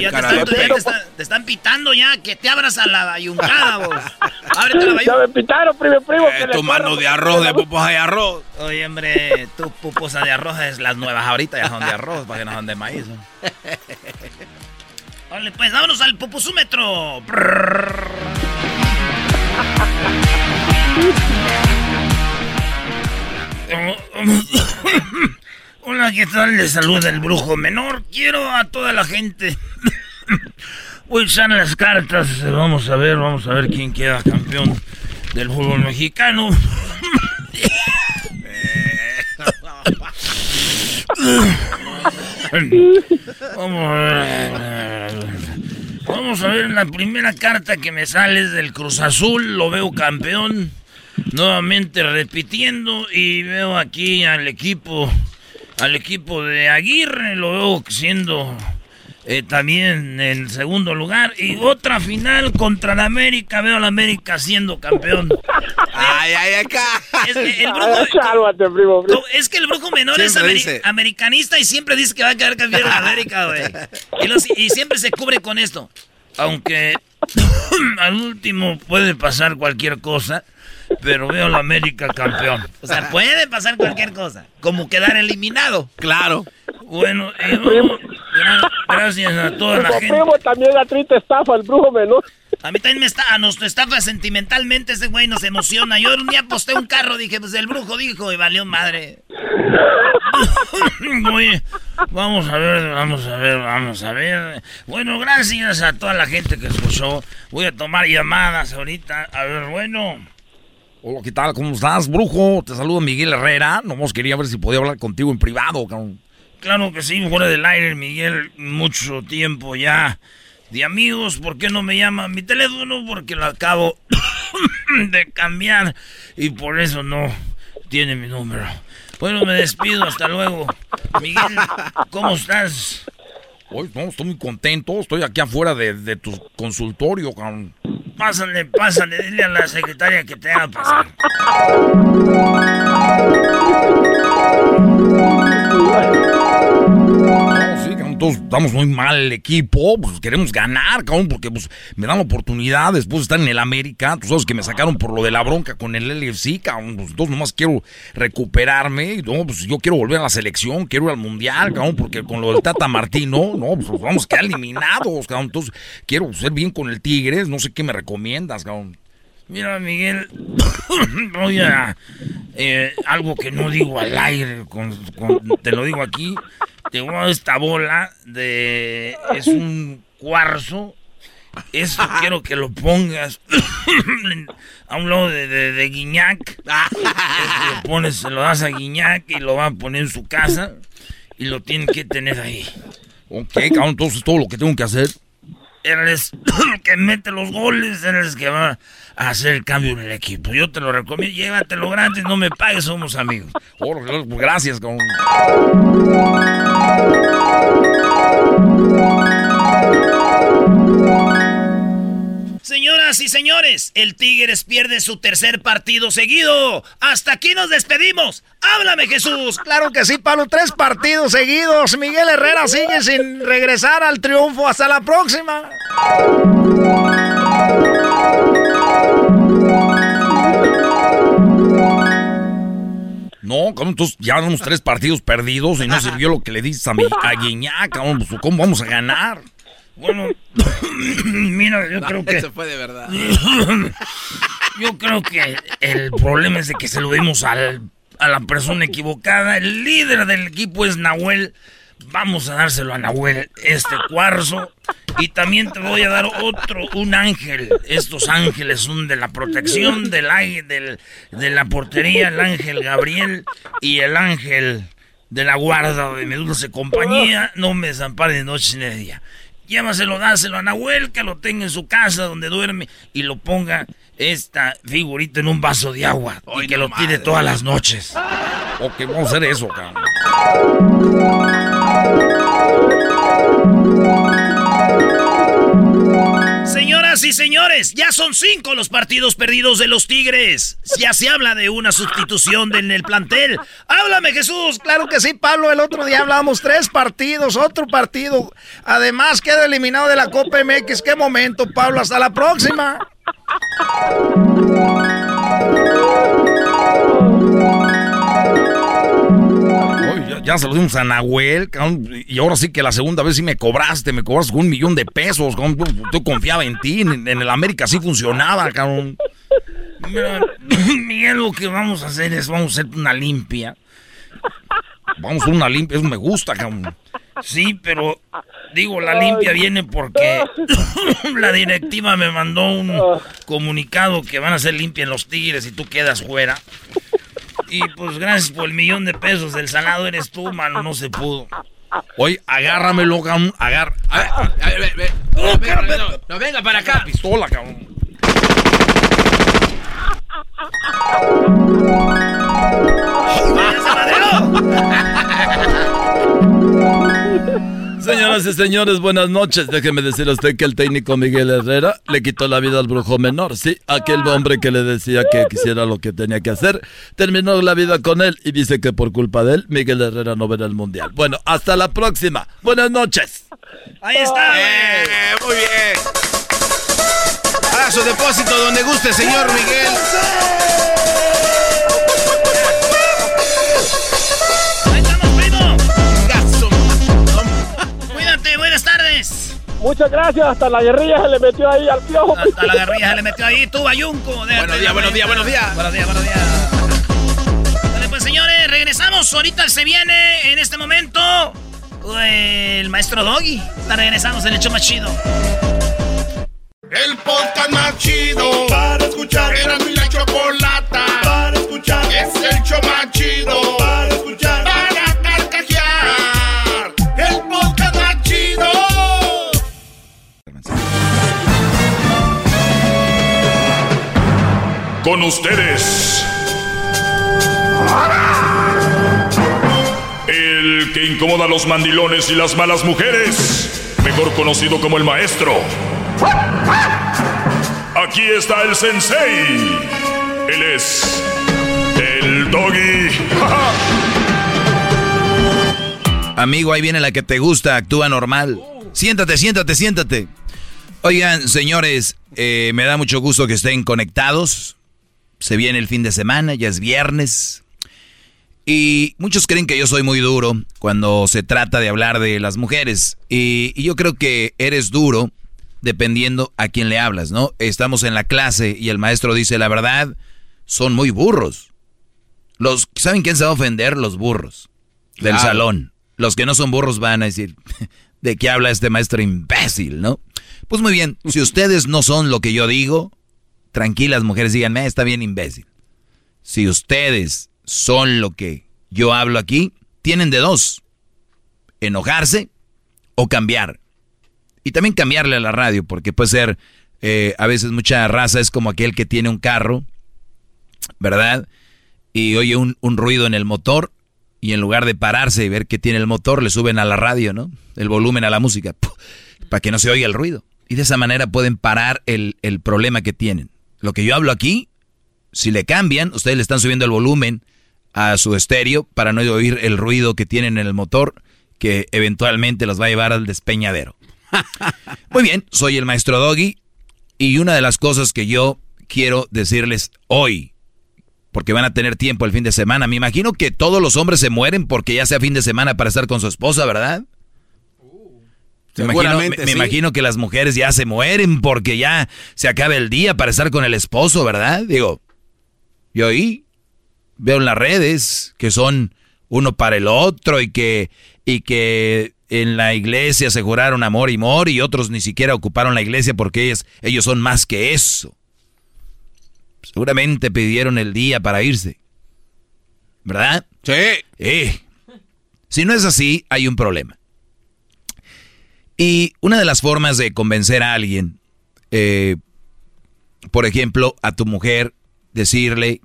ya, te están, ya te, están, te están pitando ya, que te abras a la bayuncada, vos. Ábrete la Ya bayunca. me pitaron, primo, primo. Eh, tu mano de arroz, de pupusa de arroz. Oye, hombre, tu pupusa de arroz es las nuevas ahorita, ya son de arroz, para que no son de maíz. ¿no? Vale, pues vámonos al pupusúmetro. Hola, ¿qué tal? Les saluda el brujo menor. Quiero a toda la gente. Voy a echar las cartas. Vamos a ver, vamos a ver quién queda campeón del fútbol mexicano. Vamos a ver. Vamos a ver la primera carta que me sale es del Cruz Azul. Lo veo campeón. Nuevamente repitiendo. Y veo aquí al equipo. Al equipo de Aguirre. Lo veo siendo eh, también en segundo lugar. Y otra final contra la América. Veo a la América siendo campeón. Ay, ay, acá. Es que el Ay, brujo, cálmate, primo, primo. no, es que el brujo menor es Siempre ameri- dice. americanista y siempre dice que va a quedar campeón en América, güey. Y siempre se cubre con esto. Aunque al último puede pasar cualquier cosa, pero veo a la América campeón. O sea, puede pasar cualquier cosa, como quedar eliminado. Claro. Bueno, gra- gracias a toda la gente. primo, también a ti te estafa el brujo menor. A mí también me está, a nos estafa sentimentalmente ese güey, nos emociona. Yo un día aposté un carro, dije, pues el brujo dijo y valió madre. Oye, vamos a ver, vamos a ver, vamos a ver. Bueno, gracias a toda la gente que escuchó. Voy a tomar llamadas ahorita. A ver, bueno. Hola, ¿qué tal? ¿Cómo estás, brujo? Te saludo Miguel Herrera. Nomás quería ver si podía hablar contigo en privado, cabrón. Claro que sí, fuera del aire, Miguel, mucho tiempo ya de amigos. ¿Por qué no me llama mi teléfono? Porque lo acabo de cambiar y por eso no tiene mi número. Bueno, me despido, hasta luego. Miguel, ¿cómo estás? Hoy no, estoy muy contento, estoy aquí afuera de, de tu consultorio, cabrón. Pásale, pásale, dile a la secretaria que te haga pasar. Cabrón, todos estamos muy mal el equipo, pues queremos ganar, cabrón, porque pues me dan la oportunidad después de estar en el América, tú sabes que me sacaron por lo de la bronca con el LFC, cabrón, pues entonces nomás quiero recuperarme, no, pues yo quiero volver a la selección, quiero ir al Mundial, cabrón, porque con lo del Tata Martino, no, pues vamos a quedar eliminados, cabrón, entonces quiero ser bien con el Tigres, no sé qué me recomiendas, cabrón. Mira, Miguel, voy a... eh, algo que no digo al aire, te lo digo aquí. Te voy a dar esta bola de... Es un cuarzo. Esto quiero que lo pongas a un lado de, de, de Guiñac. Esto lo pones, se lo das a Guiñac y lo va a poner en su casa. Y lo tienen que tener ahí. Ok, cabrón, entonces todo lo que tengo que hacer. Eres el que mete los goles, eres el que va a hacer el cambio en el equipo. Yo te lo recomiendo, llévatelo gratis, no me pagues, somos amigos. Gracias, cabrón. Señoras y señores, el Tigres pierde su tercer partido seguido. Hasta aquí nos despedimos. Háblame, Jesús. Claro que sí, Pablo. Tres partidos seguidos. Miguel Herrera sigue sin regresar al triunfo. Hasta la próxima. No, entonces ya damos tres partidos perdidos y no sirvió lo que le dices a, mi, a Guiñac, pues, ¿cómo vamos a ganar? Bueno, mira, yo creo que... Eso fue de verdad. Yo creo que el problema es de que se lo dimos al- a la persona equivocada. El líder del equipo es Nahuel. Vamos a dárselo a Nahuel, este cuarzo. Y también te voy a dar otro, un ángel. Estos ángeles son de la protección, del, del de la portería, el ángel Gabriel y el ángel de la guarda de mi dulce compañía. No me desampare de noche ni de día. Llévaselo, dáselo a Nahuel, que lo tenga en su casa donde duerme y lo ponga esta figurita en un vaso de agua y que lo tire todas las noches. Ok, vamos a hacer eso, cabrón. Señoras y señores, ya son cinco los partidos perdidos de los Tigres. Ya se habla de una sustitución en el plantel. Háblame, Jesús. Claro que sí, Pablo. El otro día hablábamos tres partidos, otro partido. Además, queda eliminado de la Copa MX. Qué momento, Pablo. Hasta la próxima. Ya, se lo dimos a Nahuel, y ahora sí que la segunda vez sí me cobraste, me cobraste un millón de pesos, cabrón, yo confiaba en ti, en, en el América sí funcionaba, cabrón. Mira, Miguel, lo que vamos a hacer es vamos a hacer una limpia. Vamos a una limpia, eso me gusta, cabrón. Sí, pero digo, la limpia viene porque la directiva me mandó un comunicado que van a hacer limpia en los Tigres y tú quedas fuera. Y pues gracias por el millón de pesos del salado eres tú, mano, no se pudo. Oye, agárramelo, cabrón, agar... No, venga, no, no, venga para acá. Pistola, cabrón. Señoras y señores, buenas noches. Déjeme decir a usted que el técnico Miguel Herrera le quitó la vida al brujo menor. Sí, aquel hombre que le decía que quisiera lo que tenía que hacer, terminó la vida con él y dice que por culpa de él, Miguel Herrera no verá el mundial. Bueno, hasta la próxima. Buenas noches. Ahí está. Eh, muy bien. Haga su depósito donde guste, señor Miguel. Tardes. Muchas gracias, hasta la guerrilla se le metió ahí al piojo. Hasta la guerrilla se le metió ahí, tú, Bayunco. Buenos días, buenos días, buenos días. Buenos días, buenos días. Vale, pues señores, regresamos. Ahorita se viene en este momento eh, el maestro Doggy. Regresamos en el show más chido. El podcast más chido para escuchar. Era mi la chocolata para escuchar. Es el show más chido Ustedes. que incomoda a los mandilones y las malas mujeres, mejor conocido como el maestro. Aquí está el sensei. Él es el doggy. Amigo, ahí viene la que te gusta, actúa normal. Siéntate, siéntate, siéntate. Oigan, señores, eh, me da mucho gusto que estén conectados. Se viene el fin de semana, ya es viernes. Y muchos creen que yo soy muy duro cuando se trata de hablar de las mujeres. Y, yo creo que eres duro dependiendo a quién le hablas, ¿no? Estamos en la clase y el maestro dice la verdad, son muy burros. Los, ¿Saben quién se va a ofender? Los burros del salón. Los que no son burros van a decir, ¿de qué habla este maestro imbécil, no? Pues muy bien, si ustedes no son lo que yo digo, tranquilas mujeres, díganme, está bien imbécil. Si ustedes son lo que yo hablo aquí, tienen de dos, enojarse o cambiar. Y también cambiarle a la radio, porque puede ser, eh, a veces mucha raza es como aquel que tiene un carro, ¿verdad? Y oye un, ruido en el motor y en lugar de pararse y ver que tiene el motor, le suben a la radio, ¿no? El volumen a la música, para que no se oiga el ruido. Y de esa manera pueden parar el problema que tienen. Lo que yo hablo aquí, si le cambian, ustedes le están subiendo el volumen a su estéreo para no oír el ruido que tienen en el motor que eventualmente los va a llevar al despeñadero. Muy bien, soy el maestro Doggy y una de las cosas que yo quiero decirles hoy, porque van a tener tiempo el fin de semana, me imagino que todos los hombres se mueren porque ya sea fin de semana para estar con su esposa, ¿verdad? Me, imagino, me, imagino, que las mujeres ya se mueren porque ya se acaba el día para estar con el esposo, ¿verdad? Digo, yo ahí veo en las redes que son uno para el otro y que, y que en la iglesia se juraron amor y amor y otros ni siquiera ocuparon la iglesia porque ellos, ellos son más que eso. Seguramente pidieron el día para irse. ¿Verdad? Sí. Eh. Si no es así, hay un problema. Y una de las formas de convencer a alguien, eh, por ejemplo, a tu mujer, decirle,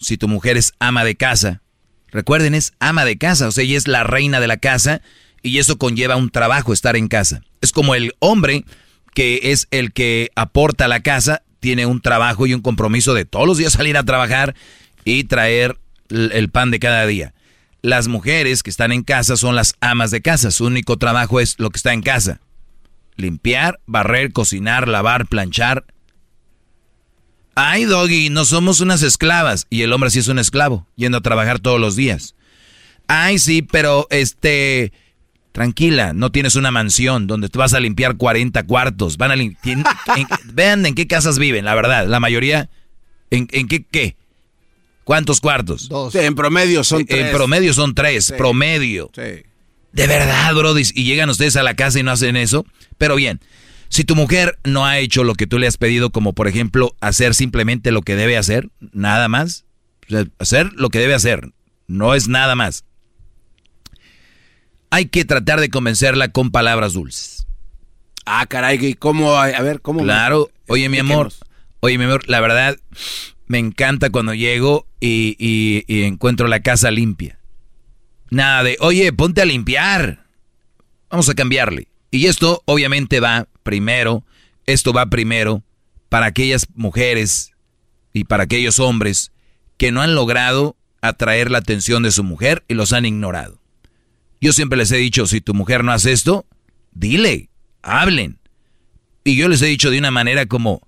si tu mujer es ama de casa, recuerden, es ama de casa, o sea, ella es la reina de la casa y eso conlleva un trabajo estar en casa. Es como el hombre que es el que aporta la casa, tiene un trabajo y un compromiso de todos los días salir a trabajar y traer el pan de cada día. Las mujeres que están en casa son las amas de casa. Su único trabajo es lo que está en casa. Limpiar, barrer, cocinar, lavar, planchar. Ay, Doggy, no somos unas esclavas. Y el hombre sí es un esclavo, yendo a trabajar todos los días. Ay, sí, pero este... Tranquila, no tienes una mansión donde te vas a limpiar 40 cuartos. Van a vean en qué casas viven, la verdad. La mayoría... ¿En, en qué qué? ¿Cuántos cuartos? Dos. en promedio son tres. En promedio son tres, promedio. Sí. De verdad, bro, y llegan ustedes a la casa y no hacen eso. Pero bien, si tu mujer no ha hecho lo que tú le has pedido, como por ejemplo hacer simplemente lo que debe hacer, nada más, hacer lo que debe hacer, no es nada más. Hay que tratar de convencerla con palabras dulces. Ah, caray, ¿cómo? A ver, ¿cómo? Claro, oye mi amor, oye mi amor, la verdad, me encanta cuando llego y, encuentro la casa limpia. Nada de, oye, ponte a limpiar. Vamos a cambiarle. Y esto obviamente va primero, esto va primero para aquellas mujeres y para aquellos hombres que no han logrado atraer la atención de su mujer y los han ignorado. Yo siempre les he dicho, si tu mujer no hace esto, dile, hablen. Y yo les he dicho de una manera como,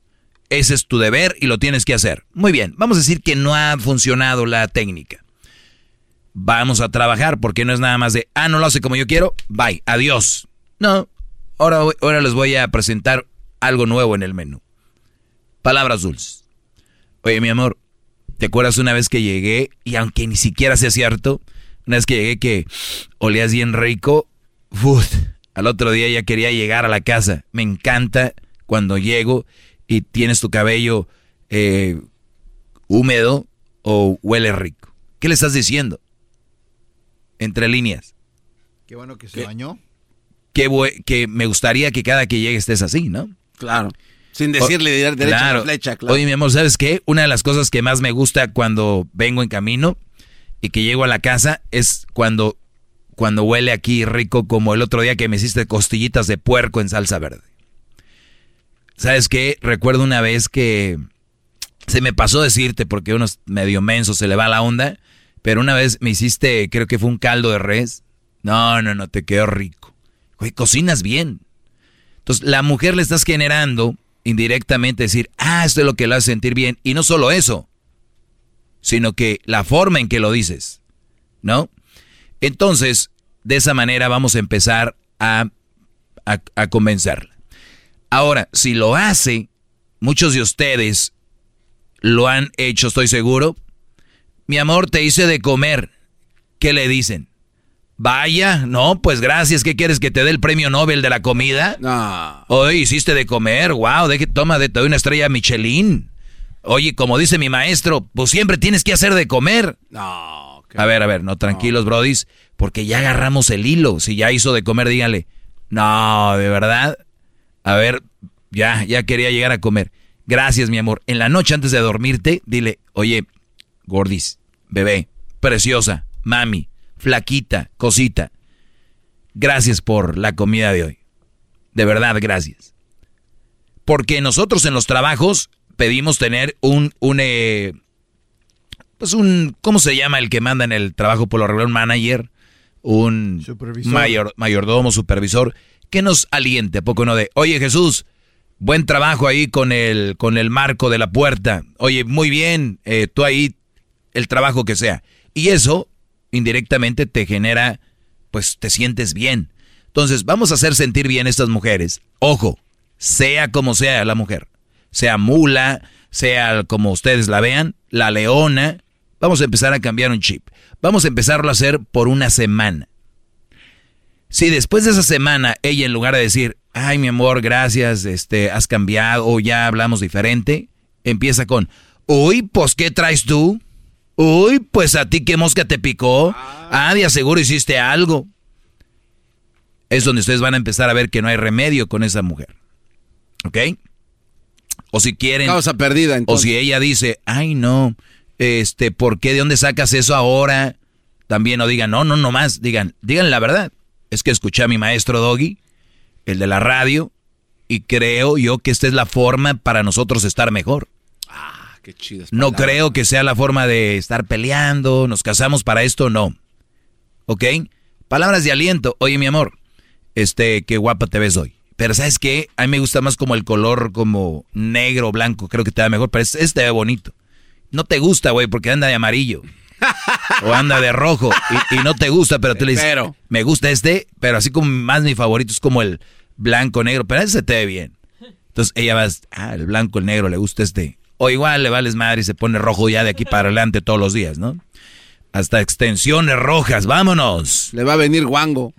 ese es tu deber y lo tienes que hacer. Muy bien, vamos a decir que no ha funcionado la técnica. Vamos a trabajar porque no es nada más de, ah, no lo hace como yo quiero, bye, adiós. No, ahora, ahora les voy a presentar algo nuevo en el menú. Palabras dulces. Oye, mi amor, ¿te acuerdas una vez que llegué y aunque ni siquiera sea cierto, una vez que llegué que olías bien rico, uf, al otro día ya quería llegar a la casa. Me encanta cuando llego y tienes tu cabello eh, húmedo o huele rico. ¿Qué le estás diciendo? Entre líneas. Qué bueno que se bañó. Qué que me gustaría que cada que llegue estés así, ¿no? Claro. Sin decirle derecha claro. la flecha, claro. Oye, mi amor, ¿sabes qué? Una de las cosas que más me gusta cuando vengo en camino y que llego a la casa es cuando cuando huele aquí rico como el otro día que me hiciste costillitas de puerco en salsa verde. ¿Sabes qué? Recuerdo una vez que se me pasó decirte porque uno es medio menso, se le va la onda, pero una vez me hiciste, creo que fue un caldo de res. No, no, no, te quedó rico. Güey, cocinas bien. Entonces, la mujer le estás generando indirectamente decir, ah, esto es lo que le hace sentir bien. Y no solo eso, sino que la forma en que lo dices, ¿no? Entonces, de esa manera vamos a empezar a, a, convencerla. Ahora, si lo hace, muchos de ustedes lo han hecho, estoy seguro. Mi amor, te hice de comer. ¿Qué le dicen? Vaya, no, pues gracias. ¿Qué quieres que te dé el premio Nobel de la comida? No. Hoy hiciste de comer, wow, deje, toma, de, te doy una estrella Michelin. Oye, como dice mi maestro, pues siempre tienes que hacer de comer. No. A ver, a ver, no, tranquilos, brodis, porque ya agarramos el hilo. Si ya hizo de comer, díganle. No, de verdad. A ver, ya, ya quería llegar a comer. Gracias, mi amor. En la noche antes de dormirte, dile, oye, gordis, bebé, preciosa, mami, flaquita, cosita. Gracias por la comida de hoy. De verdad, gracias. Porque nosotros en los trabajos pedimos tener un, un, eh, pues un, ¿cómo se llama el que manda en el trabajo por lo regular? Un manager, un mayor, mayordomo, supervisor, que nos aliente, ¿a poco no? De, oye Jesús, buen trabajo ahí con el, con el marco de la puerta. Oye, muy bien, eh, tú ahí, el trabajo que sea. Y eso, indirectamente, te genera, pues te sientes bien. Entonces, vamos a hacer sentir bien a estas mujeres. Ojo, sea como sea la mujer sea mula, sea como ustedes la vean, la leona. Vamos a empezar a cambiar un chip. Vamos a empezarlo a hacer por una semana. Si después de esa semana ella en lugar de decir, ay mi amor, gracias, este, has cambiado o ya hablamos diferente, empieza con, uy, pues ¿qué traes tú? Uy, pues a ti qué mosca te picó. Ah, de aseguro hiciste algo. Es donde ustedes van a empezar a ver que no hay remedio con esa mujer. ¿Ok? O si quieren. Causa perdida. O si ella dice, ay no, este, ¿por qué? ¿De dónde sacas eso ahora? También no digan, no, no, no más. Digan, digan la verdad. Es que escuché a mi maestro Doggy, el de la radio, y creo yo que esta es la forma para nosotros estar mejor. Ah, qué chido. No creo que sea la forma de estar peleando, nos casamos para esto, no. ¿Ok? Palabras de aliento. Oye, mi amor, este, qué guapa te ves hoy. Pero ¿sabes qué? A mí me gusta más como el color como negro, blanco. Creo que te da mejor, pero este, ve bonito. No te gusta, güey, porque anda de amarillo. o anda de rojo. Y, no te gusta, pero tú le dices, me gusta este, pero así como más mi favorito es como el blanco, negro. Pero ese te ve bien. Entonces ella va, ah, el blanco, el negro, le gusta este. O igual le vales madre y se pone rojo ya de aquí para adelante todos los días, ¿no? Hasta extensiones rojas, vámonos. Le va a venir guango.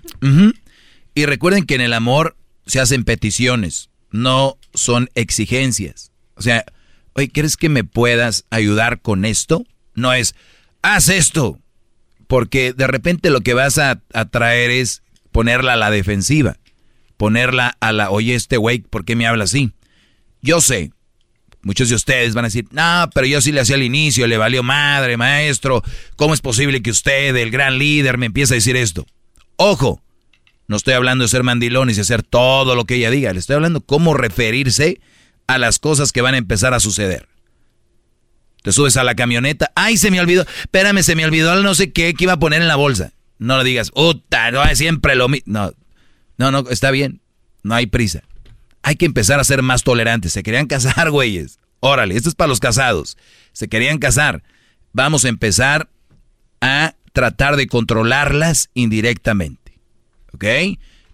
Y recuerden que en el amor se hacen peticiones, no son exigencias. O sea, oye, ¿crees que me puedas ayudar con esto? No es, haz esto, porque de repente lo que vas a, traer es ponerla a la defensiva, ponerla a la, oye, este güey, ¿por qué me habla así? Yo sé, muchos de ustedes van a decir, no, pero yo sí le hacía al inicio, le valió madre, maestro, ¿cómo es posible que usted, el gran líder, me empiece a decir esto? Ojo, no estoy hablando de ser mandilón y hacer todo lo que ella diga. Le estoy hablando cómo referirse a las cosas que van a empezar a suceder. Te subes a la camioneta. Ay, se me olvidó. Espérame, se me olvidó no sé qué que iba a poner en la bolsa. No le digas, puta, no siempre lo mismo. No, no, no, está bien. No hay prisa. Hay que empezar a ser más tolerantes. Se querían casar, güeyes. Órale, esto es para los casados. Se querían casar. Vamos a empezar a tratar de controlarlas indirectamente. ¿ok?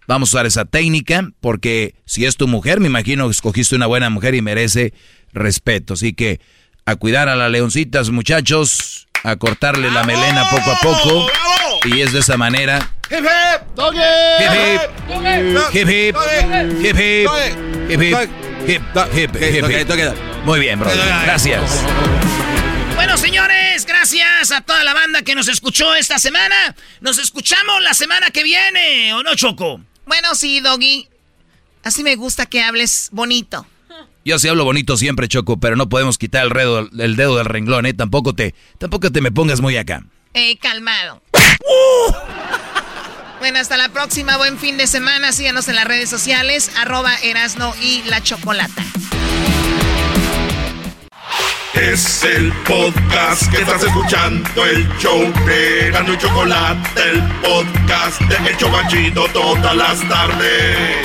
Vamos a usar esa técnica porque si es tu mujer, me imagino que escogiste una buena mujer y merece respeto. Así que a cuidar a las leoncitas, muchachos, a cortarle la melena poco a poco. Y es de esa manera. Hip hip, hip hip, hip hip, hip hip, hip Muy bien, bro. Gracias. Bueno, señores, gracias a toda la banda que nos escuchó esta semana. Nos escuchamos la semana que viene, ¿o no, Choco? Bueno, sí, Doggy. Así me gusta que hables bonito. Yo sí hablo bonito siempre, Choco, pero no podemos quitar el, dedo del renglón, ¿eh? Tampoco te, tampoco te me pongas muy acá. Eh, calmado. Bueno, hasta la próxima. Buen fin de semana. Síganos en las redes sociales. Arroba Erasno y La Chocolata. Es el podcast que estás escuchando, el show de Erasno y Chocolate, el podcast de El Chocachito todas las tardes.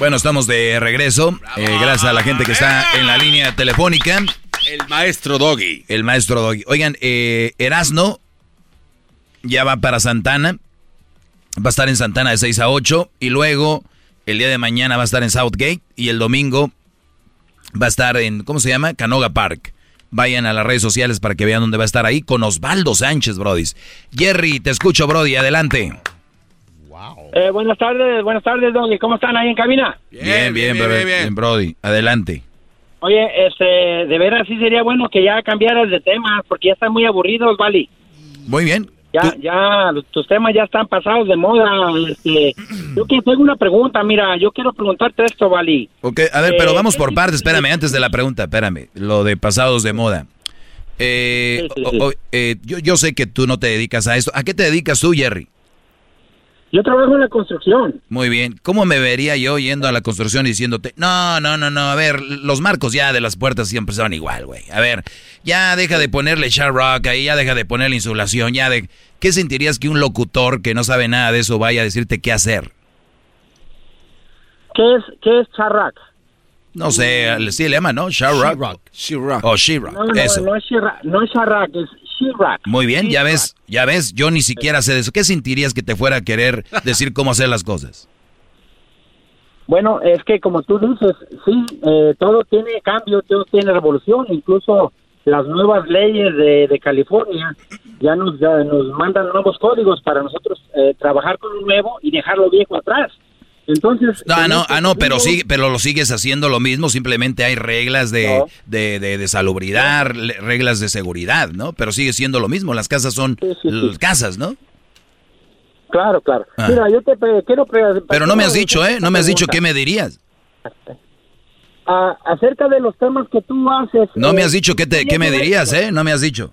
Bueno, estamos de regreso. Eh, gracias a la gente que está en la línea telefónica. El maestro Doggy. El maestro Doggy. Oigan, eh, Erasno ya va para Santana. Va a estar en Santana de 6 a 8. Y luego, el día de mañana va a estar en Southgate. Y el domingo va a estar en, ¿cómo se llama? Canoga Park. Vayan a las redes sociales para que vean dónde va a estar ahí con Osvaldo Sánchez, Brody. Jerry, te escucho, Brody. Adelante. Eh, buenas tardes, buenas tardes, Doggy. ¿Cómo están ahí en cabina? Bien, bien, bebé. Bien, Brody. Adelante. Oye, este, de veras sí sería bueno que ya cambiaras de tema, porque ya están muy aburridos, Vali. Muy bien. Ya, ya, tus temas ya están pasados de moda. Este, yo que tengo una pregunta, mira, yo quiero preguntarte esto, Vali. Ok, a ver, pero Eh, vamos por partes. Espérame, antes de la pregunta, espérame. Lo de pasados de moda. Eh, o- o- eh, yo, yo sé que tú no te dedicas a esto. ¿A qué te dedicas tú, Jerry? Yo trabajo en la construcción. Muy bien. ¿Cómo me vería yo yendo a la construcción y diciéndote, no, no, no, no, a ver, los marcos ya de las puertas siempre son igual, güey. A ver, ya deja de ponerle sharp rock ahí, ya deja de ponerle insulación, ya de... ¿Qué sentirías que un locutor que no sabe nada de eso vaya a decirte qué hacer? ¿Qué es, qué es charrac? No sé, sí le llama, ¿no? Sharp rock. She-Rock. O she-rock, No, no, eso. no es charrac, no es es. Muy bien, ya ves, ya ves, yo ni siquiera sé de eso. ¿Qué sentirías que te fuera a querer decir cómo hacer las cosas? Bueno, es que como tú dices, sí, eh, todo tiene cambio, todo tiene revolución, incluso las nuevas leyes de, de California ya nos, ya nos mandan nuevos códigos para nosotros eh, trabajar con lo nuevo y dejar lo viejo atrás. Entonces, No, ah, no, tenemos ah, no, pero sí, pero lo sigues haciendo lo mismo, simplemente hay reglas de, No. de, de, de salubridad, reglas de seguridad, ¿no? Pero sigue siendo lo mismo, las casas son casas, ¿no? Claro, claro. Ah. Mira, yo te quiero... Pero no me has dicho, ¿eh? No me has dicho qué me dirías. Ah, acerca de los temas que tú haces... No me eh, has dicho qué, te, qué me dirías, ¿eh? No me has dicho.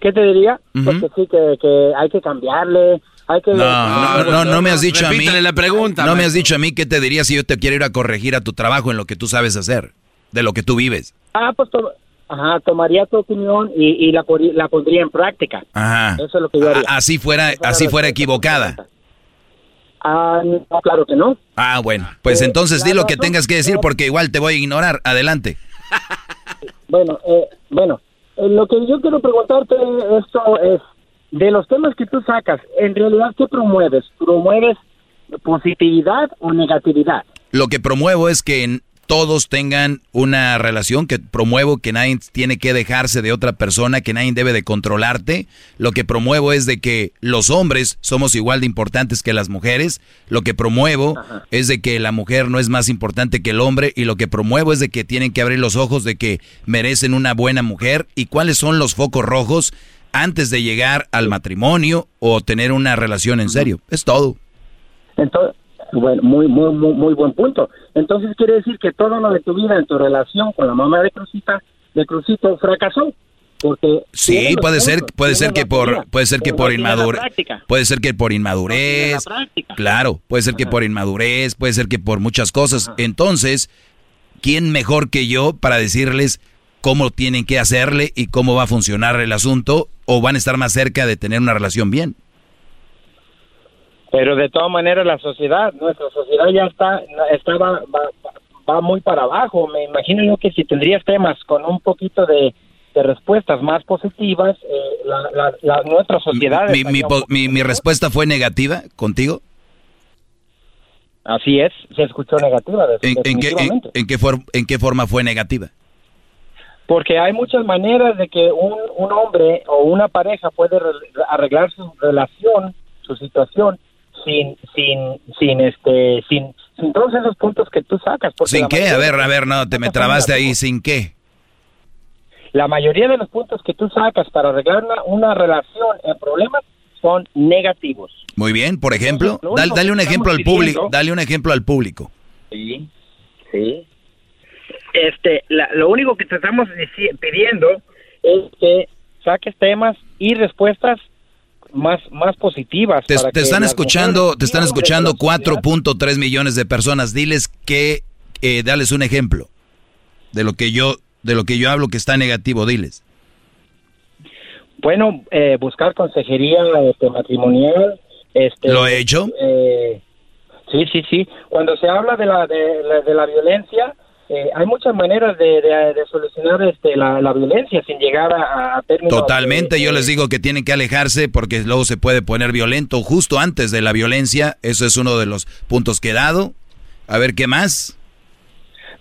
¿Qué te diría? Pues que sí, que, que hay que cambiarle, hay que... No, no, no, no me has dicho a mí. Repítale la pregunta, No me has maestro. dicho a mí qué te diría si yo te quiero ir a corregir a tu trabajo en lo que tú sabes hacer, de lo que tú vives. Ah, pues to- ajá, tomaría tu opinión y, y la, la pondría en práctica. Ajá. Eso es lo que yo haría. A- Así fuera, así fuera equivocada. Ah, no, claro que no. Ah, bueno, pues Eh, entonces di lo que tengas que decir porque igual te voy a ignorar. Adelante. Bueno, eh, bueno, eh, lo que yo quiero preguntarte esto es, de los temas que tú sacas, en realidad, ¿qué promueves? ¿Promueves positividad o negatividad? Lo que promuevo es que todos tengan una relación, que promuevo que nadie tiene que dejarse de otra persona, que nadie debe de controlarte. Lo que promuevo es de que los hombres somos igual de importantes que las mujeres. Lo que promuevo es de que la mujer no es más importante que el hombre y lo que promuevo es de que tienen que abrir los ojos de que merecen una buena mujer y cuáles son los focos rojos antes de llegar al matrimonio o tener una relación en serio. Es todo. Entonces, bueno, muy, muy, muy, muy buen punto. Entonces quiere decir que todo lo de tu vida en tu relación con la mamá de Crucita, de Crucito, fracasó. Porque Sí, puede ser, puede ser que por, puede ser que por inmadurez, puede ser que por inmadurez, claro, puede ser que por inmadurez, puede ser que por muchas cosas. Entonces, ¿quién mejor que yo para decirles cómo tienen que hacerle y cómo va a funcionar el asunto o van a estar más cerca de tener una relación bien? Pero de todas maneras la sociedad, nuestra sociedad ya está, está va, va- va muy para abajo. Me imagino yo que si tendrías temas con un poquito de, de respuestas más positivas, eh, la, la- la- nuestra sociedad... Mi, mi, mi- mi respuesta fue negativa contigo. Así es, se escuchó negativa. ¿En, en qué, en, definitivamente. en qué for- ¿En qué forma fue negativa? Porque hay muchas maneras de que un, un hombre o una pareja puede re- arreglar su relación, su situación, sin, sin, sin, este, sin, sin todos esos puntos que tú sacas. porque ¿Sin qué? A ver, a ver, no, te me trabaste ahí, ¿sin qué? La mayoría de los puntos que tú sacas para arreglar una, una relación en problemas son negativos. Muy bien, por ejemplo, dale, dale un ejemplo al público, dale un ejemplo al público. Sí, sí. Este, la- lo único que te estamos pidiendo es que saques temas y respuestas más, más positivas. Te, para te están escuchando, te están hombres de la escuchando sociedad 4.3 millones de personas. Diles que, eh, dales un ejemplo de lo que yo, de lo que yo hablo que está negativo. Diles. Bueno, eh, buscar consejería este, matrimonial. Este, ¿Lo he hecho? eh, sí, sí, sí. Cuando se habla de la, de, la, de la violencia, eh, hay muchas maneras de, de- de solucionar este, la, la violencia sin llegar a, a términos... Totalmente, yo les digo que tienen que alejarse porque luego se puede poner violento justo antes de la violencia. Eso es uno de los puntos que he dado. A ver, ¿qué más?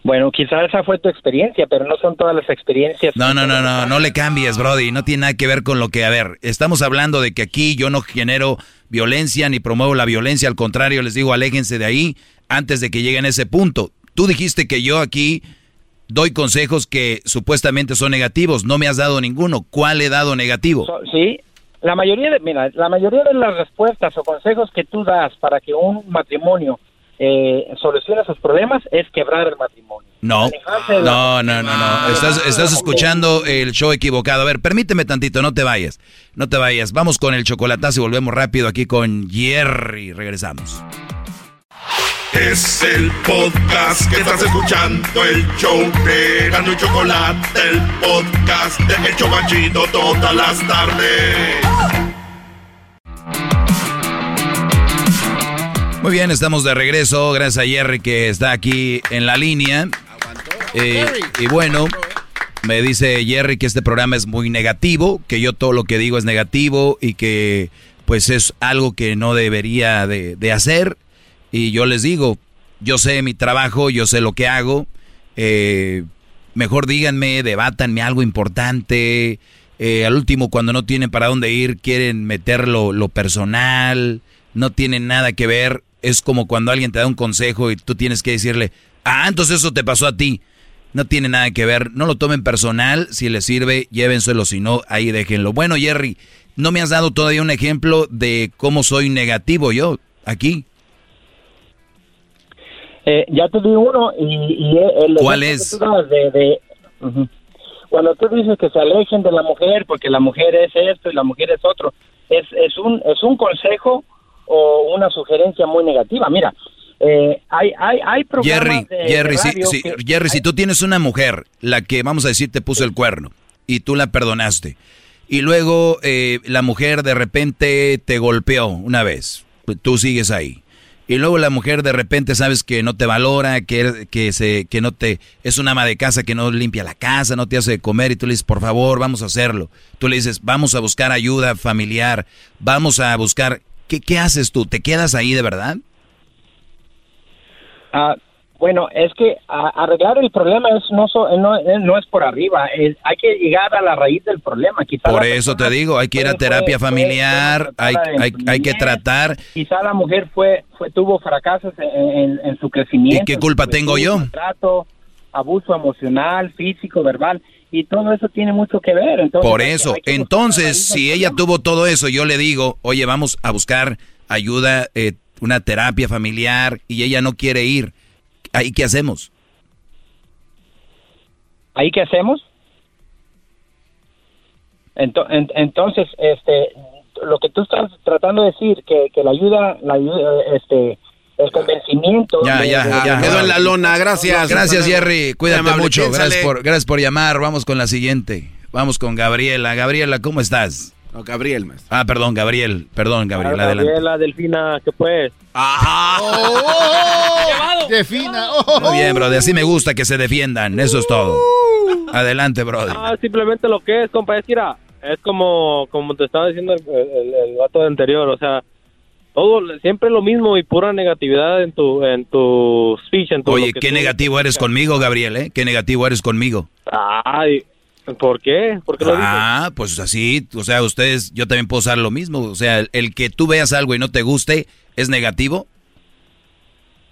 Bueno, quizás esa fue tu experiencia, pero no son todas las experiencias. No, no, no, no, no le cambies, Brody. No tiene nada que ver con lo que, a ver, estamos hablando de que aquí yo no genero violencia ni promuevo la violencia. Al contrario, les digo, aléjense de ahí antes de que lleguen a ese punto. Tú dijiste que yo aquí doy consejos que supuestamente son negativos. No me has dado ninguno. ¿Cuál he dado negativo? So- sí, la mayoría de, mira, la mayoría de las respuestas o consejos que tú das para que un matrimonio eh, solucione sus problemas es quebrar el matrimonio. No, no, no, no, no. Estás, estás escuchando el show equivocado. A ver, permíteme tantito, no te vayas. No te vayas. Vamos con el chocolatazo y volvemos rápido aquí con Jerry. Regresamos. Es el podcast que estás escuchando, el show de Gano y Chocolate, el podcast de El Chocachito todas las tardes. Muy bien, estamos de regreso. Gracias a Jerry que está aquí en la línea. Eh, y bueno, me dice Jerry que este programa es muy negativo, que yo todo lo que digo es negativo y que pues es algo que no debería de, de hacer. Y yo les digo, yo sé mi trabajo, yo sé lo que hago. eh, mejor díganme, debátanme algo importante. Eh, al último, cuando no tienen para dónde ir, quieren meter lo, lo personal, no tienen nada que ver. Es como cuando alguien te da un consejo y tú tienes que decirle, ah, entonces eso te pasó a ti. No tiene nada que ver, no lo tomen personal, si les sirve, llévenselo, si no, ahí déjenlo. Bueno, Jerry, no me has dado todavía un ejemplo de cómo soy negativo yo aquí. Eh, ya te di uno y, y el ¿Cuál es? de, de- cuando tú dices que se alejen de la mujer porque la mujer es esto y la mujer es otro es, es un es un consejo o una sugerencia muy negativa mira eh, hay hay hay Jerry, de- Jerry, si, radio si- que- Jerry, si tú tienes una mujer, la que vamos a decir te puso el cuerno y tú la perdonaste, y luego eh, la mujer de repente te golpeó una vez, tú sigues ahí, y luego la mujer de repente sabes que no te valora, que, que, se, que no te es una ama de casa que no limpia la casa, no te hace de comer, y tú le dices, por favor, vamos a hacerlo. Tú le dices, vamos a buscar ayuda familiar, vamos a buscar... ¿Qué, qué haces tú? ¿Te quedas ahí de verdad? Ah, bueno, es que a- arreglar el problema es no, so- no, no es por arriba, es- hay que llegar a la raíz del problema. Quizá Por eso te digo, hay que ir a terapia fue- familiar, fue hay, hay, hay que tratar. Quizá la mujer fue, fue tuvo fracasos en, en- en su crecimiento. ¿Y qué culpa tengo yo? maltrato, abuso emocional, físico, verbal, y todo eso tiene mucho que ver. Entonces, Por eso, entonces, si ella tuvo todo eso, yo le digo, oye, vamos a buscar ayuda, eh, una terapia familiar, y ella no quiere ir, ¿ahí qué hacemos? ¿Ahí qué hacemos? Ento- en- entonces, este, lo que tú estás tratando de decir, que, que la ayuda, la ayuda, este, el convencimiento. Ya, de- ya, de- ya. Quedó en la lona, gracias. Gracias, Jerry, cuídate Amable, mucho, piénsale. gracias por, gracias por llamar, vamos con la siguiente, vamos con Gabriela. Gabriela, ¿cómo estás? No, Gabriel, maestro. Ah, perdón, Gabriel, perdón, Gabriel, adelante. Gabriela, Delfina, ¿qué pues? Defina. Muy bien, brother, así me gusta que se defiendan, eso es todo. Adelante, brother. Ah, simplemente lo que es, compa, es que es como, como te estaba diciendo el, el, el vato anterior, o sea, todo, siempre lo mismo y pura negatividad en tu, en tu speech, en tu... Oye, lo que qué negativo eres conmigo, Gabriel, ¿eh? Qué negativo eres conmigo. Ay, ¿por qué? ¿Por qué lo dices? Ah, pues así, o sea, ustedes, yo también puedo usar lo mismo. O sea, el, el que tú veas algo y no te guste, ¿es negativo?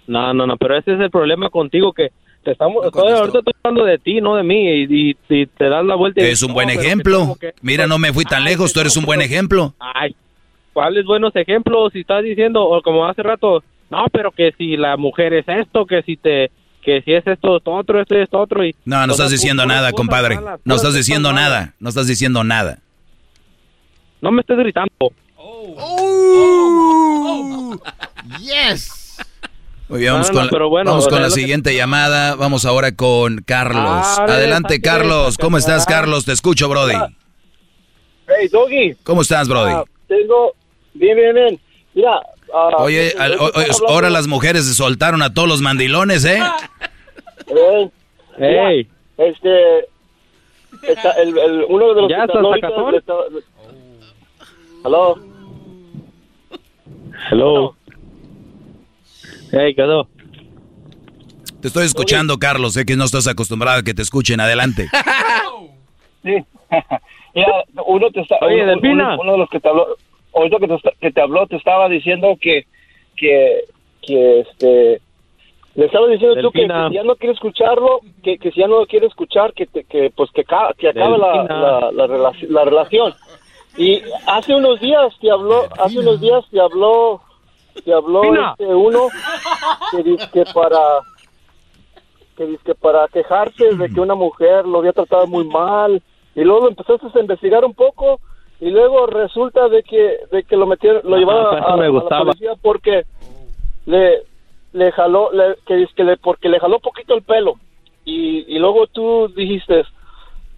No, no, no, pero ese es el problema contigo que te estamos, estoy- ahorita estoy hablando de ti, no de mí, y, y- y te das la vuelta y Es un no, buen ejemplo. que- Mira, no me fui tan lejos, tú eres un buen ejemplo. Ay, ¿cuáles buenos ejemplos? Si estás diciendo, o como hace rato, no, pero que si la mujer es esto, que si te que si es esto, esto otro, esto, esto otro. Y, No, no estás diciendo nada, cosas compadre. malas, No estás diciendo malas. nada. No estás diciendo nada. No me estés gritando. Yes. Muy bien, vamos No, no, con, la- bueno, vamos con la que- siguiente llamada. Vamos ahora con Carlos. Ah, Adelante, Carlos. ¿Cómo estás, Carlos? Te escucho, Brody. Hey, Doggy. ¿Cómo estás, Brody? Ah, tengo. Bien, bien, bien. Mira. Ah, Oye, al- o- ahora las mujeres se soltaron a todos los mandilones, ¿eh? Eh, Hey. Este. está el, el- uno de los ¿Ya estás estaba- Aló. Hello. Hey, quedó. Te estoy escuchando, Carlos. Sé que no estás acostumbrado a que te escuchen. Adelante. Sí. Mira, uno te está, Oye, uno, Delfina. uno- uno de los que te habló, ahorita que te, que te habló, te estaba diciendo que, que, que este, le estaba diciendo tú que, Delfina. si ya no quiere escucharlo, que, que si ya no lo quiere escuchar, que, te- que pues que, ca- que acabe la, Delfina. la, la, relaci- la relación. Y hace unos días te habló, hace unos días te habló, te habló Delfina. este uno que dice que para que dice que para quejarse de que una mujer lo había tratado muy mal y luego lo empezaste a investigar un poco y luego resulta de que de que lo metieron lo llevaron a, me a la policía porque le le jaló le, que que le porque le jaló poquito el pelo. Y, y luego tú dijiste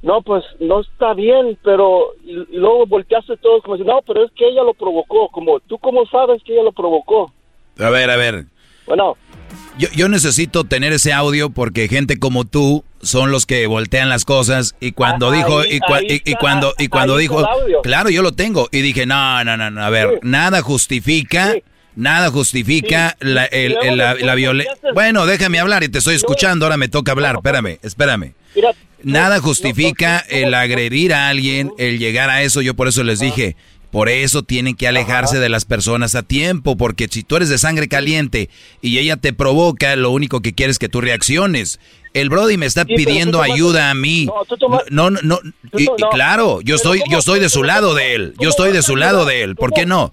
no pues no está bien pero y, y luego volteaste todo como si no pero es que ella lo provocó como tú cómo sabes que ella lo provocó A ver, a ver. bueno. Yo, yo necesito tener ese audio porque gente como tú son los que voltean las cosas y cuando Ah, dijo ahí- y, cua- cuando y cuando dijo claro yo lo tengo. Y dije no no no no a ver Sí. nada justifica nada justifica la, el- la, la violencia bueno déjame hablar y te estoy escuchando ahora me toca hablar espérame espérame. Mira Nada justifica el agredir a alguien, el llegar a eso. Yo por eso les dije, por eso tienen que alejarse de las personas a tiempo, porque si tú eres de sangre caliente y ella te provoca, lo único que quiere es que tú reacciones. El Brody me está Sí, pidiendo tomaste- ayuda a mí. No, tú toma- No, no, y- no- claro, yo estoy, ¿cómo- yo estoy de su lado de él. Yo estoy de su lado de él. ¿Por qué no?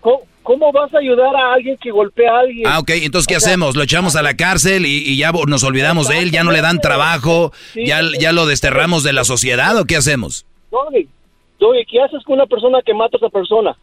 ¿Cómo, cómo vas a ayudar a alguien que golpea a alguien? Ah, ok, entonces ¿qué O sea, hacemos? Lo echamos a la cárcel y, y ya nos olvidamos de él, ya no le dan trabajo, Sí, ya, ya lo desterramos de la sociedad o qué hacemos? Doggy, Doggy, ¿qué haces con una persona que mata a otra persona?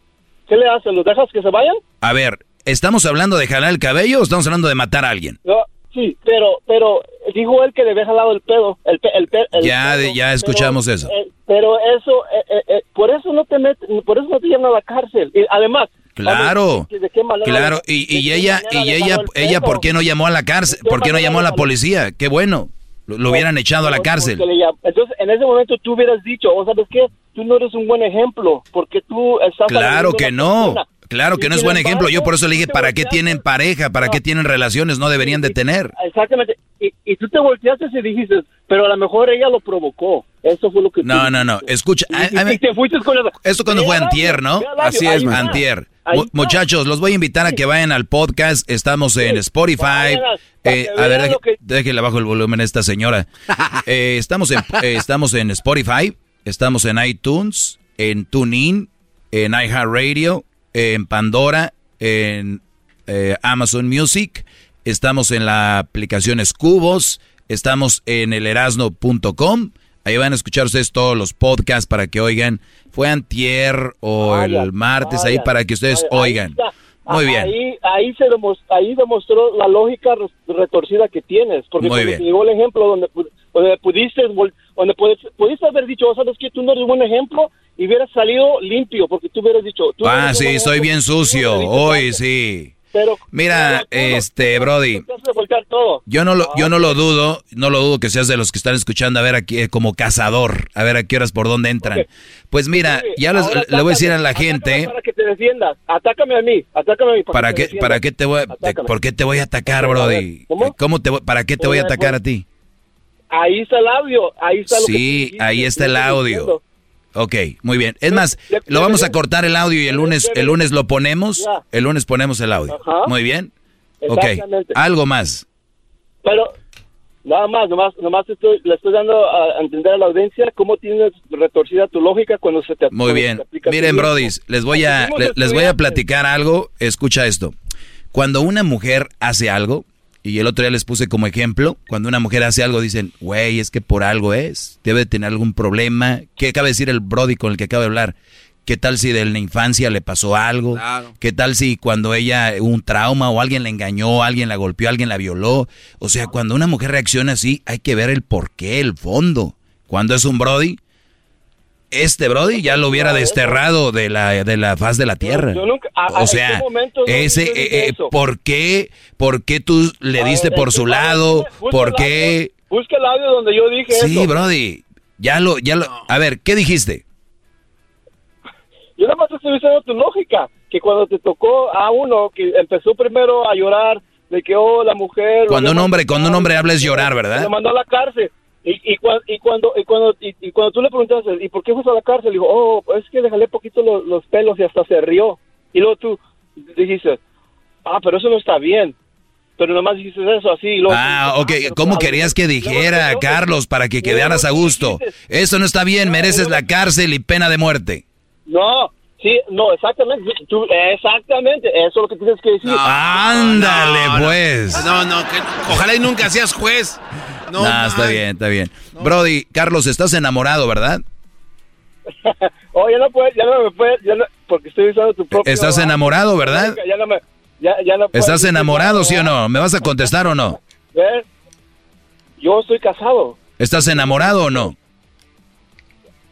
¿Qué le haces? ¿Los dejas que se vayan? A ver, ¿estamos hablando de jalar el cabello o estamos hablando de matar a alguien? No, sí, pero, pero dijo él que le había jalado el pedo. El, pe- el, pe- el Ya, pedo, ya escuchamos pero, eso. eh, pero eso, eh, eh, por eso no te met, por eso no te llevan a la cárcel. Y además, Claro, ¿de qué manera claro. Y, y de qué ella, y ella, ella? ¿por qué no llamó a la cárcel? ¿De qué ¿Por qué no llamó a la policía? Qué bueno. Lo, lo hubieran echado a la cárcel. Entonces, en ese momento tú hubieras dicho, o sabes qué, tú no eres un buen ejemplo, porque tú estás... Claro que no. persona. Claro que no es buen ejemplo. Yo por eso le dije, ¿para qué tienen pareja? ¿Para qué tienen relaciones? No deberían de tener. Exactamente. Y, y tú te volteaste y dijiste, pero a lo mejor ella lo provocó. Eso fue lo que tú No, no, no. Escucha. Y, a- y- a mí- y te fuiste con eso. Esto cuando fue antier, ¿no? ahí está. Antier. Muchachos, los voy a invitar a que vayan al podcast. Estamos en Spotify. Eh, a ver, déjenle bajo el volumen a esta señora. Eh, estamos, en, eh, estamos en Spotify, estamos en iTunes, en TuneIn, en iHeartRadio, en Pandora, en eh, Amazon Music. Estamos en la aplicación Cubos. Estamos en elerasno.com. Ahí van a escuchar ustedes todos los podcasts para que oigan. Fue antier o Vayan, el martes ahí para que ustedes vayan. Ahí oigan. está. Muy bien. Ahí, ahí, se demos- ahí demostró la lógica re- retorcida que tienes. Porque Muy cuando bien. te llegó el ejemplo donde, donde pudiste, donde pudiste haber dicho, "Oh, ¿sabes qué? Tú no eres buen ejemplo y hubieras salido limpio porque tú hubieras dicho... Tú Ah, sí, estoy bien sucio. Hoy darte". sí. Pero, Mira, este, Brody, todo. yo no lo, yo no lo dudo, no lo dudo que seas de los que están escuchando a ver aquí eh, como cazador, a ver a qué horas por dónde entran. Pues mira, ya les- Ahora le voy a decir a atácame, la atácame gente, Para que te defiendas. Atácame a mí. Atácame a mí. ¿para que te qué, para qué te voy, a- Atácame. ¿por qué te voy a atacar, Brody? ¿cómo? ¿Cómo te para qué te voy a atacar a pues, ti? Ahí está el audio. Ahí está lo que Sí, dijiste, ahí está el audio. Ok, muy bien. Es más, lo vamos a cortar el audio y el lunes, el lunes lo ponemos, el lunes ponemos el audio. Ajá. Muy bien. Ok, algo más. Pero nada más, nomás, nomás estoy, le estoy dando a entender a la audiencia cómo tienes retorcida tu lógica cuando se te Muy bien. te Miren, brodis, les voy a les voy a platicar algo. Escucha esto. Cuando una mujer hace algo Y el otro día les puse como ejemplo, cuando una mujer hace algo dicen, güey, es que por algo es, debe tener algún problema. ¿Qué acaba de decir el Brody con el que acaba de hablar? ¿Qué tal si de la infancia le pasó algo? ¿Qué tal si cuando ella hubo un trauma o alguien la engañó, alguien la golpeó, alguien la violó? O sea, cuando una mujer reacciona así, hay que ver el porqué, el fondo. Cuando es un Brody, este Brody ya lo hubiera desterrado de la, de la faz de la tierra. o sea, ese, eh, eh, ¿por, qué, ¿por qué tú le diste por su lado? ¿Por qué? Busca el audio donde yo dije Sí, Brody, ya lo, ya lo... A ver, ¿qué dijiste? Yo nada más estoy diciendo tu lógica, que cuando te tocó a uno que empezó primero a llorar de que, oh, la mujer... Cuando un hombre, cuando un hombre habla es llorar, ¿verdad? Se mandó a la cárcel. Y, y, y, cuando y cuando y, cuando tú le preguntaste y por qué fuiste a la cárcel dijo oh es que le jalé poquito los, los, pelos y hasta se rió y luego tú dijiste ah pero eso no está bien pero nomás dijiste eso así y luego ah ok. Cómo querías que dijera Carlos para que quedaras a gusto eso no está bien mereces la cárcel y pena de muerte. No Sí, no, exactamente. Tú, exactamente, eso es lo que tienes que decir. Ándale, pues. No, no, que, ojalá y nunca seas juez. No, está bien, está bien. Brody, Carlos, estás enamorado, ¿verdad? oh, ya no puedes, ya no me puedes, ya no, porque estoy usando tu propio... Estás enamorado, ¿verdad? Ya no me, ya, ya no ¿Estás enamorado, sí o no? ¿Me vas a contestar o no? ¿Ves? Yo estoy casado. ¿Estás enamorado o no?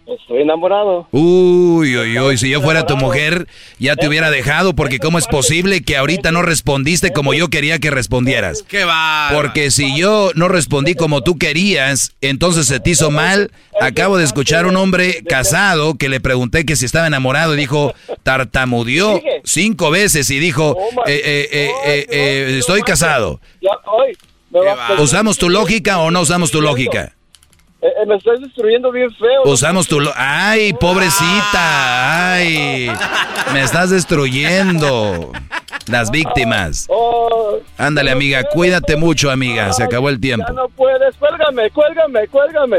Estoy enamorado. Uy, uy, uy, si yo fuera tu mujer, ya te hubiera dejado, porque ¿cómo es posible que ahorita no respondiste como yo quería que respondieras? ¡Qué va! Porque si yo no respondí como tú querías, entonces se te hizo mal. Acabo de escuchar un hombre casado que le pregunté que si estaba enamorado y dijo, tartamudeó cinco veces y dijo, eh, eh, eh, estoy casado. ¿Usamos tu lógica o no usamos tu lógica? Eh, eh, me estás destruyendo bien feo. Usamos tu... ¡Ay, pobrecita! ¡Ay! Me estás destruyendo. Las víctimas. Oh. Ándale, amiga. Cuídate mucho, amiga. Se acabó el tiempo. Ya no puedes. Cuélgame, cuélgame, cuélgame.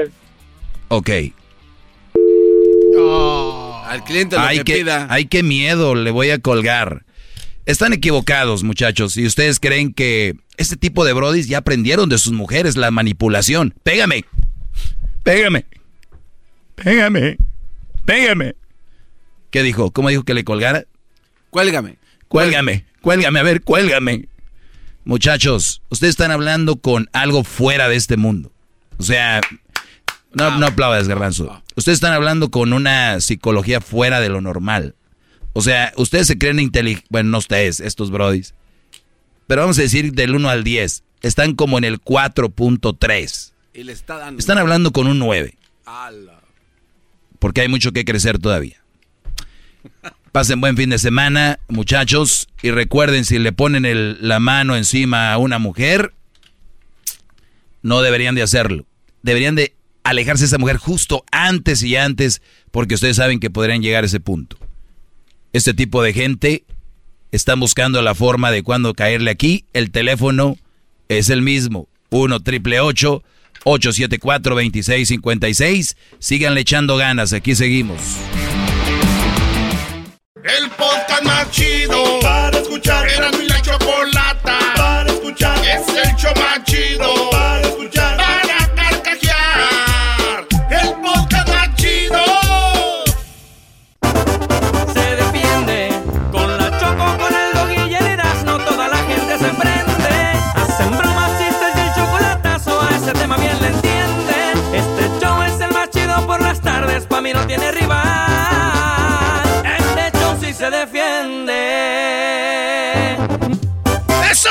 Ok. Oh. al cliente lo ay, que, pida. Ay, qué miedo. Le voy a colgar. Están equivocados, muchachos. Y ustedes creen que este tipo de brodis ya aprendieron de sus mujeres la manipulación. Pégame. Pégame. Pégame. Pégame. ¿Qué dijo? ¿Cómo dijo que le colgara? Cuélgame. Cuélgame. Cuélgame. A ver, cuélgame. Muchachos, ustedes están hablando con algo fuera de este mundo. O sea, no, no aplaudas, garbanzo. Ustedes están hablando con una psicología fuera de lo normal. O sea, ustedes se creen inteligentes. Bueno, no ustedes, estos brodis. Pero vamos a decir del 1 al 10. Están como en el 4.3. Están hablando con un 9. Porque hay mucho que crecer todavía. Pasen buen fin de semana, muchachos. Y recuerden, si le ponen la mano encima a una mujer, no deberían de hacerlo. Deberían de alejarse de esa mujer justo antes y antes, porque ustedes saben que podrían llegar a ese punto. Este tipo de gente están buscando la forma de cuándo caerle aquí. El teléfono es el mismo. 1 triple 874-2656. Síganle echando ganas, aquí seguimos. El podcast más chido para escuchar. Era mi la chocolata para escuchar. Es el show más chido se defiende. ¡Eso!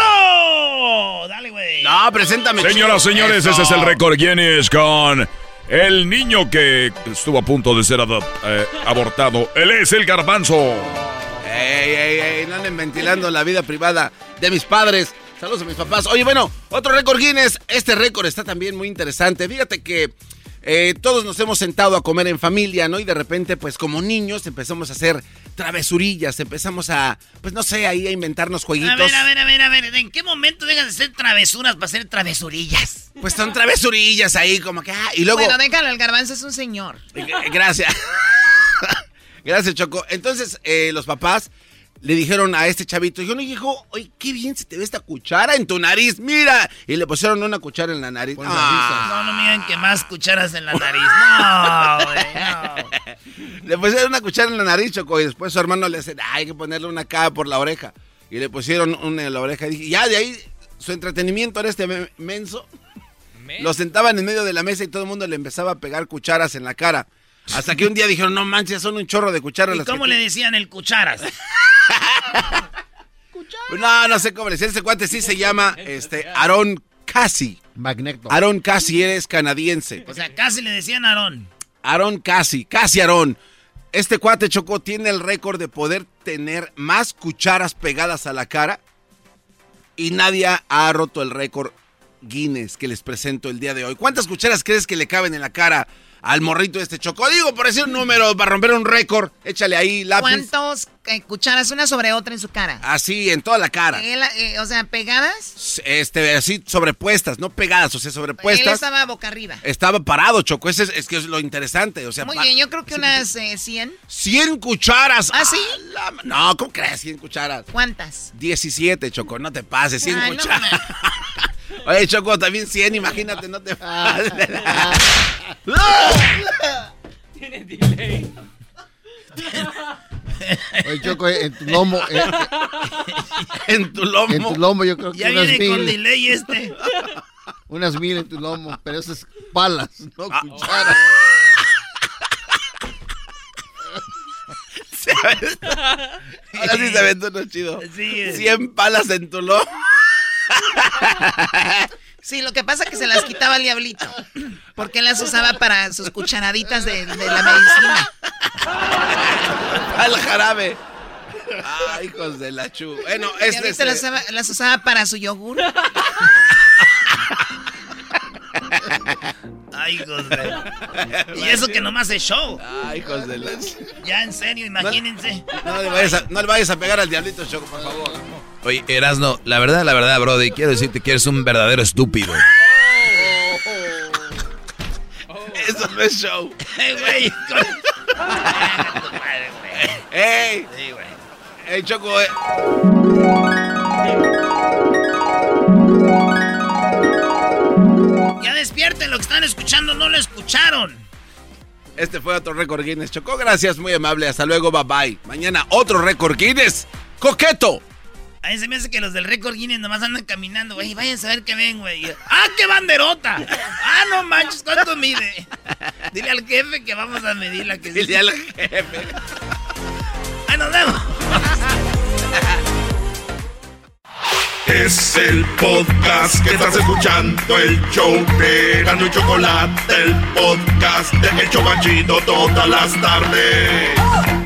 Dale, güey. No, preséntame. Señoras, señores, Eso. ese es el récord Guinness con el niño que estuvo a punto de ser adop- eh, abortado. Él es el garbanzo. Ey, ey, ey, no anden ventilando la vida privada de mis padres. Saludos a mis papás. Oye, bueno, otro récord Guinness. Este récord está también muy interesante. Fíjate que eh, todos nos hemos sentado a comer en familia, ¿no? Y de repente, pues como niños empezamos a hacer travesurillas, empezamos a, pues no sé, ahí a inventarnos jueguitos. A ver, a ver, a ver, a ver. ¿En qué momento dejas de ser travesuras para ser travesurillas? Pues son travesurillas ahí, como que, ah, y luego... Bueno, déjalo, el garbanzo es un señor. Eh, Gracias. Gracias, Choco. Entonces, eh, los papás le dijeron a este chavito, yo no hijo, oye, qué bien se te ve esta cuchara en tu nariz, mira. Y le pusieron una cuchara en la nariz. Ah. No, no miren que más cucharas en la nariz. No, güey, no. Le pusieron una cuchara en la nariz, Choco, y después su hermano le dice, "Ah, hay que ponerle una acá por la oreja. Y le pusieron una en la oreja. Y dije, ya de ahí, su entretenimiento era este me- menso. Lo sentaban en medio de la mesa y todo el mundo le empezaba a pegar cucharas en la cara. Hasta que un día dijeron, no manches, son un chorro de cucharas. ¿Y las cómo que le ti-". decían el cucharas? No, no sé cómo decían. Ese cuate sí se llama este, Aaron Cassie. Magneto. Aaron Cassie eres canadiense. O sea, casi le decían Aarón. Aaron Cassie, Cassie Aaron. Este cuate Choco tiene el récord de poder tener más cucharas pegadas a la cara y nadie ha roto el récord Guinness que les presento el día de hoy. ¿Cuántas cucharas crees que le caben en la cara al morrito este Choco? Digo, por decir un número, para romper un récord, échale ahí lápiz. ¿Cuántos eh, cucharas una sobre otra en su cara? Así, en toda la cara. Él, eh, o sea, pegadas. Este, así sobrepuestas, no pegadas, o sea, Él sobrepuestas. estaba boca arriba. Estaba parado, Choco. Ese es, es que es lo interesante. O sea, Muy bien, yo creo que unas eh, 100. 100 cucharas. ¿Ah, sí? La- No, ¿cómo crees? 100 cucharas. ¿Cuántas? 17, Choco, no te pases, 100 Ay, no cucharas. Oye, Choco, también 100, imagínate, no te pases. Tiene delay. Oye, Choco, en tu lomo. eh, en tu lomo. En tu lomo, yo creo que Ya unas viene con delay este. Unas mil en tu lomo, pero eso es palas, no Ah. cucharas. Ahora sí se aventó uno chido. Sí. 100 palas en tu lomo. Sí, lo que pasa es que se las quitaba el diablito. Porque él las usaba para sus cucharaditas de, de la medicina. Al jarabe. Ah, hijos de la chu. Bueno, El este las, usaba, las usaba para su yogur. Ay, hijos de... Y eso que nomás es show. Ay, hijos de la. Ya, en serio, imagínense. No le vayas a, no le vayas a pegar al diablito, Choco, por favor. Oye, Erasno, la verdad, la verdad, Brody, quiero decirte que eres un verdadero estúpido. Eso no es show. Ey, güey. ¡Ey! Sí, güey. ¡Ey, Choco! eh. Ya despierten, lo que están escuchando no lo escucharon. Este fue otro récord Guinness. Choco, gracias, muy amable. Hasta luego, bye bye. Mañana otro récord Guinness. ¡Coqueto! A mí se me hace que los del récord Guinness nomás andan caminando, güey. Vayan a ver qué ven, güey. ¡Ah, qué banderota! ¡Ah, no manches! ¿Cuánto mide? Dile al jefe que vamos a medir la que Dile al jefe. ¡Ay, nos vemos! Es el podcast que estás escuchando, el show de Gano y Chocolate, el podcast de El Chobachito todas las tardes.